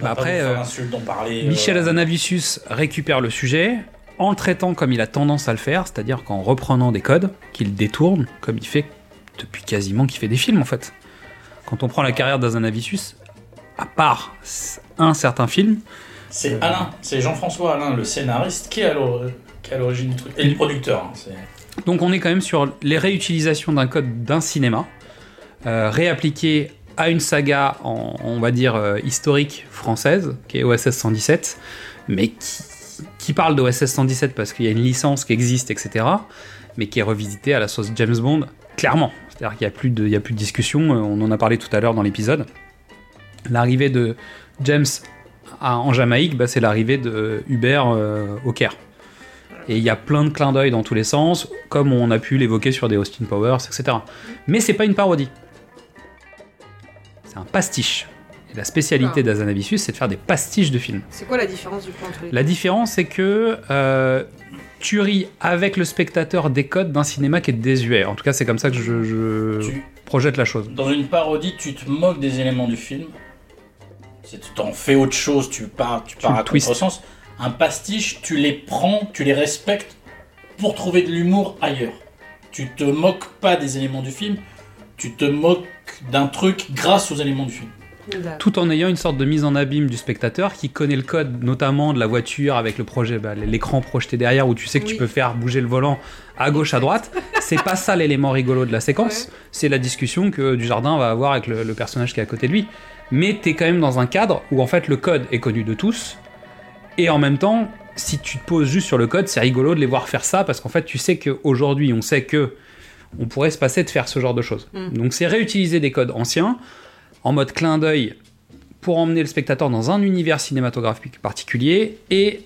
Bah, après, euh, parler. euh, Michel Azanavicius récupère le sujet en le traitant comme il a tendance à le faire, c'est-à-dire qu'en reprenant des codes qu'il détourne, comme il fait depuis quasiment qu'il fait des films en fait. Quand on prend la carrière d'Azanavicius, à part un certain film, C'est Alain, c'est Jean-François Alain, le scénariste, qui est à l'origine du truc. Et le producteur. hein, Donc on est quand même sur les réutilisations d'un code d'un cinéma, euh, réappliqué à une saga, en, on va dire, euh, historique française, qui est OSS 117, mais qui, qui parle d'OSS 117 parce qu'il y a une licence qui existe, etc., mais qui est revisitée à la sauce James Bond, clairement. C'est-à-dire qu'il n'y a, plus de- il y a plus de discussion, euh, on en a parlé tout à l'heure dans l'épisode. L'arrivée de James à- en Jamaïque, bah, c'est l'arrivée de Hubert euh, au Caire. Et il y a plein de clins d'œil dans tous les sens, comme on a pu l'évoquer sur des Austin Powers, etc. Mais c'est pas une parodie. C'est un pastiche. Et la spécialité Ah. d'Azanavicius, c'est de faire des pastiches de films. C'est quoi la différence du coup entre les La différence, c'est que euh, tu ris avec le spectateur des codes d'un cinéma qui est désuet. En tout cas, c'est comme ça que je, je Tu- projette la chose. Dans une parodie, tu te moques des éléments du film. Tu t'en fais autre chose, tu pars, tu pars le à contresens. Un pastiche, tu les prends, tu les respectes pour trouver de l'humour ailleurs. Tu te moques pas des éléments du film, tu te moques d'un truc grâce aux éléments du film. Tout en ayant une sorte de mise en abîme du spectateur qui connaît le code, notamment de la voiture avec le projet, bah, l'écran projeté derrière où tu sais que tu peux faire bouger le volant à gauche, à droite. C'est pas ça l'élément rigolo de la séquence, Ouais. c'est la discussion que Dujardin va avoir avec le, le personnage qui est à côté de lui. Mais t'es quand même dans un cadre où en fait le code est connu de tous, et en même temps, si tu te poses juste sur le code, c'est rigolo de les voir faire ça parce qu'en fait tu sais qu'aujourd'hui on sait que on pourrait se passer de faire ce genre de choses. Mm. Donc c'est réutiliser des codes anciens en mode clin d'œil pour emmener le spectateur dans un univers cinématographique particulier et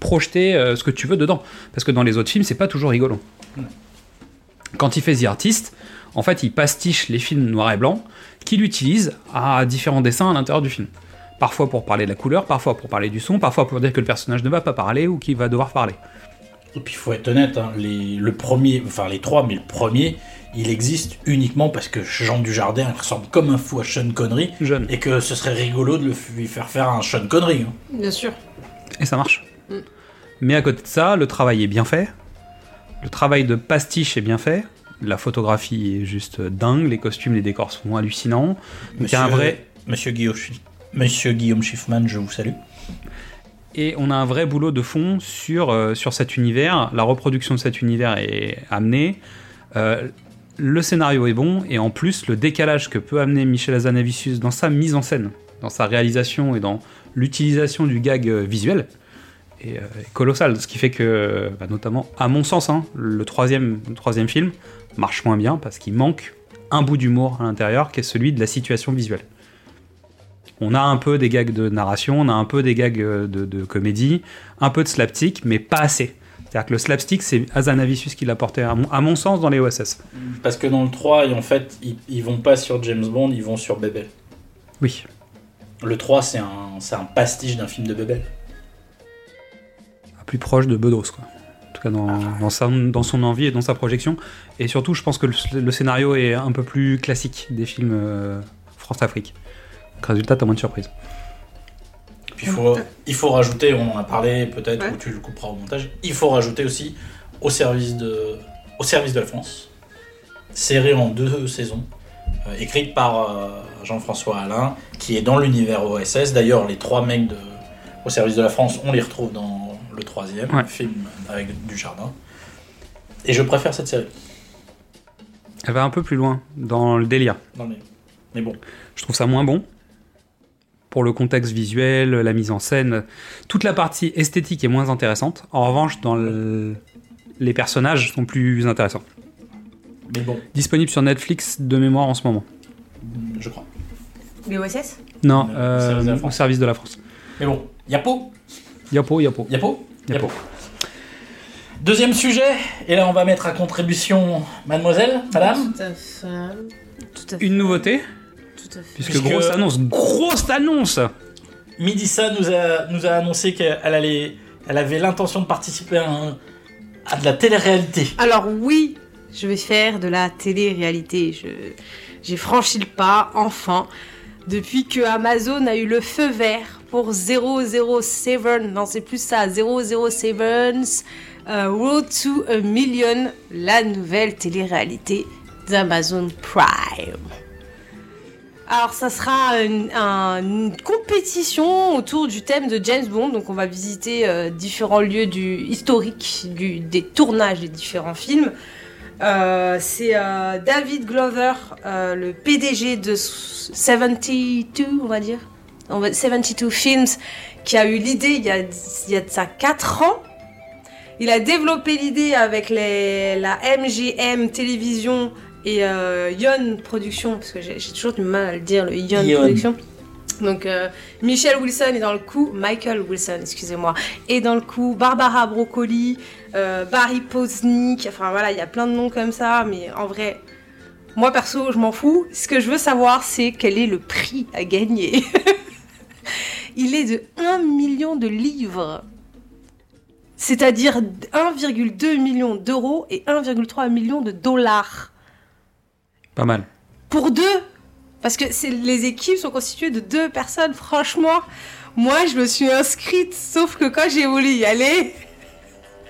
projeter euh, ce que tu veux dedans. Parce que dans les autres films, c'est pas toujours rigolo. Quand il fait The Artist, en fait, il pastiche les films noir et blanc qu'il utilise à différents dessins à l'intérieur du film. Parfois pour parler de la couleur, parfois pour parler du son, parfois pour dire que le personnage ne va pas parler ou qu'il va devoir parler. Et puis il faut être honnête, hein, les, le premier, enfin les trois, mais le premier, il existe uniquement parce que Jean Dujardin ressemble comme un fou à Sean Connery Jeune. et que ce serait rigolo de le lui faire faire un Sean Connery. hein. Bien sûr. Et ça marche. Mm. Mais à côté de ça, le travail est bien fait. Le travail de pastiche est bien fait. La photographie est juste dingue. Les costumes, les décors sont hallucinants. Donc il y a un vrai... Monsieur Guillaume, Schi- Monsieur Guillaume Schiffman, je vous salue. Et on a un vrai boulot de fond sur, euh, sur cet univers. La reproduction de cet univers est amenée. Euh, le scénario est bon. Et en plus, le décalage que peut amener Michel Hazanavicius dans sa mise en scène, dans sa réalisation et dans l'utilisation du gag euh, visuel est, euh, est colossal. Ce qui fait que, bah, notamment, à mon sens, hein, le, troisième, film marche moins bien parce qu'il manque un bout d'humour à l'intérieur qui est celui de la situation visuelle. On a un peu des gags de narration, on a un peu des gags euh, de, de comédie, un peu de slapstick, mais pas assez. C'est-à-dire que le slapstick, c'est Hazanavicius qui l'a porté, à mon, à mon sens, dans les OSS. Parce que dans le 3, et en fait, ils, ils vont pas sur James Bond, ils vont sur Bebel. Oui. Le 3, c'est un, c'est un pastiche d'un film de Bebel. plus proche de Bedos, quoi. En tout cas, dans, dans, sa- dans son envie et dans sa projection. Et surtout, je pense que le, le scénario est un peu plus classique des films euh, France-Afrique. Donc, Résultat, t'as moins de surprises. Puis il faut, il faut rajouter, on en a parlé peut-être, Ouais. ou tu le couperas au montage, il faut rajouter aussi au service de, au service de la France, série en deux saisons, euh, écrite par euh, Jean-François Alain, qui est dans l'univers OSS. D'ailleurs, les trois mecs de, au service de la France, on les retrouve dans le troisième Ouais. film avec du jardin. Et je préfère cette série. Elle va un peu plus loin dans le délire. Non, mais, mais bon, Je trouve ça moins bon. Pour le contexte visuel, la mise en scène, toute la partie esthétique est moins intéressante. En revanche, dans le- les personnages sont plus intéressants. mais bon, Disponible sur Netflix de mémoire en ce moment. je crois. Les OSS Non, Euh, service de la au France. service de la France. Mais bon, Yapo, Yapo, Yapo. Yapo, Yapo. Yapo. Deuxième sujet, et là on va mettre à contribution mademoiselle, madame. Tout à fait. Tout à fait. Une nouveauté, Tout à fait. puisque, Puisque- grosse annonce, grosse annonce Midissa nous a, nous a annoncé qu'elle allait, elle avait l'intention de participer à, un- à de la télé-réalité. Alors oui, je vais faire de la télé-réalité. Je, j'ai franchi le pas, enfin, depuis que Amazon a eu le feu vert pour 007, non c'est plus ça, 007, euh, Road to a Million, la nouvelle télé-réalité d'Amazon Prime. Alors, ça sera une, un- une compétition autour du thème de James Bond. Donc, on va visiter euh, différents lieux du historique du, des tournages des différents films. Euh, c'est euh, David Glover, le PDG de 72, on va dire, on va- 72 Films, qui a eu l'idée il y a, il y a ça 4 ans. Il a développé l'idée avec la MGM Télévision et euh, Yon Production, parce que j'ai toujours du mal à le dire, le Yon Yon. Production. Donc euh, Michel Wilson est dans le coup, Michael Wilson, excusez-moi, est dans le coup, Barbara Broccoli, euh, Barry Posnick, enfin voilà, il y a plein de noms comme ça, mais en vrai, moi perso, je m'en fous. Ce que je veux savoir, c'est quel est le prix à gagner. il est de 1 million de livres. C'est-à-dire 1,2 million d'euros et 1,3 million de dollars. Pas mal. Pour deux Parce que c'est- les équipes sont constituées de deux personnes. Franchement, moi, je me suis inscrite, sauf que quand j'ai voulu y aller,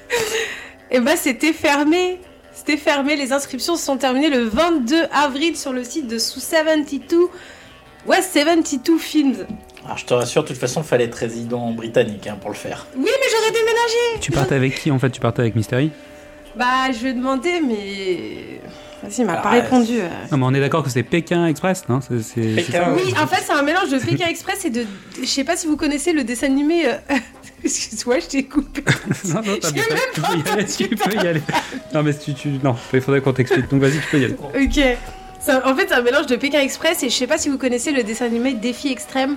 eh ben, c'était fermé. C'était fermé. Les inscriptions se sont terminées le 22 avril sur le site de Sous 72. Ouais, 72 Films. Alors je te rassure, de toute façon, fallait être résident britannique hein, pour le faire. Oui, mais j'aurais déménagé. Tu partais avec qui en fait? Tu partais avec Mystery? Bah, je lui ai demandé, mais. Vas-y, il m'a Ah, pas répondu. euh. Non, mais on est d'accord que c'est Pékin Express, non C'est- c'est- c'est Pékin, ça Oui, en fait, c'est un mélange de Pékin Express et de. Je sais pas si vous connaissez le dessin animé. euh, Excuse-moi, je t'ai coupé. Non, non, t'as J'ai même Tu pas peux y aller, tu peux y aller. Non, mais si tu, tu- non, il faudrait qu'on t'explique. Donc vas-y, tu peux y aller. Ok. C'est un- en fait, c'est un mélange de Pékin Express et je sais pas si vous connaissez le dessin animé Défi Extrême.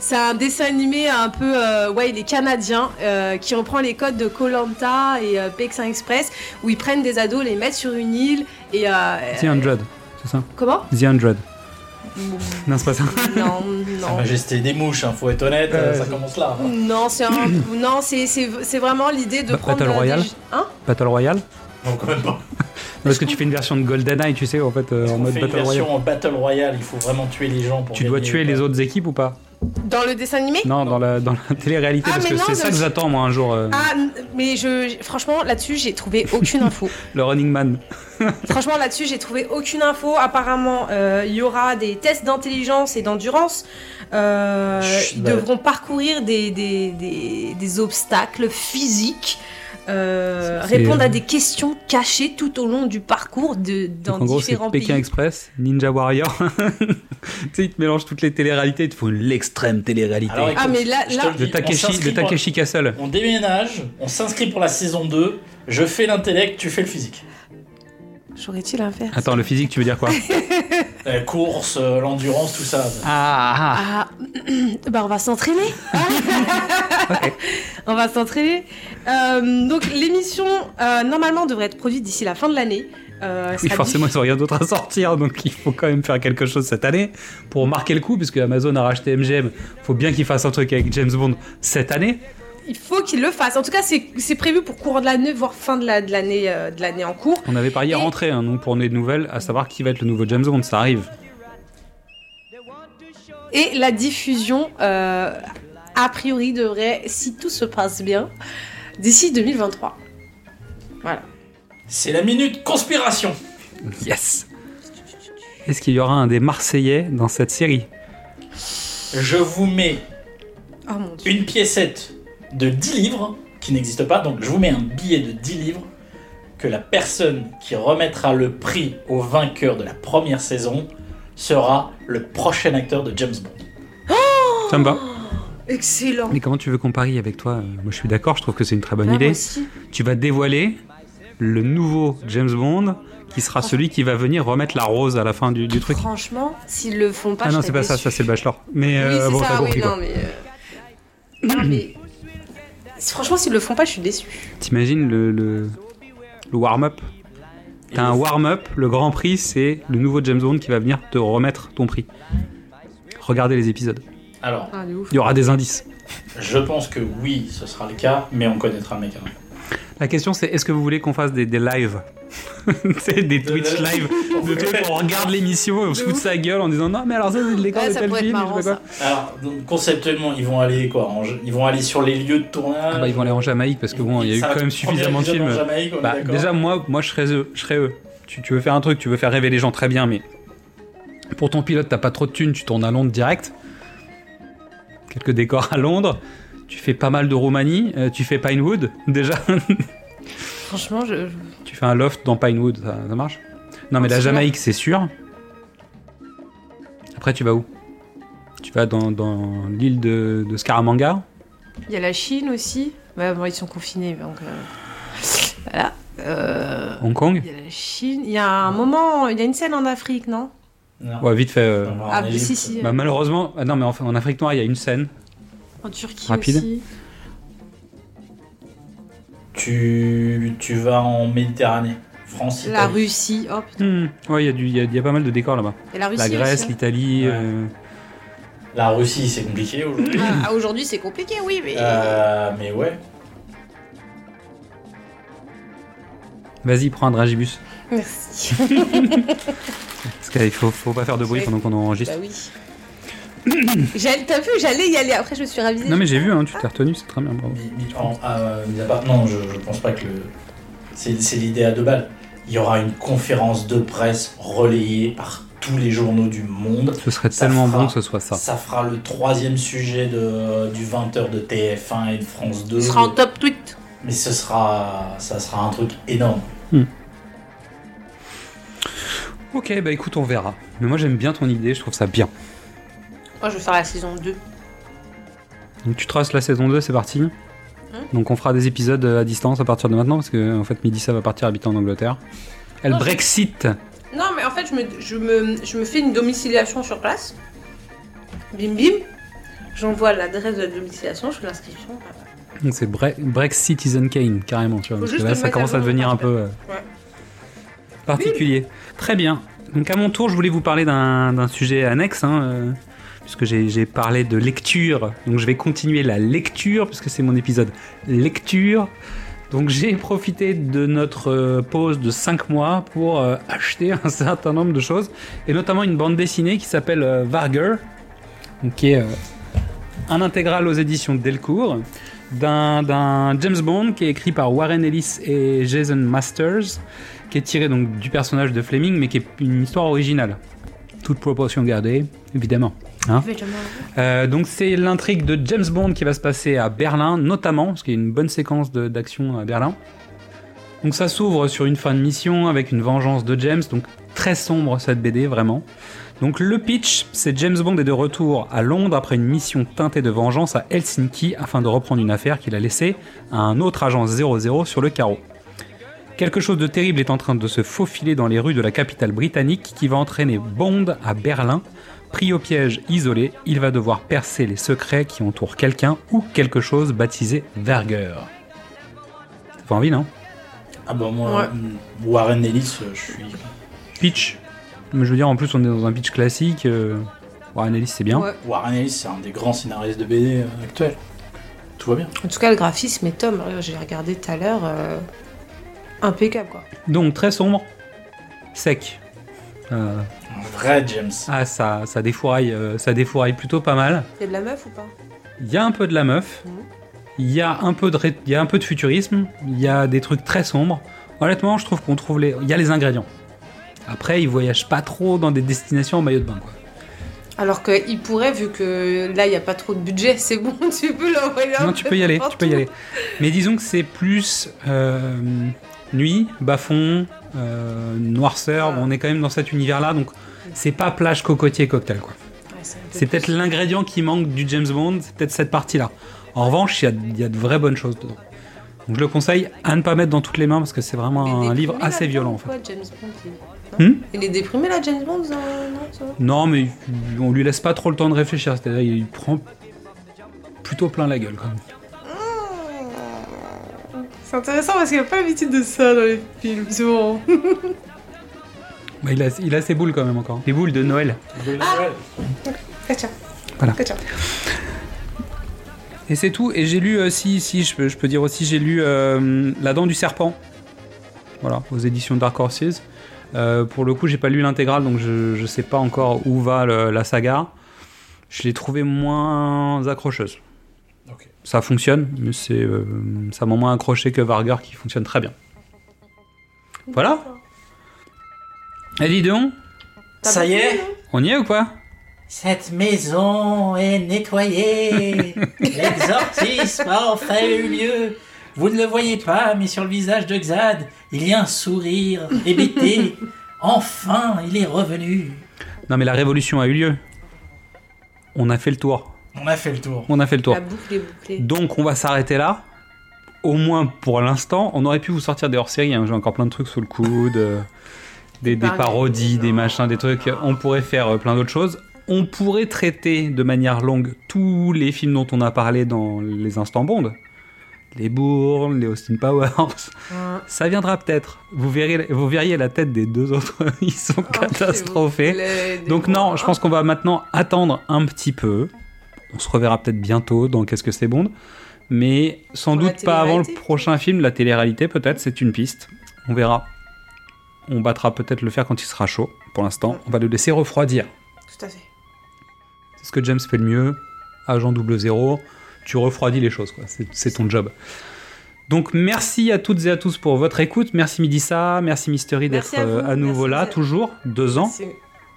C'est un dessin animé un peu, euh, ouais, il est canadien, euh, qui reprend les codes de Colanta et euh, Pékin Express, où ils prennent des ados, les mettent sur une île et. euh, The Hundred, c'est ça Comment The Hundred. Non, c'est pas ça. Non, Sa non. Majesté des mouches, hein, faut être honnête, euh, ça commence là. hein. Non, c'est un... non, c'est c'est c'est vraiment l'idée de Ba- prendre Battle Royale des- Hein Battle Royale Non, quand même pas. Parce que tu fais une version de GoldenEye, tu sais, en fait, euh, en mode Battle Royale. version en Battle Royale, il faut vraiment tuer les gens pour Tu dois tuer les autres équipes ou pas Dans le dessin animé Non, dans la, dans la télé-réalité, Ah, parce mais que non, c'est ça je- que j'attends, moi, un jour. euh, Ah, mais je franchement là-dessus j'ai trouvé aucune info. Le Running Man. franchement là-dessus j'ai trouvé aucune info. Apparemment euh, il y aura des tests d'intelligence et d'endurance. Euh, Chut, ils bah. devront parcourir des, des, des, des obstacles physiques. Euh, répondre à des questions cachées tout au long du parcours de, dans Donc en gros, c'est différents Pékin pays. Express, Ninja Warrior. tu sais, ils te mélangent toutes les téléréalités, il te faut l'extrême télé-réalité. Alors, Ah mais là, Je te là le dis, de on Takeshi, de pour- Takeshi Castle. On déménage, on s'inscrit pour la saison 2, je fais l'intellect, tu fais le physique. j'aurais-tu l'inverse? Attends, le physique, tu veux dire quoi? Euh, course, euh, l'endurance, tout ça. Ah, ah, Ah, bah on va s'entraîner. On va s'entraîner. Euh, donc l'émission euh, normalement devrait être produite d'ici la fin de l'année. Euh, Oui, forcément, ils ont rien d'autre à sortir, donc il faut quand même faire quelque chose cette année pour marquer le coup, puisque Amazon a racheté MGM. faut bien qu'ils fassent un truc avec James Bond cette année. Il faut qu'il le fasse. En tout cas, c'est prévu pour courant de l'année, voire fin de la- de l'année euh, de l'année en cours. On avait parié à rentrer, hein, nous, pour donner de nouvelles, à savoir qui va être le nouveau James Bond. Ça arrive. Et la diffusion, euh, a priori, devrait, si tout se passe bien, d'ici 2023. Voilà. C'est la minute conspiration. Yes Est-ce qu'il y aura un des Marseillais dans cette série? Je vous mets Oh mon dieu. une piécette de 10 livres qui n'existe pas, donc je vous mets un billet de 10 livres que la personne qui remettra le prix au vainqueur de la première saison sera le prochain acteur de James Bond. Ça me va. Excellent. Mais comment tu veux qu'on parie avec toi Moi, je suis d'accord, je trouve que c'est une très bonne Ouais, idée. moi aussi. Tu vas dévoiler le nouveau James Bond qui sera celui qui va venir remettre la rose à la fin du, du truc. Franchement, s'ils le font pas, Ah non, c'est pas ça, ça c'est le Bachelor. Mais Oui, euh, bon, ça, oui, compris non, quoi. mais. euh, non, mais. Franchement, s'ils le font pas, je suis déçue. T'imagines le, le, le warm-up T'as un warm-up, le grand prix, c'est le nouveau James Bond qui va venir te remettre ton prix. Regardez les épisodes. Alors, Ah. Il y aura des indices. je pense que oui, ce sera le cas, mais on connaîtra le mec avant. La question c'est est-ce que vous voulez qu'on fasse des, des lives des Twitch live de trucs où on regarde l'émission et on se fout de sa gueule en disant non mais alors ça c'est le décor Ouais, de tel pourrait être film, je marrant, sais pas quoi. Alors, donc, conceptuellement, ils vont aller quoi en- Ils vont aller sur les lieux de tournage. Ah bah, ils vont aller en Jamaïque parce que bon, il y a eu quand même suffisamment de films. Jamaïque, Bah, déjà, moi, moi je, serais eux, je serais eux. Tu, tu veux faire un truc, tu veux faire rêver les gens très bien, mais pour ton pilote, t'as pas trop de thunes, tu tournes à Londres direct. Quelques décors à Londres. Tu fais pas mal de Roumanie. euh, tu fais Pinewood, déjà. Franchement, je. tu fais un loft dans Pinewood, ça, ça marche? Non, mais la Jamaïque, c'est sûr. Après, tu vas où? Tu vas dans, dans l'île de, de Scaramanga? Il y a la Chine aussi. Ouais, bon, ils sont confinés, donc. euh, Voilà. Euh, Hong Kong? Il y a la Chine. Il y a un moment, il y a une scène en Afrique, non? Non. Ouais, vite fait. euh, en Ah, si, si. bah, malheureusement, ah non, mais enfin, en Afrique noire, il y a une scène. En Turquie Rapide. aussi. Tu, tu vas en Méditerranée, France, La Italie. Russie. Oh putain. Hmm, Ouais, il y, a du- il y, y a pas mal de décors là-bas. Et la Russie. La Grèce, aussi, hein. l'Italie. Ouais. euh, La Russie, c'est compliqué aujourd'hui. Ah, Aujourd'hui, c'est compliqué, oui, mais. Euh, mais ouais. Vas-y, prends un dragibus. Merci. Parce qu'il faut, faut pas faire de bruit pendant qu'on enregistre. bah oui. J'allais- T'as vu, j'allais y aller. Après, je me suis ravisée. Non, mais j'ai vu, hein, tu t'es retenu, c'est très bien, bravo. En- euh, mis à part- non, je, je pense pas que le. C'est c'est l'idée à deux balles. Il y aura une conférence de presse relayée par tous les journaux du monde. Ce serait Ça tellement fera- bon que ce soit ça. Ça fera le troisième sujet de, du 20h de TF1 et de France 2. Ce sera en top tweet. Mais ce sera, ça sera un truc énorme. Ok, bah écoute, on verra. Mais moi j'aime bien ton idée, je trouve ça bien. Moi, je vais faire la saison 2. Donc tu traces la saison 2, c'est parti. Donc on fera des épisodes euh, à distance à partir de maintenant parce que en fait Mélissa va partir habiter en Angleterre. Elle Non, je- Brexit. Non, mais en fait, je me, je me, je me fais une domiciliation sur place. Bim bim. J'envoie l'adresse de la domiciliation, je fais l'inscription. Donc c'est Bre- Brexit Citizen Kane carrément, tu vois. Parce que là ça commence à devenir un peu euh, Ouais. particulier. Très bien. Donc à mon tour, je voulais vous parler d'un d'un sujet annexe, hein, euh, puisque j'ai parlé de lecture. Donc je vais continuer la lecture, puisque c'est mon épisode lecture. Donc j'ai profité de notre euh, pause de 5 mois pour euh, acheter un certain nombre de choses, et notamment une bande dessinée qui s'appelle euh, Varger, qui est un intégral aux éditions Delcourt, d'un James Bond qui est écrit par Warren Ellis et Jason Masters, qui est tiré donc du personnage de Fleming, mais qui est une histoire originale. Toute proportion gardée, évidemment. Hein euh, donc c'est l'intrigue de James Bond qui va se passer à Berlin, notamment, parce qu'il y a une bonne séquence d'action à Berlin. Donc ça s'ouvre sur une fin de mission avec une vengeance de James, donc très sombre cette BD vraiment. Donc le pitch, c'est James Bond est de retour à Londres après une mission teintée de vengeance à Helsinki afin de reprendre une affaire qu'il a laissée à un autre agent 00 sur le carreau. Quelque chose de terrible est en train de se faufiler dans les rues de la capitale britannique qui va entraîner Bond à Berlin. Pris au piège isolé, il va devoir percer les secrets qui entourent quelqu'un ou quelque chose baptisé Verger. Ça fait envie, non? Ah bah moi, Ouais. mm, Warren Ellis, euh, je suis... Pitch. Mais je veux dire, en plus, on est dans un pitch classique. Euh... Warren Ellis, c'est bien. Ouais. Warren Ellis, c'est un des grands scénaristes de BD euh, actuels. Tout va bien. En tout cas, le graphisme est top. J'ai regardé tout à l'heure. euh, Impeccable, quoi. Donc, très sombre, sec. Euh, Un vrai James. ah, ça, ça, défouraille, euh, ça défouraille plutôt pas mal. Il y a de la meuf ou pas? Il y a un peu de la meuf. Mhm. Il y a un peu de, ré- il y a un peu de futurisme. Il y a des trucs très sombres. Honnêtement, je trouve qu'on trouve les, il y a les ingrédients. Après, ils voyagent pas trop dans des destinations en maillot de bain, quoi. Alors qu'il pourrait, vu que là, il n'y a pas trop de budget, c'est bon, tu peux l'envoyer un Non, peu tu peux y aller, tu peux y aller. Mais disons que c'est plus euh, nuit, bas-fond, noirceur. Ah. On est quand même dans cet univers-là, donc c'est pas plage, cocotier, cocktail, quoi. Ouais, c'est peut-être plus- l'ingrédient qui manque du James Bond, c'est peut-être cette partie-là. En revanche, il y a, il y a de vraies bonnes choses dedans. Donc je le conseille à ne pas mettre dans toutes les mains parce que c'est vraiment un livre assez violent en fait. quoi, James Bond il... Hmm? Il est déprimé là, James Bond euh, non, Non, mais on lui laisse pas trop le temps de réfléchir, c'est-à-dire il prend plutôt plein la gueule quand même. C'est intéressant parce qu'il n'y a pas l'habitude de ça dans les films. C'est bon. Bah, il, a, il a ses boules quand même encore. Les boules de Noël. Katia. Voilà. Et c'est tout. Et j'ai lu, euh, si, si, je peux, je peux dire aussi, j'ai lu euh, La Dent du Serpent. Voilà, aux éditions Dark Horses. Euh, pour le coup, j'ai pas lu l'intégrale, donc je, je sais pas encore où va le- la saga. Je l'ai trouvé moins accrocheuse. Ça fonctionne, mais c'est, euh, ça m'a moins accroché que Varger qui fonctionne très bien. Voilà. Et dis donc, Ça y est on y est ou pas Cette maison est nettoyée. L'exorcisme a enfin eu lieu. Vous ne le voyez pas, mais sur le visage de Xad, il y a un sourire hébété. Enfin, il est revenu. Non, mais la révolution a eu lieu. On a fait le tour. On a fait le tour. On a fait le tour. La boucle est bouclée. Donc on va s'arrêter là. Au moins pour l'instant, on aurait pu vous sortir des hors-séries. hein. J'ai encore plein de trucs sous le coude, euh, des, parodies, des machins, des trucs. On pourrait faire euh, plein d'autres choses. On pourrait traiter de manière longue tous les films dont on a parlé dans les instants Bond. Les Bourne, les Austin Powers. Ouais. Ça viendra peut-être. Vous verriez, vous verriez la tête des deux autres. Ils sont Oh, catastrophés. Donc non, je pense qu'on va maintenant attendre un petit peu. On se reverra peut-être bientôt dans Qu'est-ce que c'est Bond. Mais sans Pour doute pas avant le prochain film, la télé-réalité peut-être, c'est une piste. On verra. On battra peut-être le faire quand il sera chaud. Pour l'instant, on va le laisser refroidir. Tout à fait. C'est ce que James fait le mieux. Agent double zéro, tu refroidis les choses, quoi. C'est- ton job. Donc merci à toutes et à tous pour votre écoute. Merci Midissa, merci Mystery d'être à euh, à nouveau merci là, toujours, deux ans.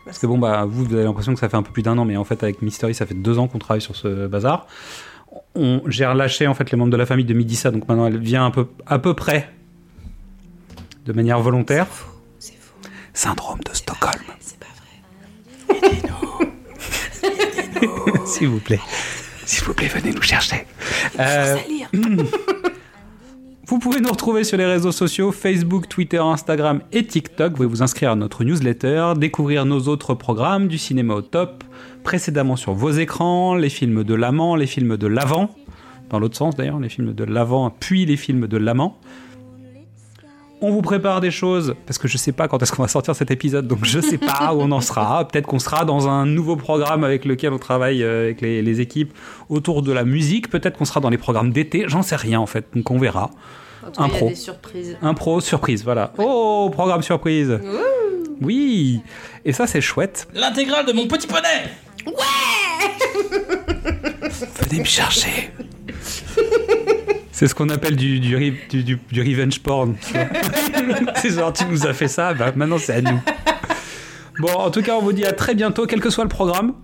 Parce que bon, bah, vous, vous avez l'impression que ça fait un peu plus d'un an, mais en fait, avec Mystery, ça fait deux ans qu'on travaille sur ce bazar. On, j'ai relâché en fait les membres de la famille de Midissa, donc maintenant elle vient un peu, à peu près de manière volontaire. C'est faux. Syndrome de Stockholm. C'est pas vrai. S'il vous plaît. S'il vous plaît, venez nous chercher. Euh, vous pouvez nous retrouver sur les réseaux sociaux Facebook, Twitter, Instagram et TikTok. Vous pouvez vous inscrire à notre newsletter, découvrir nos autres programmes du cinéma au top, précédemment sur vos écrans, les films de l'amant, les films de l'avant, dans l'autre sens d'ailleurs, les films de l'avant, puis les films de l'amant. On vous prépare des choses, parce que je sais pas quand est-ce qu'on va sortir cet épisode, donc je sais pas où on en sera. Peut-être qu'on sera dans un nouveau programme avec lequel on travaille euh, avec les, les équipes autour de la musique. Peut-être qu'on sera dans les programmes d'été, j'en sais rien en fait, donc on verra. Impro. des surprises. Impro, surprise, voilà. Oh, programme surprise. Oui, et ça c'est chouette. L'intégrale de mon petit poney Venez me chercher. C'est ce qu'on appelle du, du, re- du, du- du revenge porn. c'est genre, tu nous as fait ça, bah, maintenant c'est à nous. Bon, en tout cas, on vous dit à très bientôt, quel que soit le programme.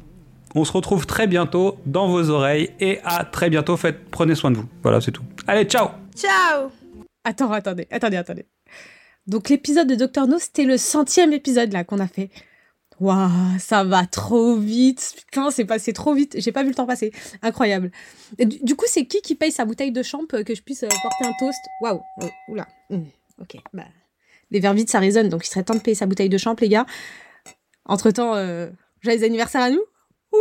On se retrouve très bientôt dans vos oreilles et à très bientôt. Faites, prenez soin de vous. Voilà, c'est tout. Allez, ciao Ciao Attends, attendez, attendez, attendez. Donc l'épisode de Doctor No, c'était le centième épisode là qu'on a fait. Waouh, ça va trop vite. Putain, c'est passé trop vite. J'ai pas vu le temps passer. Incroyable. Du, coup, c'est qui qui paye sa bouteille de champ que je puisse euh, porter un toast? Waouh. euh, oula. Hum, ok. Bah, les verres vides, ça résonne. Donc il serait temps de payer sa bouteille de champ, les gars. Entre temps, euh, joyeux anniversaire à nous. Ouh